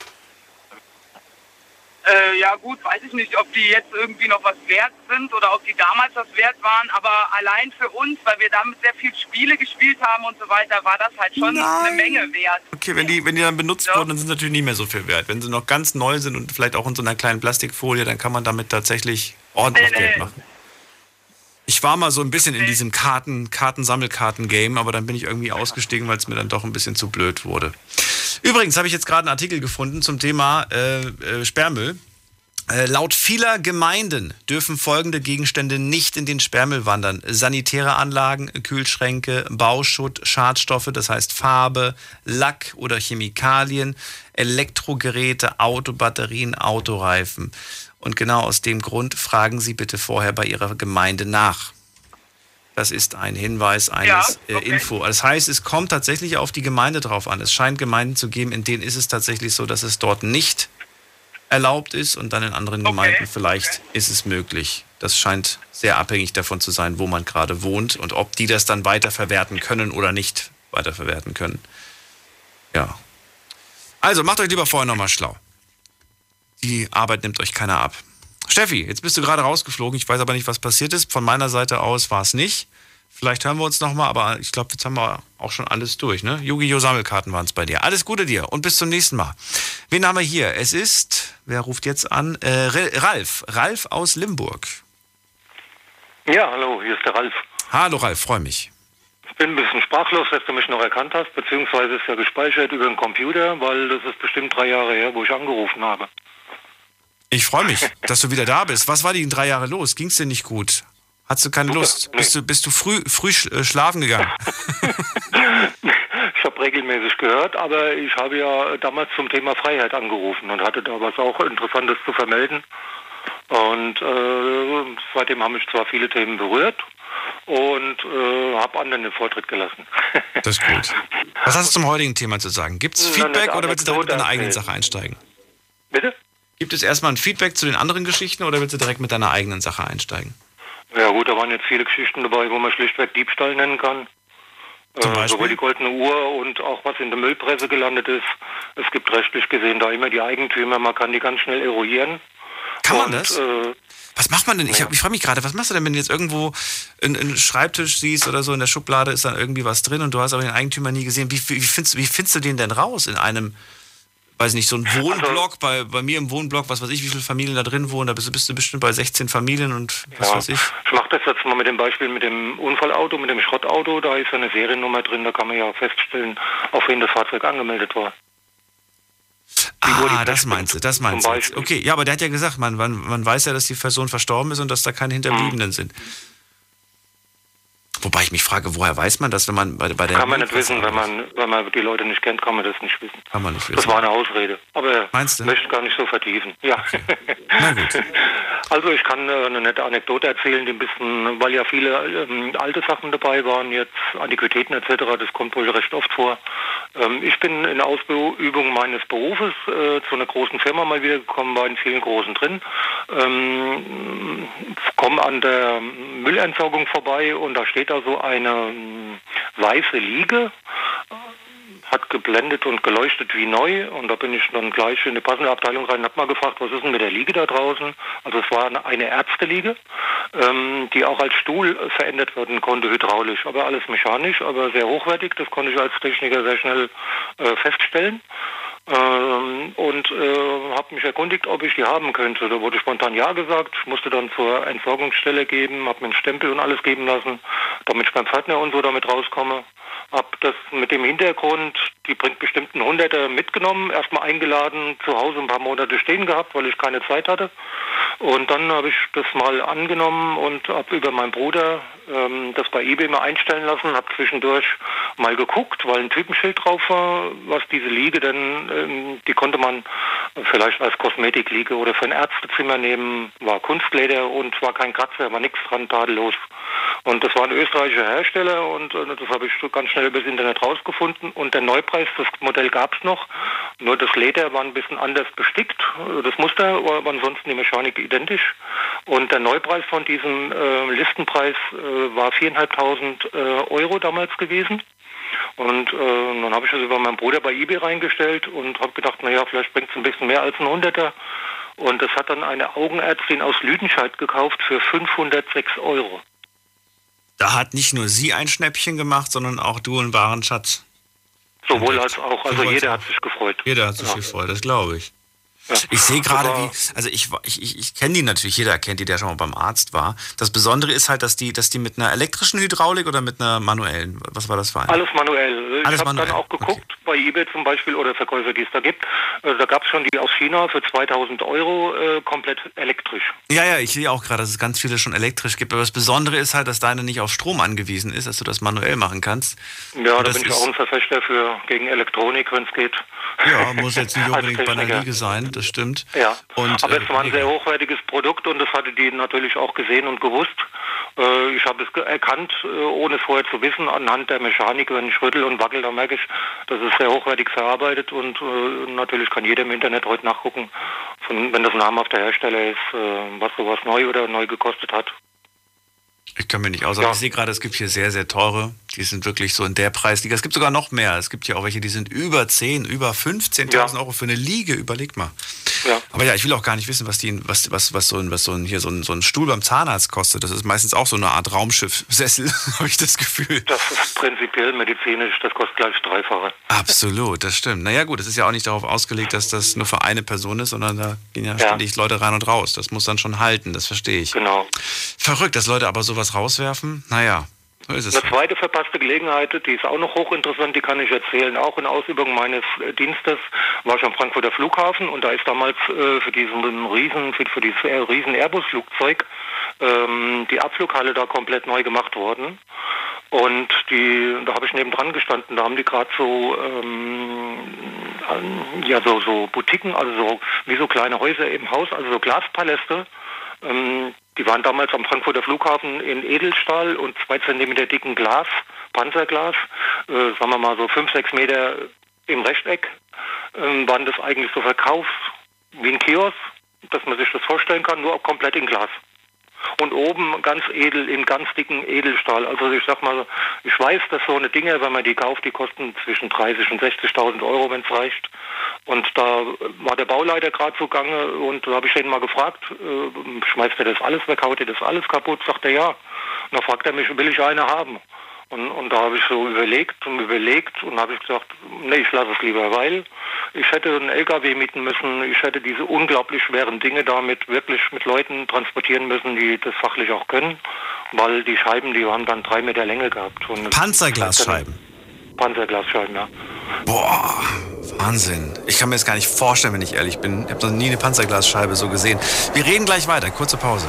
Äh, ja gut, weiß ich nicht, ob die jetzt irgendwie noch was wert sind oder ob die damals was wert waren, aber allein für uns, weil wir damit sehr viel Spiele gespielt haben und so weiter, war das halt schon Nein. eine Menge wert. Okay, wenn die, wenn die dann benutzt wurden, dann sind sie natürlich nicht mehr so viel wert. Wenn sie noch ganz neu sind und vielleicht auch in so einer kleinen Plastikfolie, dann kann man damit tatsächlich ordentlich nee. Geld machen. Ich war mal so ein bisschen in diesem Karten, Karten-Sammelkarten-Game, aber dann bin ich irgendwie ausgestiegen, weil es mir dann doch ein bisschen zu blöd wurde. Übrigens habe ich jetzt gerade einen Artikel gefunden zum Thema äh, äh, Sperrmüll. Äh, laut vieler Gemeinden dürfen folgende Gegenstände nicht in den Sperrmüll wandern. Sanitäre Anlagen, Kühlschränke, Bauschutt, Schadstoffe, das heißt Farbe, Lack oder Chemikalien, Elektrogeräte, Autobatterien, Autoreifen. Und genau aus dem Grund fragen Sie bitte vorher bei Ihrer Gemeinde nach. Das ist ein Hinweis eines Ja, äh, Info. Das heißt, es kommt tatsächlich auf die Gemeinde drauf an. Es scheint Gemeinden zu geben, in denen ist es tatsächlich so, dass es dort nicht erlaubt ist und dann in anderen Gemeinden vielleicht ist es möglich. Das scheint sehr abhängig davon zu sein, wo man gerade wohnt und ob die das dann weiterverwerten können oder nicht weiterverwerten können. Ja. Also macht euch lieber vorher nochmal schlau. Die Arbeit nimmt euch keiner ab. Steffi, jetzt bist du gerade rausgeflogen. Ich weiß aber nicht, was passiert ist. Von meiner Seite aus war es nicht. Vielleicht hören wir uns nochmal, aber ich glaube, jetzt haben wir auch schon alles durch. Ne? Yu-Gi-Oh! Sammelkarten waren es bei dir. Alles Gute dir und bis zum nächsten Mal. Wen haben wir hier? Es ist, wer ruft jetzt an? Äh, Ralf. Ralf aus Limburg. Ja, hallo, hier ist der Ralf. Hallo Ralf, freue mich. Ich bin ein bisschen sprachlos, dass du mich noch erkannt hast, beziehungsweise ist ja gespeichert über den Computer, weil das ist bestimmt drei Jahre her, wo ich angerufen habe. Ich freue mich, dass du wieder da bist. Was war die drei Jahre los? Ging es dir nicht gut? Hattest du keine Lust? Bist du, bist du früh, früh äh, schlafen gegangen? Ich habe regelmäßig gehört, aber ich habe ja damals zum Thema Freiheit angerufen und hatte da was auch Interessantes zu vermelden. Und äh, seitdem haben mich zwar viele Themen berührt und äh, habe anderen den Vortritt gelassen. Das ist gut. Was hast du zum heutigen Thema zu sagen? Gibt es Feedback oder willst du direkt mit deiner eigenen. Sache einsteigen? Bitte? Gibt es erstmal ein Feedback zu den anderen Geschichten oder willst du direkt mit deiner eigenen Sache einsteigen? Ja gut, da waren jetzt viele Geschichten dabei, wo man schlichtweg Diebstahl nennen kann. Äh, sowohl die goldene Uhr und auch was in der Müllpresse gelandet ist. Es gibt rechtlich gesehen da immer die Eigentümer, man kann die ganz schnell eruieren. Kann man und, das? Äh, Was macht man denn? Ich, hab- ich frage mich gerade, was machst du denn, wenn du jetzt irgendwo einen, einen Schreibtisch siehst oder so, in der Schublade ist dann irgendwie was drin und du hast aber den Eigentümer nie gesehen. Wie, wie, findest, wie findest du den denn raus in einem, weiß nicht, so ein Wohnblock, bei, bei mir im Wohnblock, was weiß ich, wie viele Familien da drin wohnen, da bist du, bist du bestimmt bei 16 Familien und was ja. weiß ich. Ich mache das jetzt mal mit dem Beispiel mit dem Unfallauto, mit dem Schrottauto. Da ist ja eine Seriennummer drin, da kann man ja feststellen, auf wen das Fahrzeug angemeldet war. Ah, das meinst du, das meinst du. Okay, ja, aber der hat ja gesagt, man, man, man weiß ja, dass die Person verstorben ist und dass da keine Hinterbliebenen sind. Wobei ich mich frage, woher weiß man das, wenn man bei, bei der Kann man nicht wissen, wenn man, wenn man die Leute nicht kennt, kann man das nicht wissen. Kann man nicht Das wissen. war eine Ausrede. Aber Meinst du? möchte gar nicht so vertiefen. Ja. [laughs] Also ich kann äh, eine nette Anekdote erzählen, die ein bisschen, weil ja viele ähm, alte Sachen dabei waren, jetzt Antiquitäten etc., das kommt wohl recht oft vor. Ähm, ich bin in der Ausübung meines Berufes äh, zu einer großen Firma mal wieder gekommen, war in vielen großen drin, ähm, komme an der Müllentsorgung vorbei und da steht da so eine ähm, weiße Liege, hat geblendet und geleuchtet wie neu und da bin ich dann gleich in die passende Abteilung rein und habe mal gefragt, was ist denn mit der Liege da draußen? Also es war eine, Ärzteliege, ähm, die auch als Stuhl äh, verändert werden konnte, hydraulisch, aber alles mechanisch, aber sehr hochwertig, das konnte ich als Techniker sehr schnell äh, feststellen. Ähm, und äh, habe mich erkundigt, ob ich die haben könnte. Da wurde spontan ja gesagt, ich musste dann zur Entsorgungsstelle geben, habe mir einen Stempel und alles geben lassen, damit ich beim Pförtner und so damit rauskomme. Hab das mit dem Hintergrund, die bringt bestimmt einen Hunderter mitgenommen, erstmal eingeladen, zu Hause ein paar Monate stehen gehabt, weil ich keine Zeit hatte. Und dann habe ich das mal angenommen und habe über meinen Bruder ähm, das bei eBay mal einstellen lassen, habe zwischendurch mal geguckt, weil ein Typenschild drauf war, was diese Liege denn, ähm, die konnte man vielleicht als Kosmetikliege oder für ein Ärztezimmer nehmen, war Kunstleder und war kein Kratzer, war nichts dran, tadellos. Und das war ein österreichischer Hersteller und äh, das habe ich ganz schnell übers Internet rausgefunden. Und der Neupreis, das Modell gab es noch, nur das Leder war ein bisschen anders bestickt. Das Muster war ansonsten die Mechanik identisch. Und der Neupreis von diesem äh, Listenpreis äh, war 4.500 äh, Euro damals gewesen. Und äh, dann habe ich das über meinen Bruder bei eBay reingestellt und habe gedacht, naja, vielleicht bringt es ein bisschen mehr als ein Hunderter. Und das hat dann eine Augenärztin aus Lüdenscheid gekauft für 506 Euro. Da hat nicht nur sie ein Schnäppchen gemacht, sondern auch du einen wahren Schatz. Sowohl als auch, also jeder hat sich gefreut. Jeder hat sich Ja. gefreut, das glaube ich. Ja. Ich sehe gerade, wie, also ich, ich, ich, ich kenne die natürlich, jeder kennt die, der schon mal beim Arzt war. Das Besondere ist halt, dass die, dass die mit einer elektrischen Hydraulik oder mit einer manuellen, was war das für eine? Alles manuell. Alles ich habe dann auch geguckt, bei eBay zum Beispiel oder Verkäufer, die es da gibt. Äh, da gab es schon die aus China für 2000 Euro äh, komplett elektrisch. Ja, ja, ich sehe auch gerade, dass es ganz viele schon elektrisch gibt. Aber das Besondere ist halt, dass deine nicht auf Strom angewiesen ist, dass du das manuell machen kannst. Ja, Und da bin ich auch ein Verfechter für gegen Elektronik, wenn es geht. Ja, muss jetzt nicht [laughs] unbedingt bei einer Techniker. Liege sein, das stimmt. Ja, Und, aber äh, es war ein sehr hochwertiges Produkt und das hatte die natürlich auch gesehen und gewusst. Äh, ich habe es erkannt, äh, ohne es vorher zu wissen, anhand der Mechanik, wenn ich rüttel und wackel, dann merke ich, das ist sehr hochwertig verarbeitet und äh, natürlich kann jeder im Internet heute nachgucken, von, wenn das ein namhafter Hersteller ist, äh, was sowas neu oder neu gekostet hat. Ich kann mir nicht aus, aber ich sehe gerade, es gibt hier sehr, sehr teure. Die sind wirklich so in der Preisliga. Es gibt sogar noch mehr. Es gibt ja auch welche, die sind über 10, über 15.000 Euro für eine Liege. Überleg mal. Ja. Aber ja, ich will auch gar nicht wissen, was die, was, was, was so ein, was so ein, hier so ein, so ein Stuhl beim Zahnarzt kostet. Das ist meistens auch so eine Art Raumschiff-Sessel, [laughs] habe ich das Gefühl. Das ist prinzipiell medizinisch, das kostet gleich Dreifache. Absolut, das stimmt. Naja, gut, es ist ja auch nicht darauf ausgelegt, dass das nur für eine Person ist, sondern da gehen ja, ständig Leute rein und raus. Das muss dann schon halten, das verstehe ich. Genau. Verrückt, dass Leute aber sowas rauswerfen. Naja, so ist es. Eine zweite verpasste Gelegenheit, die ist auch noch hochinteressant, die kann ich erzählen. Auch in Ausübung meines äh, Dienstes war ich am Frankfurter Flughafen und da ist damals äh, für diesen riesen, für, für dieses äh, riesen Airbus-Flugzeug ähm, die Abflughalle da komplett neu gemacht worden. Und die, da habe ich nebendran gestanden, da haben die gerade so, ähm, ja, so, so Boutiquen, also so, wie so kleine Häuser im Haus, also so Glaspaläste. Ähm, die waren damals am Frankfurter Flughafen in Edelstahl und zwei Zentimeter dicken Glas, Panzerglas, äh, sagen wir mal so fünf, sechs Meter im Rechteck, ähm, waren das eigentlich so verkauft wie ein Kiosk, dass man sich das vorstellen kann, nur komplett in Glas. Und oben ganz edel, in ganz dicken Edelstahl. Also ich sag mal, ich weiß, dass so eine Dinge, wenn man die kauft, die kosten zwischen 30 und 60.000 Euro, wenn es reicht. Und da war der Bauleiter gerade zugange und da habe ich den mal gefragt, äh, schmeißt er das alles weg, haut er das alles kaputt? Sagt er ja. Und dann fragt er mich, will ich eine haben? Und, und da habe ich so überlegt und überlegt und habe ich gesagt, nee, ich lasse es lieber, weil ich hätte einen LKW mieten müssen, ich hätte diese unglaublich schweren Dinge damit wirklich mit Leuten transportieren müssen, die das fachlich auch können, weil die Scheiben, die haben dann drei Meter Länge gehabt. Und Panzerglasscheiben. Panzerglasscheiben, ja. Boah, Wahnsinn. Ich kann mir das gar nicht vorstellen, wenn ich ehrlich bin. Ich habe noch nie eine Panzerglasscheibe so gesehen. Wir reden gleich weiter. Kurze Pause.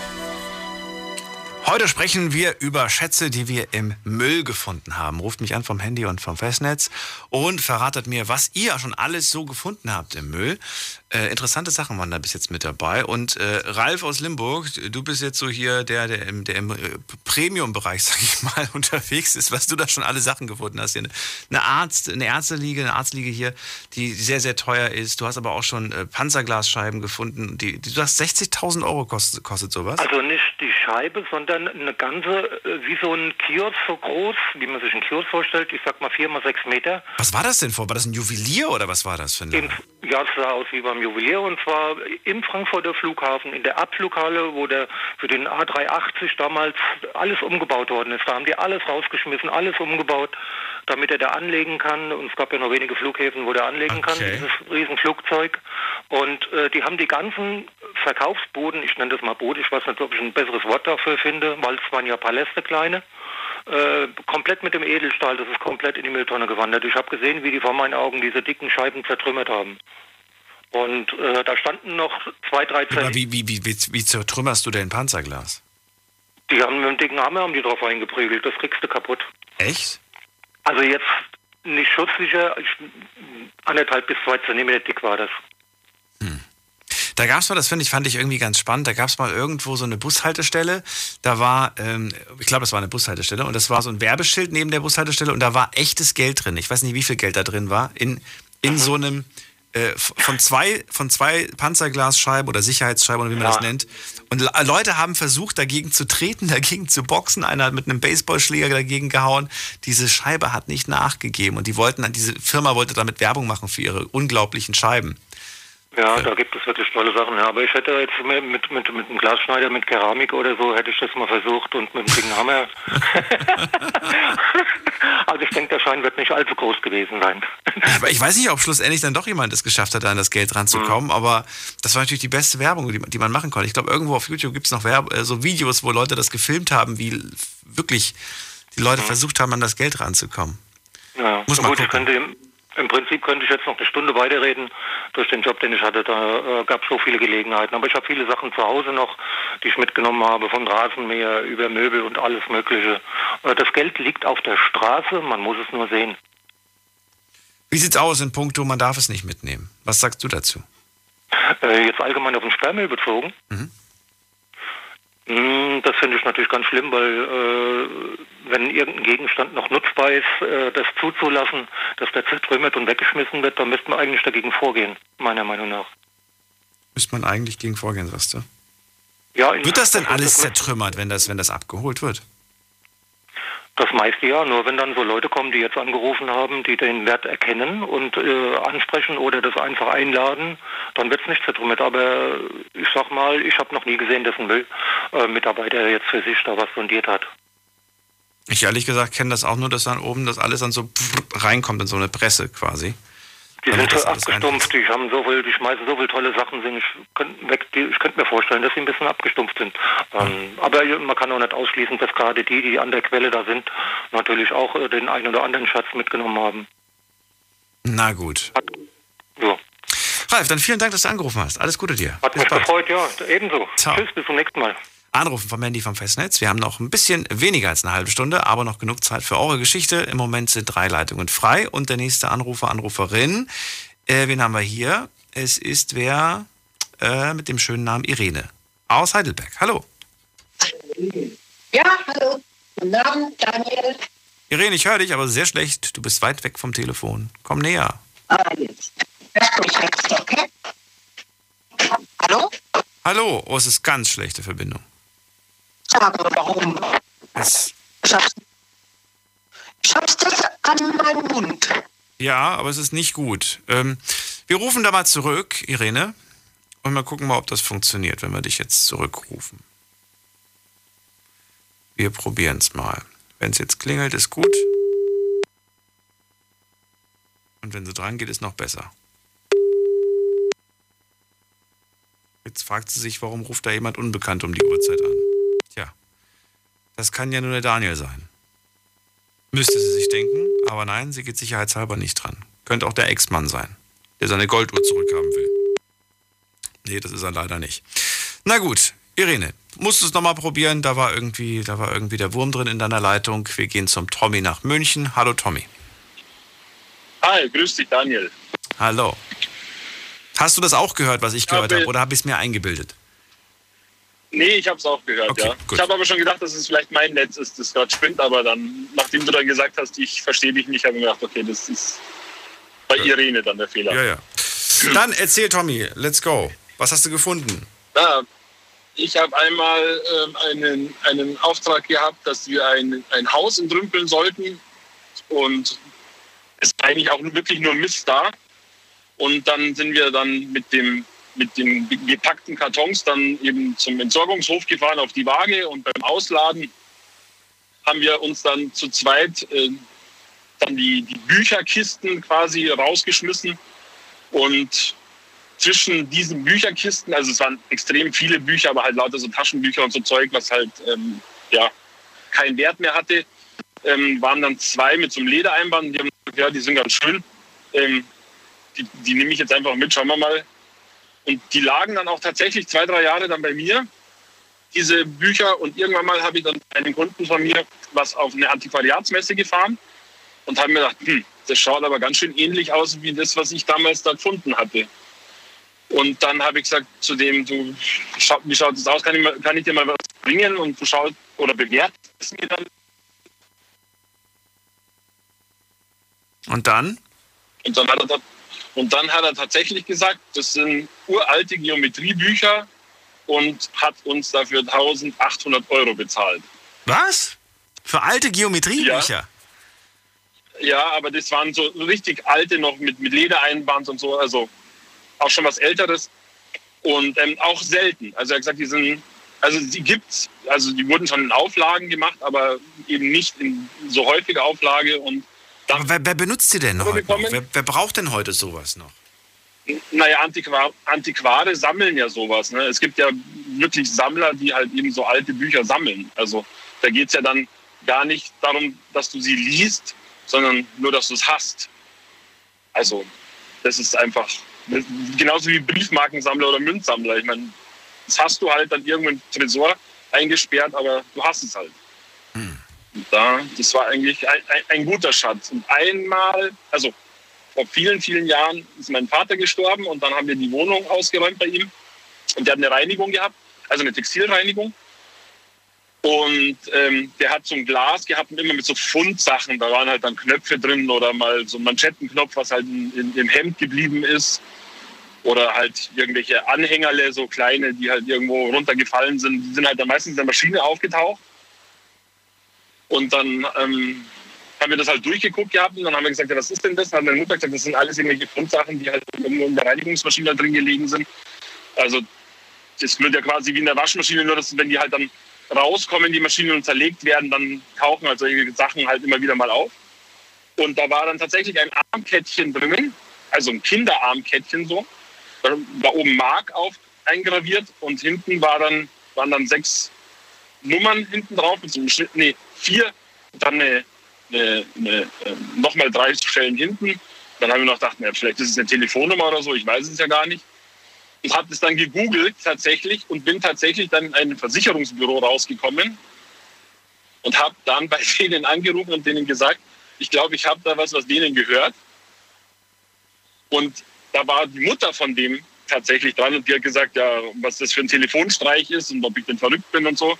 Heute sprechen wir über Schätze, die wir im Müll gefunden haben. Ruft mich an vom Handy und vom Festnetz und verratet mir, was ihr schon alles so gefunden habt im Müll. Äh, interessante Sachen waren da bis jetzt mit dabei. Und äh, Ralf aus Limburg, du bist jetzt so hier der, der im, der im äh, Premium-Bereich, [laughs] sag ich mal, unterwegs ist, was du da schon alle Sachen gefunden hast. Hier eine, Arzt, eine Ärzteliege, eine Arztliege hier, die sehr, sehr teuer ist. Du hast aber auch schon äh, Panzerglasscheiben gefunden. Die, die, du hast 60.000 Euro kostet, kostet sowas. Also nicht die Scheibe, sondern dann eine ganze, äh, wie so ein Kiosk so groß, wie man sich einen Kiosk vorstellt, ich sag mal vier mal sechs Meter. Was war das denn vor? War das ein Juwelier oder was war das für ein Im, ja, es sah aus wie beim Juwelier und zwar im Frankfurter Flughafen, in der Abflughalle, wo der für den A380 damals alles umgebaut worden ist. Da haben die alles rausgeschmissen, alles umgebaut, damit er da anlegen kann. Und es gab ja nur wenige Flughäfen, wo der anlegen kann, Okay. dieses Riesenflugzeug. Und äh, die haben die ganzen Verkaufsboden, ich nenne das mal Boden, ich weiß nicht, ob ich ein besseres Wort dafür finde, weil es waren ja Paläste kleine, äh, komplett mit dem Edelstahl, das ist komplett in die Mülltonne gewandert. Ich habe gesehen, wie die vor meinen Augen diese dicken Scheiben zertrümmert haben. Und äh, da standen noch zwei, drei Zellen. wie, wie, wie, wie, wie zertrümmerst du denn Panzerglas? Die haben mit dem dicken Hammer haben die drauf eingeprügelt, das kriegst du kaputt. Echt? Also jetzt nicht schutzsicher, ich, anderthalb bis zwei Zentimeter dick war das. Da gab es mal, das finde ich, fand ich irgendwie ganz spannend, da gab es mal irgendwo so eine Bushaltestelle, da war, ähm, ich glaube, das war eine Bushaltestelle und das war so ein Werbeschild neben der Bushaltestelle und da war echtes Geld drin. Ich weiß nicht, wie viel Geld da drin war, in, in so einem, äh, von zwei, von zwei Panzerglasscheiben oder Sicherheitsscheiben oder wie man Ja. das nennt. Und Le- Leute haben versucht, dagegen zu treten, [laughs] dagegen zu boxen. Einer hat mit einem Baseballschläger dagegen gehauen. Diese Scheibe hat nicht nachgegeben und die wollten, diese Firma wollte damit Werbung machen für ihre unglaublichen Scheiben. Ja, da gibt es wirklich tolle Sachen. Ja. Aber ich hätte jetzt mit, mit, mit, mit einem Glasschneider, mit Keramik oder so, hätte ich das mal versucht und mit einem dicken Hammer. [laughs] also ich denke, der Schein wird nicht allzu groß gewesen sein. Aber ich weiß nicht, ob schlussendlich dann doch jemand es geschafft hat, an das Geld ranzukommen, Mhm. aber das war natürlich die beste Werbung, die, man- die man machen konnte. Ich glaube, irgendwo auf YouTube gibt es noch Werb äh, so Videos, wo Leute das gefilmt haben, wie wirklich die Mhm. Leute versucht haben, an das Geld ranzukommen. Ja, Muss man gut, ich könnte im, Prinzip könnte ich jetzt noch eine Stunde weiterreden. Durch den Job, den ich hatte, da äh, gab es so viele Gelegenheiten. Aber ich habe viele Sachen zu Hause noch, die ich mitgenommen habe, von Rasenmäher über Möbel und alles Mögliche. Äh, das Geld liegt auf der Straße, man muss es nur sehen. Wie sieht's aus in puncto, man darf es nicht mitnehmen? Was sagst du dazu? Äh, jetzt allgemein auf den Sperrmüll bezogen. Mhm. Mm, Das finde ich natürlich ganz schlimm, weil äh, wenn irgendein Gegenstand noch nutzbar ist, äh, das zuzulassen, dass der zertrümmert und weggeschmissen wird, dann müsste man eigentlich dagegen vorgehen, meiner Meinung nach. Müsste man eigentlich gegen vorgehen, sagst du? Ja, Wird das denn alles zertrümmert, wenn das, wenn das abgeholt wird? Das meiste ja, nur wenn dann so Leute kommen, die jetzt angerufen haben, die den Wert erkennen und äh, ansprechen oder das einfach einladen, dann wird es nicht zertrümmert. Aber ich sag mal, ich habe noch nie gesehen, dass ein Müllmitarbeiter jetzt für sich da was sondiert hat. Ich ehrlich gesagt kenne das auch nur, dass dann oben das alles dann so reinkommt in so eine Presse quasi. Die sind so abgestumpft, die haben so viel, die schmeißen so viele tolle Sachen sind. Ich könnte weg, die, ich könnte mir vorstellen, dass sie ein bisschen abgestumpft sind. Ähm, aber man kann auch nicht ausschließen, dass gerade die, die an der Quelle da sind, natürlich auch äh, den einen oder anderen Schatz mitgenommen haben. Na gut. So. Ralf, dann vielen Dank, dass du angerufen hast. Alles Gute dir. Hat mich gefreut, ja, ebenso. Ciao. Tschüss, bis zum nächsten Mal. Anrufen vom Mandy vom Festnetz. Wir haben noch ein bisschen weniger als eine halbe Stunde, aber noch genug Zeit für eure Geschichte. Im Moment sind drei Leitungen frei und der nächste Anrufer, Anruferin, äh, wen haben wir hier? Es ist wer äh, mit dem schönen Namen Irene aus Heidelberg. Hallo. Ja, hallo. Guten Abend, Daniel. Irene, ich höre dich, aber sehr schlecht. Du bist weit weg vom Telefon. Komm näher. Ah, jetzt, okay? Hallo? Hallo. Oh, es ist ganz schlechte Verbindung. Sag mal, warum? Es, Ich hab's, ich hab's das an meinem Mund. ja, aber es ist nicht gut. Ähm, wir rufen da mal zurück, Irene, und mal gucken mal, ob das funktioniert, wenn wir dich jetzt zurückrufen. Wir probieren es mal. Wenn es jetzt klingelt, ist gut. Und wenn sie dran geht, ist noch besser. Jetzt fragt sie sich, warum ruft da jemand unbekannt um die Uhrzeit an. Das kann ja nur der Daniel sein. Müsste sie sich denken, aber nein, sie geht sicherheitshalber nicht dran. Könnte auch der Ex-Mann sein, der seine Golduhr zurückhaben will. Nee, das ist er leider nicht. Na gut, Irene, musst du es nochmal probieren. Da war, irgendwie, da war irgendwie der Wurm drin in deiner Leitung. Wir gehen zum Tommy nach München. Hallo Tommy. Hi, grüß dich, Daniel. Hallo. Hast du das auch gehört, was ich gehört Habe- habe, oder habe ich es mir eingebildet? Nee, ich habe es auch gehört, Okay, ja. gut. Ich habe aber schon gedacht, dass es vielleicht mein Netz ist, das gerade spinnt, aber dann, nachdem du dann gesagt hast, ich verstehe dich nicht, habe ich mir gedacht, okay, das ist bei Irene dann der Fehler. Ja, ja. [clears throat] Dann erzähl Tommy, let's go. Was hast du gefunden? Ja, Ich habe einmal ähm, einen, einen Auftrag gehabt, dass wir ein, ein Haus entrümpeln sollten. Und es ist eigentlich auch wirklich nur Mist da. Und dann sind wir dann mit dem mit den gepackten Kartons dann eben zum Entsorgungshof gefahren auf die Waage und beim Ausladen haben wir uns dann zu zweit äh, dann die, die Bücherkisten quasi rausgeschmissen und zwischen diesen Bücherkisten, also es waren extrem viele Bücher, aber halt lauter so Taschenbücher und so Zeug, was halt ähm, ja keinen Wert mehr hatte, ähm, waren dann zwei mit so einem Ledereinband. Die haben gesagt, ja, die sind ganz schön. Ähm, die, die nehme ich jetzt einfach mit, schauen wir mal, und die lagen dann auch tatsächlich zwei, drei Jahre dann bei mir, diese Bücher. Und irgendwann mal habe ich dann einen Kunden von mir was auf eine Antiquariatsmesse gefahren und habe mir gedacht, hm, das schaut aber ganz schön ähnlich aus wie das, was ich damals da gefunden hatte. Und dann habe ich gesagt zu dem, du, wie schaut das aus? Kann ich, mal, kann ich dir mal was bringen? Und du schaust oder bewertest es mir dann. Und dann? Und dann hat er, und dann hat er tatsächlich gesagt, das sind uralte Geometriebücher und hat uns dafür 1800 Euro bezahlt. Was? Für alte Geometriebücher? Ja. ja, aber das waren so richtig alte noch mit, mit Ledereinband und so, also auch schon was Älteres und ähm, auch selten. Also er hat gesagt, die sind, also die gibt's, also die wurden schon in Auflagen gemacht, aber eben nicht in so häufiger Auflage und aber wer, wer benutzt sie denn heute noch? Wer, wer, braucht denn heute sowas noch? Naja, Antiquar Antiquare sammeln ja sowas. Ne? Es gibt ja wirklich Sammler, die halt eben so alte Bücher sammeln. Also da geht es ja dann gar nicht darum, dass du sie liest, sondern nur, dass du es hast. Also das ist einfach das genauso wie Briefmarkensammler oder Münzsammler. Ich meine, das hast du halt dann irgendwo im Tresor eingesperrt, aber du hast es halt. Da, das war eigentlich ein, ein, ein, guter Schatz. Und einmal, also vor vielen, vielen Jahren ist mein Vater gestorben und dann haben wir die Wohnung ausgeräumt bei ihm. Und der hat eine Reinigung gehabt, also eine Textilreinigung. Und ähm, der hat so ein Glas gehabt und immer mit so Fundsachen. Da waren halt dann Knöpfe drin oder mal so ein Manschettenknopf, was halt in, in, im Hemd geblieben ist. Oder halt irgendwelche Anhängerle, so kleine, die halt irgendwo runtergefallen sind. Die sind halt dann meistens in der Maschine aufgetaucht. Und dann ähm, haben wir das halt durchgeguckt gehabt und dann haben wir gesagt, ja, was ist denn das? Dann hat meine Mutter gesagt, das sind alles irgendwelche Grundsachen, die halt irgendwo in der Reinigungsmaschine drin gelegen sind. Also das wird ja quasi wie in der Waschmaschine, nur dass wenn die halt dann rauskommen, die Maschinen und zerlegt werden, dann tauchen halt solche Sachen halt immer wieder mal auf. Und da war dann tatsächlich ein Armkettchen drinnen, also ein Kinderarmkettchen so. Da war oben Mark auf eingraviert und hinten war dann, waren dann sechs Nummern hinten drauf mit Schnitt, nee, vier, dann eine, eine, eine, ähm, nochmal drei Stellen hinten. Dann haben wir noch gedacht, na, vielleicht ist es eine Telefonnummer oder so, ich weiß es ja gar nicht. Und habe es dann gegoogelt tatsächlich und bin tatsächlich dann in ein Versicherungsbüro rausgekommen und habe dann bei [laughs] denen angerufen und denen gesagt, ich glaube, ich habe da was, was denen gehört. Und da war die Mutter von dem tatsächlich dran und die hat gesagt, ja, was das für ein Telefonstreich ist und ob ich denn verrückt bin und so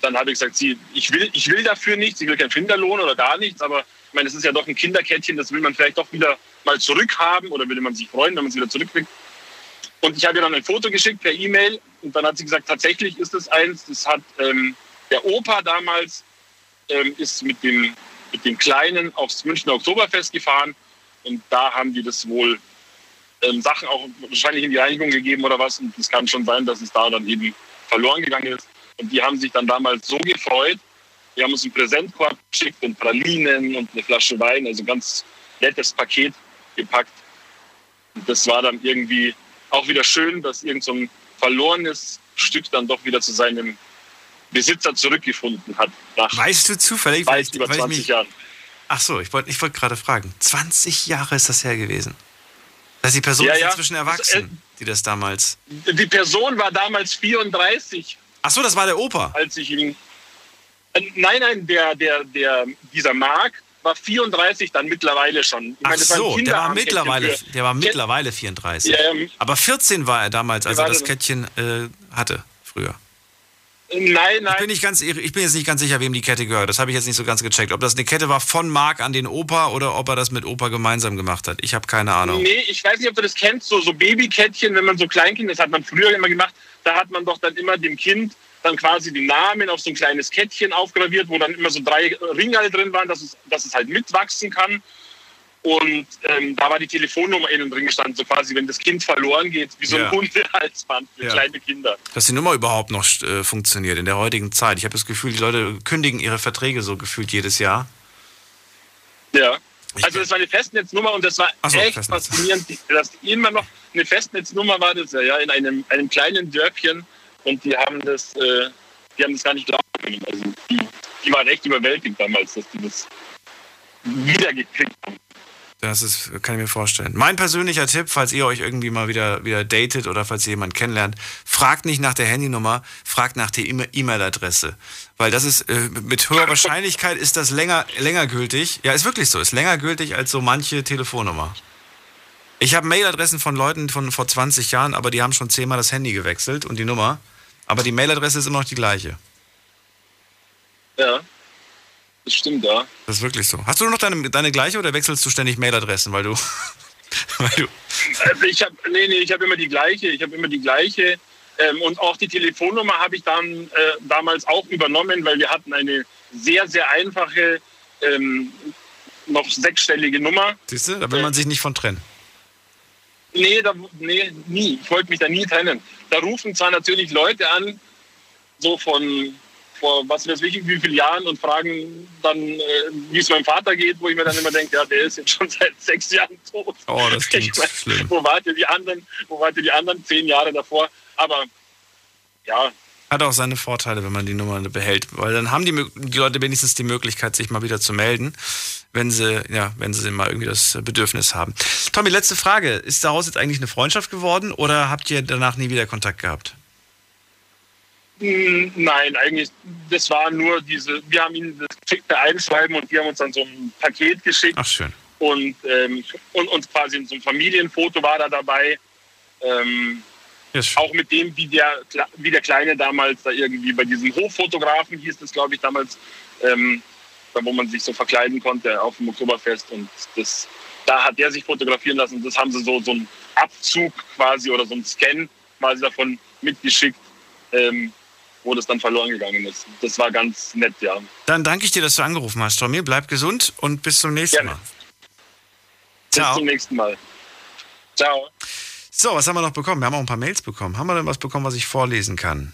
dann habe ich gesagt, sie, ich will, ich will dafür nichts, sie will keinen Finderlohn oder gar nichts, aber ich meine, es ist ja doch ein Kinderkettchen, das will man vielleicht doch wieder mal zurückhaben oder würde man sich freuen, wenn man es wieder zurückkriegt. Und ich habe ihr dann ein Foto geschickt per E-Mail und dann hat sie gesagt, tatsächlich ist es eins, das hat ähm, der Opa damals ähm, ist mit dem, mit dem Kleinen aufs Münchner Oktoberfest gefahren und da haben die das wohl ähm, Sachen auch wahrscheinlich in die Reinigung gegeben oder was und es kann schon sein, dass es da dann eben verloren gegangen ist. Und die haben sich dann damals so gefreut. Die haben uns einen Präsentkorb geschickt und Pralinen und eine Flasche Wein, also ganz nettes Paket gepackt. Und das war dann irgendwie auch wieder schön, dass irgend so ein verlorenes Stück dann doch wieder zu seinem Besitzer zurückgefunden hat. weißt du zufällig, weit über 20 mich, Jahren. Ach so, ich wollte ich wollt gerade fragen. 20 Jahre ist das her gewesen. Das ist die Person Ja, ist ja. inzwischen erwachsen, die das damals. Die Person war damals 34. Ach so, das war der Opa. Als ich ihn. Äh, Nein, nein, der, der, der, dieser Mark war 34 dann mittlerweile schon. Ich Ach meine, so, der war mittlerweile, für- der war mittlerweile 34. Ja, ja. Aber 14 war er damals, als er das Kettchen äh, hatte, früher. Nein, nein. Ich bin, nicht ganz, ich bin jetzt nicht ganz sicher, wem die Kette gehört. Das habe ich jetzt nicht so ganz gecheckt. Ob das eine Kette war von Marc an den Opa oder ob er das mit Opa gemeinsam gemacht hat. Ich habe keine Ahnung. Nee, ich weiß nicht, ob du das kennst, so, so Babykettchen, wenn man so Kleinkind, das hat man früher immer gemacht, da hat man doch dann immer dem Kind dann quasi die Namen auf so ein kleines Kettchen aufgraviert, wo dann immer so drei Ringe drin waren, dass es, dass es halt mitwachsen kann. Und ähm, da war die Telefonnummer innen drin gestanden, so quasi, wenn das Kind verloren geht, wie so ein Ja. Hundehalsband für Ja. kleine Kinder. Dass die Nummer überhaupt noch äh, funktioniert in der heutigen Zeit. Ich habe das Gefühl, die Leute kündigen ihre Verträge so gefühlt jedes Jahr. Ja. Also das war eine Festnetznummer und das war so, echt Festnetz. faszinierend, dass immer noch eine Festnetznummer war das ja, ja in einem, einem kleinen Dörfchen und die haben das, äh, die haben das gar nicht glauben können. Also die, die waren echt überwältigt damals, dass die das wiedergekriegt haben. Das ist, kann ich mir vorstellen. Mein persönlicher Tipp, falls ihr euch irgendwie mal wieder, wieder datet oder falls ihr jemanden kennenlernt, fragt nicht nach der Handynummer, fragt nach der E-Mail-Adresse. Weil das ist, äh, mit hoher Wahrscheinlichkeit ist das länger, länger gültig. Ja, ist wirklich so, ist länger gültig als so manche Telefonnummer. Ich habe Mailadressen von Leuten von vor 20 Jahren, aber die haben schon zehnmal das Handy gewechselt und die Nummer. Aber die Mailadresse ist immer noch die gleiche. Ja, das stimmt, ja. Das ist wirklich so. Hast du noch deine, deine gleiche oder wechselst du ständig Mailadressen, weil du, [laughs] weil du Also ich habe nee, nee, ich habe immer die gleiche, ich habe immer die gleiche. Ähm, und auch die Telefonnummer habe ich dann äh, damals auch übernommen, weil wir hatten eine sehr, sehr einfache, ähm, noch sechsstellige Nummer. Siehst du, da will man sich nicht von trennen. Nee, da, nee, nie. Ich wollte mich da nie trennen. Da rufen zwar natürlich Leute an, so von vor was weiß ich, wie vielen Jahren und fragen dann, äh, wie es meinem Vater geht, wo ich mir dann immer denke, ja, der ist jetzt schon [laughs] seit sechs Jahren tot. Oh, das klingt Ich mein, schlimm. Wo wart ihr die anderen, wo wart ihr die anderen zehn Jahre davor? Aber ja, Hat auch seine Vorteile, wenn man die Nummer behält, weil dann haben die, die Leute wenigstens die Möglichkeit, sich mal wieder zu melden, wenn sie, ja, wenn sie mal irgendwie das Bedürfnis haben. Tommy, letzte Frage. Ist daraus jetzt eigentlich eine Freundschaft geworden oder habt ihr danach nie wieder Kontakt gehabt? Hm, Nein, eigentlich, das war nur diese, wir haben ihnen das geschickt per Einschreiben und die haben uns dann so ein Paket geschickt. Ach, schön. Und, ähm, und, und quasi so ein Familienfoto war da dabei. Ähm, auch mit dem, wie der, wie der Kleine damals da irgendwie bei diesem Hoffotografen hieß das, glaube ich, damals, ähm, da wo man sich so verkleiden konnte auf dem Oktoberfest. Und das, da hat der sich fotografieren lassen. Das haben sie so, so einen Abzug quasi oder so einen Scan quasi davon mitgeschickt. Ähm, wo das dann verloren gegangen ist. Das war ganz nett, ja. Dann danke ich dir, dass du angerufen hast, Tommy. Bleib gesund und bis zum nächsten Mal. Bis zum nächsten Mal. Ciao. So, was haben wir noch bekommen? Wir haben auch ein paar Mails bekommen. Haben wir denn was bekommen, was ich vorlesen kann?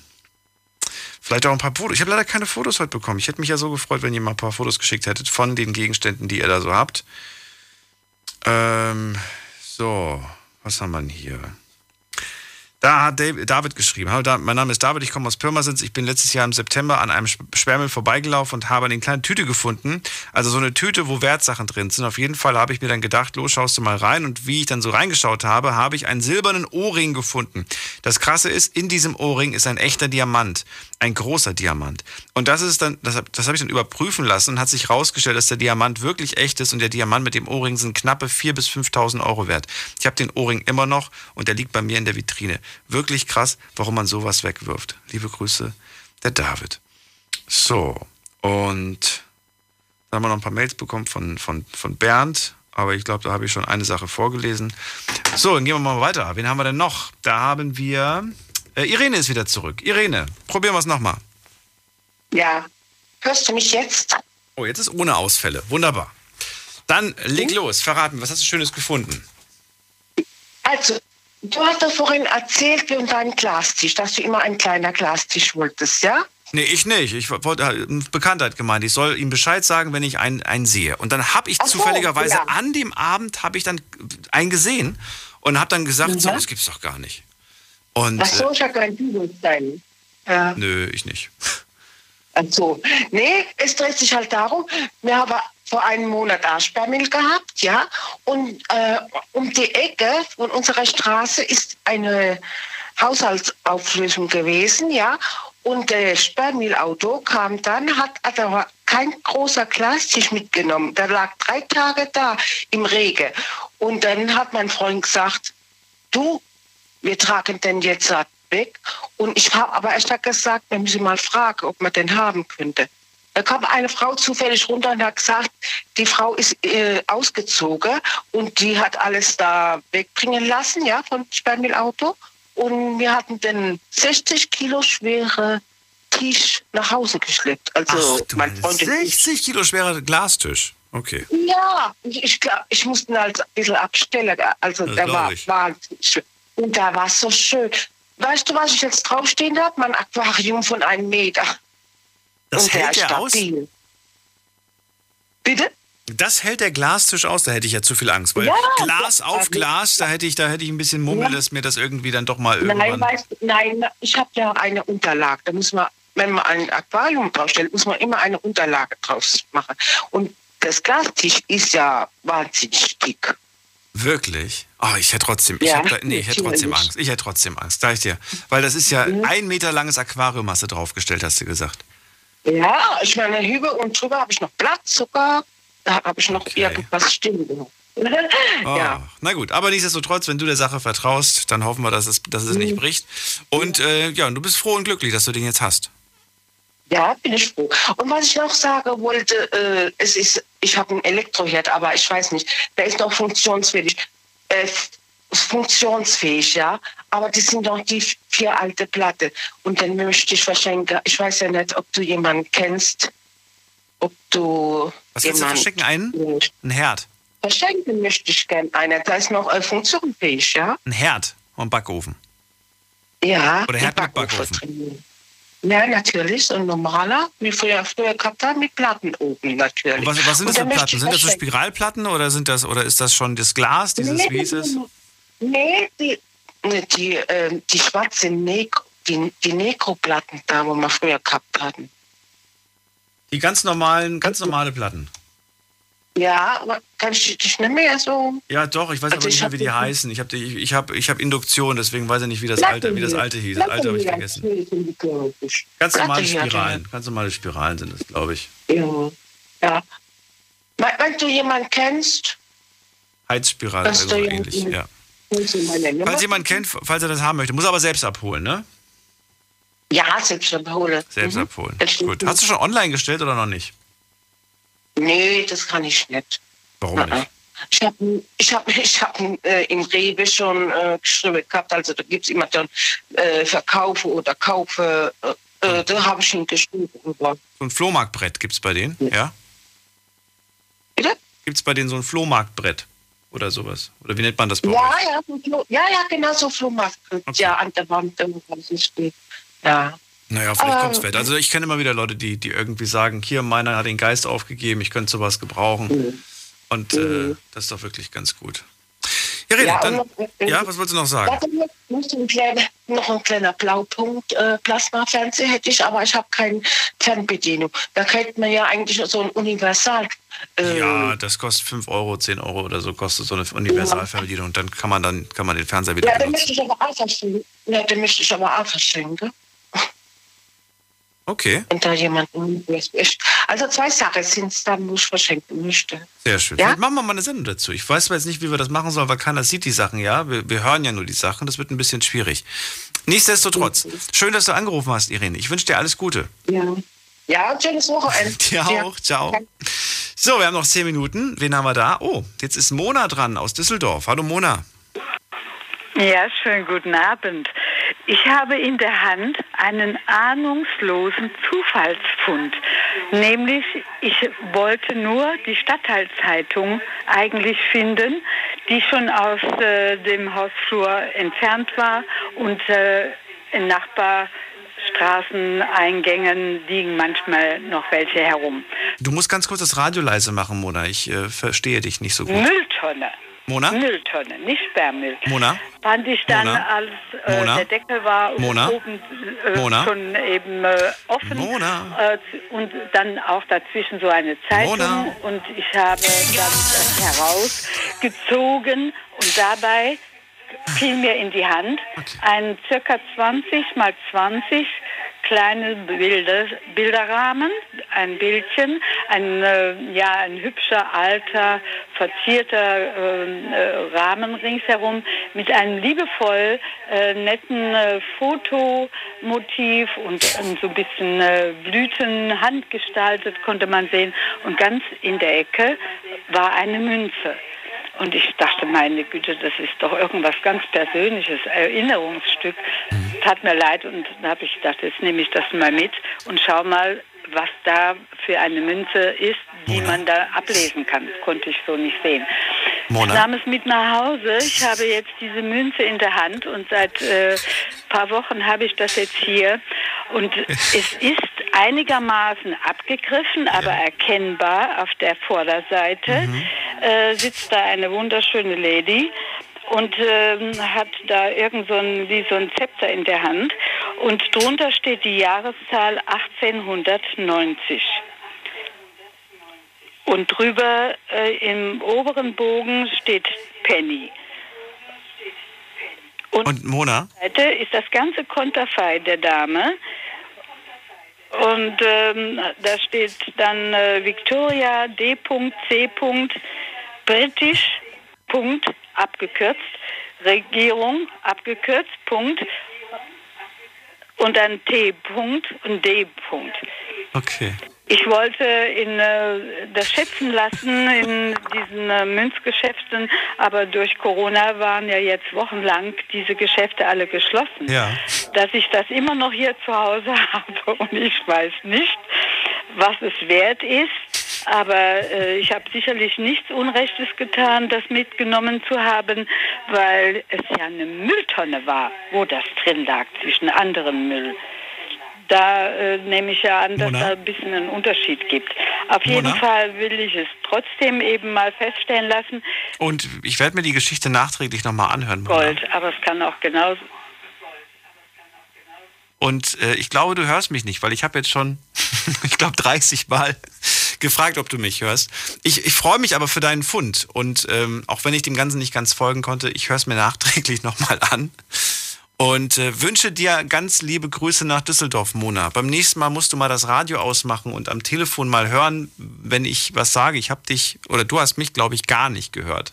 Vielleicht auch ein paar Fotos. Ich habe leider keine Fotos heute bekommen. Ich hätte mich ja so gefreut, wenn ihr mal ein paar Fotos geschickt hättet von den Gegenständen, die ihr da so habt. Ähm, so, was haben wir denn hier? Da hat Dav- David geschrieben. Hallo, mein Name ist David, ich komme aus Pirmasens. Ich bin letztes Jahr im September an einem Sp- Sperrmüll vorbeigelaufen und habe eine kleine Tüte gefunden. Also so eine Tüte, wo Wertsachen drin sind. Auf jeden Fall habe ich mir dann gedacht, los, schaust du mal rein. Und wie ich dann so reingeschaut habe, habe ich einen silbernen Ohrring gefunden. Das Krasse ist, in diesem Ohrring ist ein echter Diamant. Ein großer Diamant. Und das ist dann, das, das habe ich dann überprüfen lassen und hat sich herausgestellt, dass der Diamant wirklich echt ist und der Diamant mit dem Ohrring sind knappe 4.000 bis 5.000 Euro wert. Ich habe den Ohrring immer noch und der liegt bei mir in der Vitrine. Wirklich krass, warum man sowas wegwirft. Liebe Grüße, der David. So, und dann haben wir noch ein paar Mails bekommen von, von, von Bernd, aber ich glaube, da habe ich schon eine Sache vorgelesen. So, dann gehen wir mal weiter. Wen haben wir denn noch? Da haben wir. Äh, Irene ist wieder zurück. Irene, probieren wir es nochmal. Ja. Hörst du mich jetzt? Oh, jetzt ist ohne Ausfälle. Wunderbar. Dann leg los, verrat mir, was hast du Schönes gefunden? Also, du hast doch vorhin erzählt von deinem Glastisch, dass du immer ein kleiner Glastisch wolltest, ja? Nee, ich nicht. Ich wollte äh, Bekanntheit gemeint. Ich soll ihm Bescheid sagen, wenn ich einen, einen sehe. Und dann habe ich so, zufälligerweise ja. an dem Abend habe ich dann einen gesehen und habe dann gesagt, so, das gibt's doch gar nicht. Und Ach so, äh, ich habe kein Bibelstein. Ja. nö, ich nicht. Ach so. Nee, es dreht sich halt darum, wir haben vor einem Monat Aschbermilch gehabt, ja, und äh, um die Ecke von unserer Straße ist eine Haushaltsauflösung gewesen, ja, und der Sperrmüllauto kam dann, hat aber kein großer Glastisch mitgenommen. Der lag drei Tage da im Regen. Und dann hat mein Freund gesagt, du, wir tragen den jetzt weg. Und ich habe aber erst gesagt, wir müssen mal fragen, ob man den haben könnte. Da kam eine Frau zufällig runter und hat gesagt, die Frau ist äh, ausgezogen und die hat alles da wegbringen lassen, ja, vom Sperrmüllauto. Und wir hatten den 60 Kilo schwere Tisch nach Hause geschleppt. Also Ach, mein Freund und ich. 60 Kilo schwerer Glastisch. Okay. Ja, ich, ich, musste ihn halt ein bisschen abstellen. Also Das der war ich. schön. Und da war es so schön. Weißt du, was ich jetzt draufstehen habe? Mein Aquarium von einem Meter. Das Und hält der aus? Bitte? Das hält der Glastisch aus, da hätte ich ja zu viel Angst. Weil Ja, Glas ja, auf Glas, da hätte ich, da hätte ich ein bisschen Mummel, dass mir das irgendwie dann doch mal Nein, irgendwann. weißt, du, nein, ich habe ja eine Unterlage. Da muss man, wenn man ein Aquarium draufstellt, muss man immer eine Unterlage drauf machen. Und das Glastisch ist ja wahnsinnig dick. Wirklich? Oh, ich hätte trotzdem, ich Ja, hab da, nee, ich hätte trotzdem. Angst. Ich hätte trotzdem Angst, sag ich dir. Weil das ist ja ein Meter langes Aquarium, hast du draufgestellt, hast du gesagt. Ja, ich meine, über und drüber habe ich noch Platz sogar. Da habe ich noch irgendwas stehen gehabt. Oh, [laughs] Ja. Na gut, aber nichtsdestotrotz, wenn du der Sache vertraust, dann hoffen wir, dass es, dass es Mhm. nicht bricht. Und äh, ja, und du bist froh und glücklich, dass du den jetzt hast. Ja, bin ich froh. Und was ich noch sagen wollte, äh, es ist, ich habe einen Elektroherd, aber ich weiß nicht, der ist noch funktionsfähig. Äh, funktionsfähig, ja. Aber das sind doch die vier alte Platte. Und den möchte ich verschenken. Ich weiß ja nicht, ob du jemanden kennst, ob du Was willst du verschenken? Einen? Ein Herd. verschenken möchte ich gerne einer. Der ist noch äh, funktionsfähig, ja. Ein Herd und Backofen. Ja. Oder Herd mit Backofen. Ja, natürlich, so ein normaler, wie früher, früher gehabt haben, mit Platten oben natürlich. Und was, was sind das für dann Platten? Sind das so. Spiralplatten oder sind das oder ist das schon das Glas, dieses Nee, wie ist es? Nee, die, die, ähm, die schwarzen Negro, die, die Negro-Platten da, wo wir früher gehabt hatten. Die ganz normalen, ganz normale Platten. Ja, aber kann ich dich nicht mehr so. Ja, doch, ich weiß Also aber nicht ich mehr, wie die heißen. Ich habe ich hab, ich hab Induktion, deswegen weiß ich nicht, wie das Platte alte, wie das alte hieß. Das alte habe ich vergessen. ich. Ganz normale Spiralen. Ganz normale Spiralen sind es, glaube ich. Ja. ja. Wenn du jemanden kennst, Heizspirale, Kannst also du ähnlich. Ja. Falls jemand kennt, falls er das haben möchte, muss er aber selbst abholen, ne? Ja, selbst abholen. Selbst Mhm. abholen. Gut. Hast du schon online gestellt oder noch nicht? Nee, das kann ich nicht. Warum nicht? Ich habe ich hab, ich hab, [laughs] äh, im Rewe schon äh, geschrieben gehabt, also da gibt es immer dann äh, Verkaufe oder Kaufe, äh, äh, da habe ich ihn geschrieben. So ein Flohmarktbrett gibt es bei denen, ja? Bitte? Gibt es bei denen so ein Flohmarktbrett oder sowas? Oder wie nennt man das bei Ja, ja, ja, ja, genau so Flohmarkt. Ja, an der Wand irgendwas steht. Ja. Naja, vielleicht Ähm, kommt's vielleicht. Also ich kenne immer wieder Leute, die, die irgendwie sagen, hier, meiner hat den Geist aufgegeben, ich könnte sowas gebrauchen. Mhm. Und äh, das ist doch wirklich ganz gut. Ja, Rede, Ja, dann, noch- ja, was wolltest du noch sagen? Ein kleiner, noch ein kleiner Blaupunkt. Äh, Plasmafernseher hätte ich, aber ich habe keine Fernbedienung. Da könnte man ja eigentlich so ein Universal. Äh, Ja, das kostet 5 Euro, 10 Euro oder so kostet so eine Universalfernbedienung. Dann kann man dann kann man den Fernseher wieder ja, den möchte ich aber auch verschenken. Ja, den möchte ich aber auch verschenken. Okay, Und da jemanden Also zwei Sachen sind es dann, wo ich verschenken möchte. sehr schön. Ja? Vielleicht machen wir mal eine Sendung dazu. Ich weiß jetzt nicht, wie wir das machen sollen, weil keiner sieht die Sachen, ja. Wir, wir hören ja nur die Sachen. Das wird ein bisschen schwierig. Nichtsdestotrotz, schön, dass du angerufen hast, Irene. Ich wünsche dir alles Gute. Ja. Ja, schönes Wochenende. [laughs] Dir auch. Ciao. So, wir haben noch 10 Minuten. Wen haben wir da? Oh, jetzt ist Mona dran aus Düsseldorf. Hallo Mona. Ja, schönen guten Abend. Ich habe in der Hand einen ahnungslosen Zufallsfund. Nämlich, ich wollte nur die Stadtteilzeitung eigentlich finden, die schon aus äh, dem Hausflur entfernt war und äh, in Nachbarstraßeneingängen liegen manchmal noch welche herum. Du musst ganz kurz das Radio leise machen, Mona. Ich äh, verstehe dich nicht so gut. Mülltonne. Mona? Mülltonne, nicht Sperrmüll. Mona? Fand ich dann, Mona? als äh, Mona? der Deckel war Mona? oben äh, Mona? schon eben äh, offen Mona? Äh, und dann auch dazwischen so eine Zeitung Mona? und ich habe dann das herausgezogen und dabei fiel mir in die Hand ein circa 20 mal 20 kleine Bilder, Bilderrahmen, ein Bildchen, ein, äh, ja, ein hübscher, alter, verzierter äh, äh, Rahmen ringsherum mit einem liebevoll äh, netten äh, Fotomotiv und ähm, so ein bisschen äh, Blüten handgestaltet konnte man sehen. Und ganz in der Ecke war eine Münze. Und ich dachte, meine Güte, das ist doch irgendwas ganz Persönliches, Erinnerungsstück. Tat mir leid und da habe ich gedacht, jetzt nehme ich das mal mit und schau mal, was da für eine Münze ist, die man da ablesen kann. Konnte ich so nicht sehen. Mona? Ich nahm es mit nach Hause. Ich habe jetzt diese Münze in der Hand und seit äh, paar Wochen habe ich das jetzt hier. Und [laughs] es ist einigermaßen abgegriffen, aber erkennbar auf der Vorderseite äh, sitzt da eine wunderschöne Lady und ähm, hat da irgend so ein, wie so ein Zepter in der Hand und drunter steht die Jahreszahl 1890. Und drüber äh, im oberen Bogen steht Penny. Und Mona? Seite ist das ganze Konterfei der Dame. Und ähm, da steht dann äh, Victoria D.C. British Punkt abgekürzt Regierung abgekürzt Punkt und dann T. Punkt und D. Punkt. Okay. Ich wollte in, äh, das schätzen lassen in diesen äh, Münzgeschäften, aber durch Corona waren ja jetzt wochenlang diese Geschäfte alle geschlossen. Ja. Dass ich das immer noch hier zu Hause [laughs] habe und ich weiß nicht, was es wert ist. Aber äh, ich habe sicherlich nichts Unrechtes getan, das mitgenommen zu haben, weil es ja eine Mülltonne war, wo das drin lag, zwischen anderem Müll. Da äh, nehme ich ja an, dass Mona? da ein bisschen einen Unterschied gibt. Auf jeden Mona? Fall will ich es trotzdem eben mal feststellen lassen, Und ich werde mir die Geschichte nachträglich nochmal anhören. Mona. Gold, aber es kann auch genauso. Und äh, ich glaube, du hörst mich nicht, weil ich habe jetzt schon, [laughs] ich glaube, 30 Mal gefragt, ob du mich hörst. Ich, ich freue mich aber für deinen Fund. Und ähm, auch wenn ich dem Ganzen nicht ganz folgen konnte, ich höre es mir [laughs] nachträglich nochmal an. Und äh, wünsche dir ganz liebe Grüße nach Düsseldorf, Mona. Beim nächsten Mal musst du mal das Radio ausmachen und am Telefon mal hören, wenn ich was sage. Ich habe dich, oder du hast mich, glaube ich, gar nicht gehört.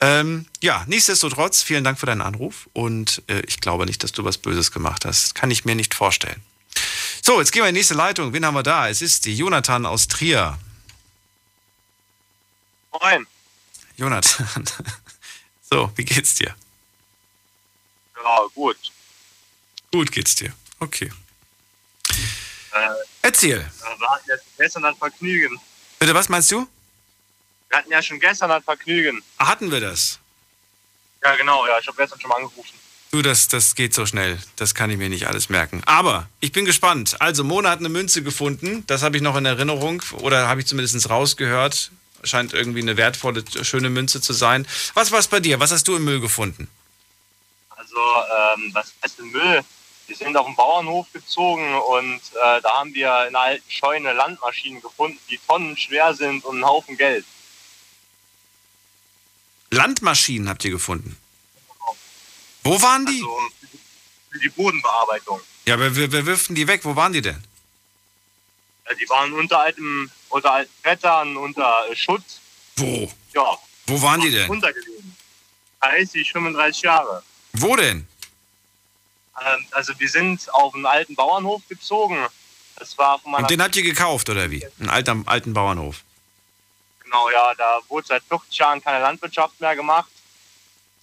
Ähm, ja, nichtsdestotrotz, vielen Dank für deinen Anruf und äh, ich glaube nicht, dass du was Böses gemacht hast. Kann ich mir nicht vorstellen. So, jetzt gehen wir in die nächste Leitung. Wen haben wir da? Es ist die Jonathan aus Trier. Moin. Jonathan. [laughs] So, wie geht's dir? Ja, gut. Gut geht's dir. Okay. Äh, Erzähl. wir hatten ja gestern ein Vergnügen. Bitte, was meinst du? Wir hatten ja schon gestern ein Vergnügen. Ah, Hatten wir das? Ja, genau, ja. Ich habe gestern schon mal angerufen. Du, das, das geht so schnell. Das kann ich mir nicht alles merken. Aber ich bin gespannt. Also, Mona hat eine Münze gefunden. Das habe ich noch in Erinnerung. Oder habe ich zumindest rausgehört. Scheint irgendwie eine wertvolle, schöne Münze zu sein. Was war es bei dir? Was hast du im Müll gefunden? Also, ähm, was heißt denn Müll? Wir sind auf den Bauernhof gezogen und äh, da haben wir in einer alten Scheune Landmaschinen gefunden, die tonnenschwer sind und einen Haufen Geld. Landmaschinen habt ihr gefunden. Wo waren die? Also für die Bodenbearbeitung. Ja, aber wer, wer wirft denn die weg? Wo waren die denn? Ja, die waren unter alten, unter alten Brettern, unter äh, Schutt. Wo? Ja. Wo waren die denn? Untergelegen. 30, 35 Jahre. Wo denn? Ähm, also wir sind auf einen alten Bauernhof gezogen. Das war Und den habt ihr gekauft, oder wie? Einen alten, alten Bauernhof. Genau, ja, da wurde seit 50 Jahren keine Landwirtschaft mehr gemacht.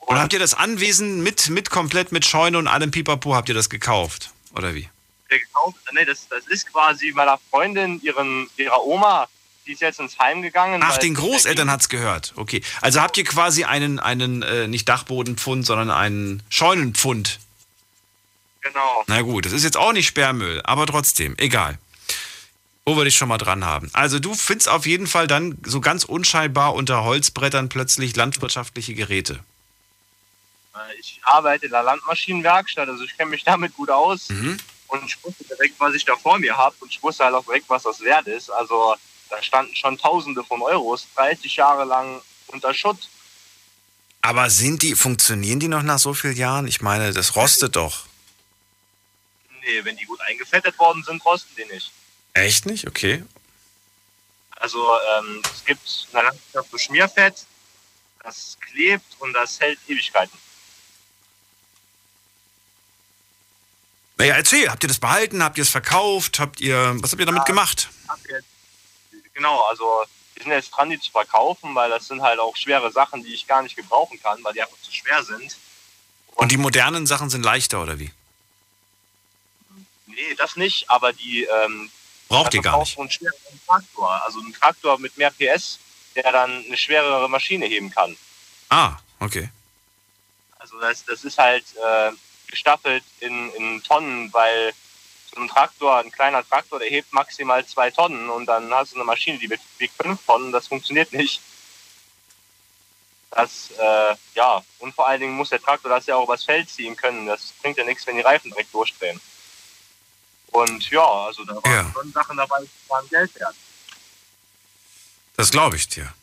Und habt ihr das Anwesen mit, mit komplett mit Scheune und allem Pipapo, habt ihr das gekauft? Oder wie? Gekauft, nee, das, das ist quasi meiner Freundin, ihren, ihrer Oma, die ist jetzt ins Heim gegangen. Ach, den Großeltern hat's gehört. Okay. Also habt ihr quasi einen, einen äh, nicht Dachbodenpfund, sondern einen Scheunenpfund. Genau. Na gut, das ist jetzt auch nicht Sperrmüll, aber trotzdem, egal. Wo wir dich schon mal dran haben. Also du findest auf jeden Fall dann so ganz unscheinbar unter Holzbrettern plötzlich landwirtschaftliche Geräte. Äh, Ich arbeite in der Landmaschinenwerkstatt, also ich kenne mich damit gut aus. Mhm. Und ich wusste direkt, was ich da vor mir habe. Und ich wusste halt auch direkt, was das wert ist. Also da standen schon Tausende von Euros, 30 Jahre lang unter Schutt. Aber sind die, funktionieren die noch nach so vielen Jahren? Ich meine, das rostet doch. Nee, wenn die gut eingefettet worden sind, rosten die nicht. Echt nicht? Okay. Also ähm, es gibt in der Landwirtschaft so Schmierfett, das klebt und das hält Ewigkeiten. Naja, erzähl, habt ihr das behalten? Habt ihr es verkauft? Habt ihr, was habt ihr damit Ja, gemacht? jetzt- Genau, also wir sind jetzt dran, die zu verkaufen, weil das sind halt auch schwere Sachen, die ich gar nicht gebrauchen kann, weil die einfach zu schwer sind. Und die modernen Sachen sind leichter, oder wie? Nee, das nicht, aber die ähm, Braucht ihr gar nicht. einen schwereren Traktor, also einen Traktor mit mehr PS, der dann eine schwerere Maschine heben kann. Ah, okay. Also das, das ist halt äh, gestaffelt in, in Tonnen, weil so ein Traktor, ein kleiner Traktor, der hebt maximal zwei Tonnen und dann hast du eine Maschine, die wiegt fünf Tonnen, das funktioniert nicht. Das, äh, ja, und vor allen Dingen muss der Traktor das ja auch übers Feld ziehen können. Das bringt ja nichts, wenn die Reifen direkt durchdrehen. Und ja, also da waren schon Sachen dabei, die waren Geld wert. Das glaube ich dir.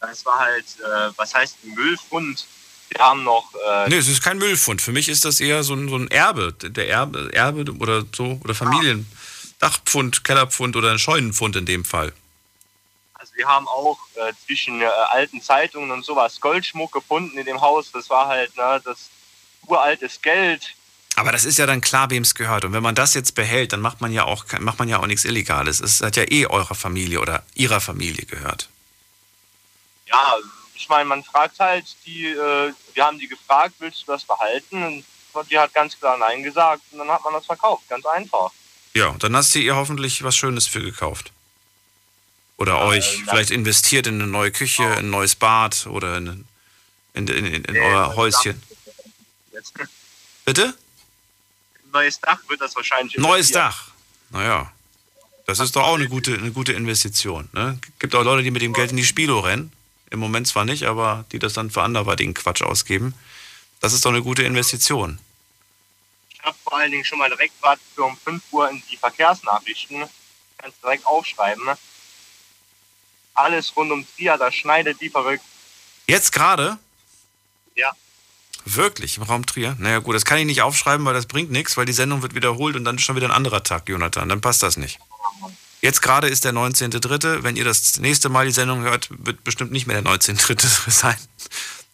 Das war halt, äh, was heißt ein Müllfund? Wir haben noch äh, Nee, es ist kein Müllfund. Für mich ist das eher so ein, so ein Erbe. Der Erbe, Erbe oder so, oder Familien. Dachpfund, Kellerpfund oder ein Scheunenpfund in dem Fall. Also wir haben auch äh, zwischen äh, alten Zeitungen und sowas Goldschmuck gefunden in dem Haus. Das war halt ne, das uraltes Geld. Aber das ist ja dann klar, wem es gehört. Und wenn man das jetzt behält, dann macht man ja auch, macht man ja auch nichts Illegales. Es hat ja eh eurer Familie oder ihrer Familie gehört. Ja, ich meine, man fragt halt die, äh, wir haben die gefragt, willst du das behalten? Und die hat ganz klar Nein gesagt und dann hat man das verkauft, ganz einfach. Ja, und dann hast du ihr hoffentlich was Schönes für gekauft. Oder euch vielleicht investiert in eine neue Küche, in ein neues Bad oder in, in, in, in, in euer Häuschen. Bitte? Neues Dach wird das wahrscheinlich. Neues. Dach. Naja. Das ist doch auch eine gute, eine gute Investition. Ne? Gibt auch Leute, die mit dem Geld in die Spilo rennen. Im Moment zwar nicht, aber die das dann für anderweitigen Quatsch ausgeben. Das ist doch eine gute Investition. Ich habe vor allen Dingen schon mal direkt was für um 5 Uhr in die Verkehrsnachrichten. Kannst direkt aufschreiben. Alles rund um Trier, da schneidet die verrückt. Jetzt gerade? Ja. Wirklich, im Raum Trier? Naja gut, das kann ich nicht aufschreiben, weil das bringt nichts, weil die Sendung wird wiederholt und dann ist schon wieder ein anderer Tag, Jonathan. Dann passt das nicht. Jetzt gerade ist der 19.3. Wenn ihr das nächste Mal die Sendung hört, wird bestimmt nicht mehr der 19.3. [laughs] sein.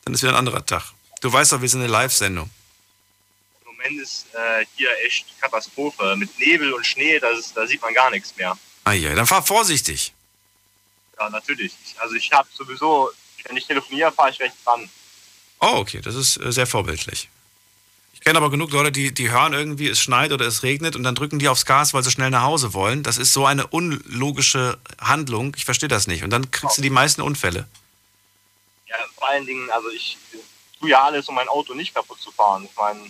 Dann ist wieder ein anderer Tag. Du weißt doch, wir sind eine Live-Sendung. Im Moment ist äh, hier echt Katastrophe. Mit Nebel und Schnee, ist, da sieht man gar nichts mehr. Ah ja, dann fahr vorsichtig. Ja, natürlich. Ich, also ich habe sowieso, wenn ich telefoniere, fahre ich recht dran. Oh, okay, das ist äh, sehr vorbildlich. Ich kenne aber genug Leute, die, die hören irgendwie, es schneit oder es regnet und dann drücken die aufs Gas, weil sie schnell nach Hause wollen. Das ist so eine unlogische Handlung. Ich verstehe das nicht. Und dann kriegst du die meisten Unfälle. Ja, vor allen Dingen, also ich tue ja alles, um mein Auto nicht kaputt zu fahren. Ich meine,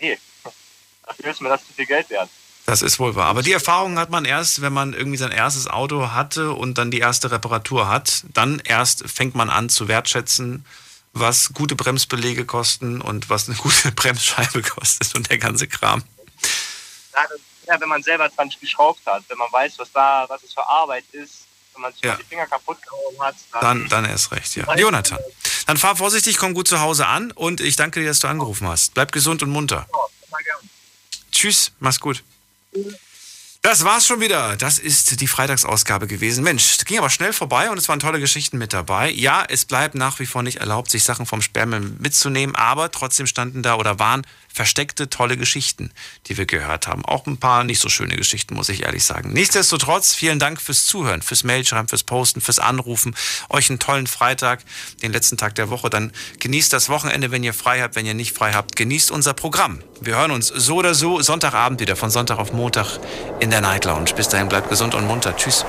nee, dafür ist mir das zu viel Geld wert. Das ist wohl wahr. Aber die Erfahrung hat man erst, wenn man irgendwie sein erstes Auto hatte und dann die erste Reparatur hat. Dann erst fängt man an zu wertschätzen, was gute Bremsbelege kosten und was eine gute [laughs] Bremsscheibe kostet und der ganze Kram. Ja, ja, wenn man selber dran geschraubt hat, wenn man weiß, was da, was es für Arbeit ist, wenn man sich Ja. die Finger kaputt gehauen hat, Dann, dann erst recht, ja. Jonathan, dann fahr vorsichtig, komm gut zu Hause an und ich danke dir, dass du angerufen hast. Bleib gesund und munter. Tschüss, mach's gut. Das war's schon wieder. Das ist die Freitagsausgabe gewesen. Mensch, ging aber schnell vorbei und es waren tolle Geschichten mit dabei. Ja, es bleibt nach wie vor nicht erlaubt, sich Sachen vom Sperrmüll mitzunehmen, aber trotzdem standen da oder waren versteckte tolle Geschichten, die wir gehört haben. Auch ein paar nicht so schöne Geschichten, muss ich ehrlich sagen. Nichtsdestotrotz, vielen Dank fürs Zuhören, fürs Mailschreiben, fürs Posten, fürs Anrufen. Euch einen tollen Freitag, den letzten Tag der Woche. Dann genießt das Wochenende, wenn ihr frei habt. Wenn ihr nicht frei habt, genießt unser Programm. Wir hören uns so oder so Sonntagabend wieder, von Sonntag auf Montag in der Night Lounge. Bis dahin bleibt gesund und munter. Tschüss.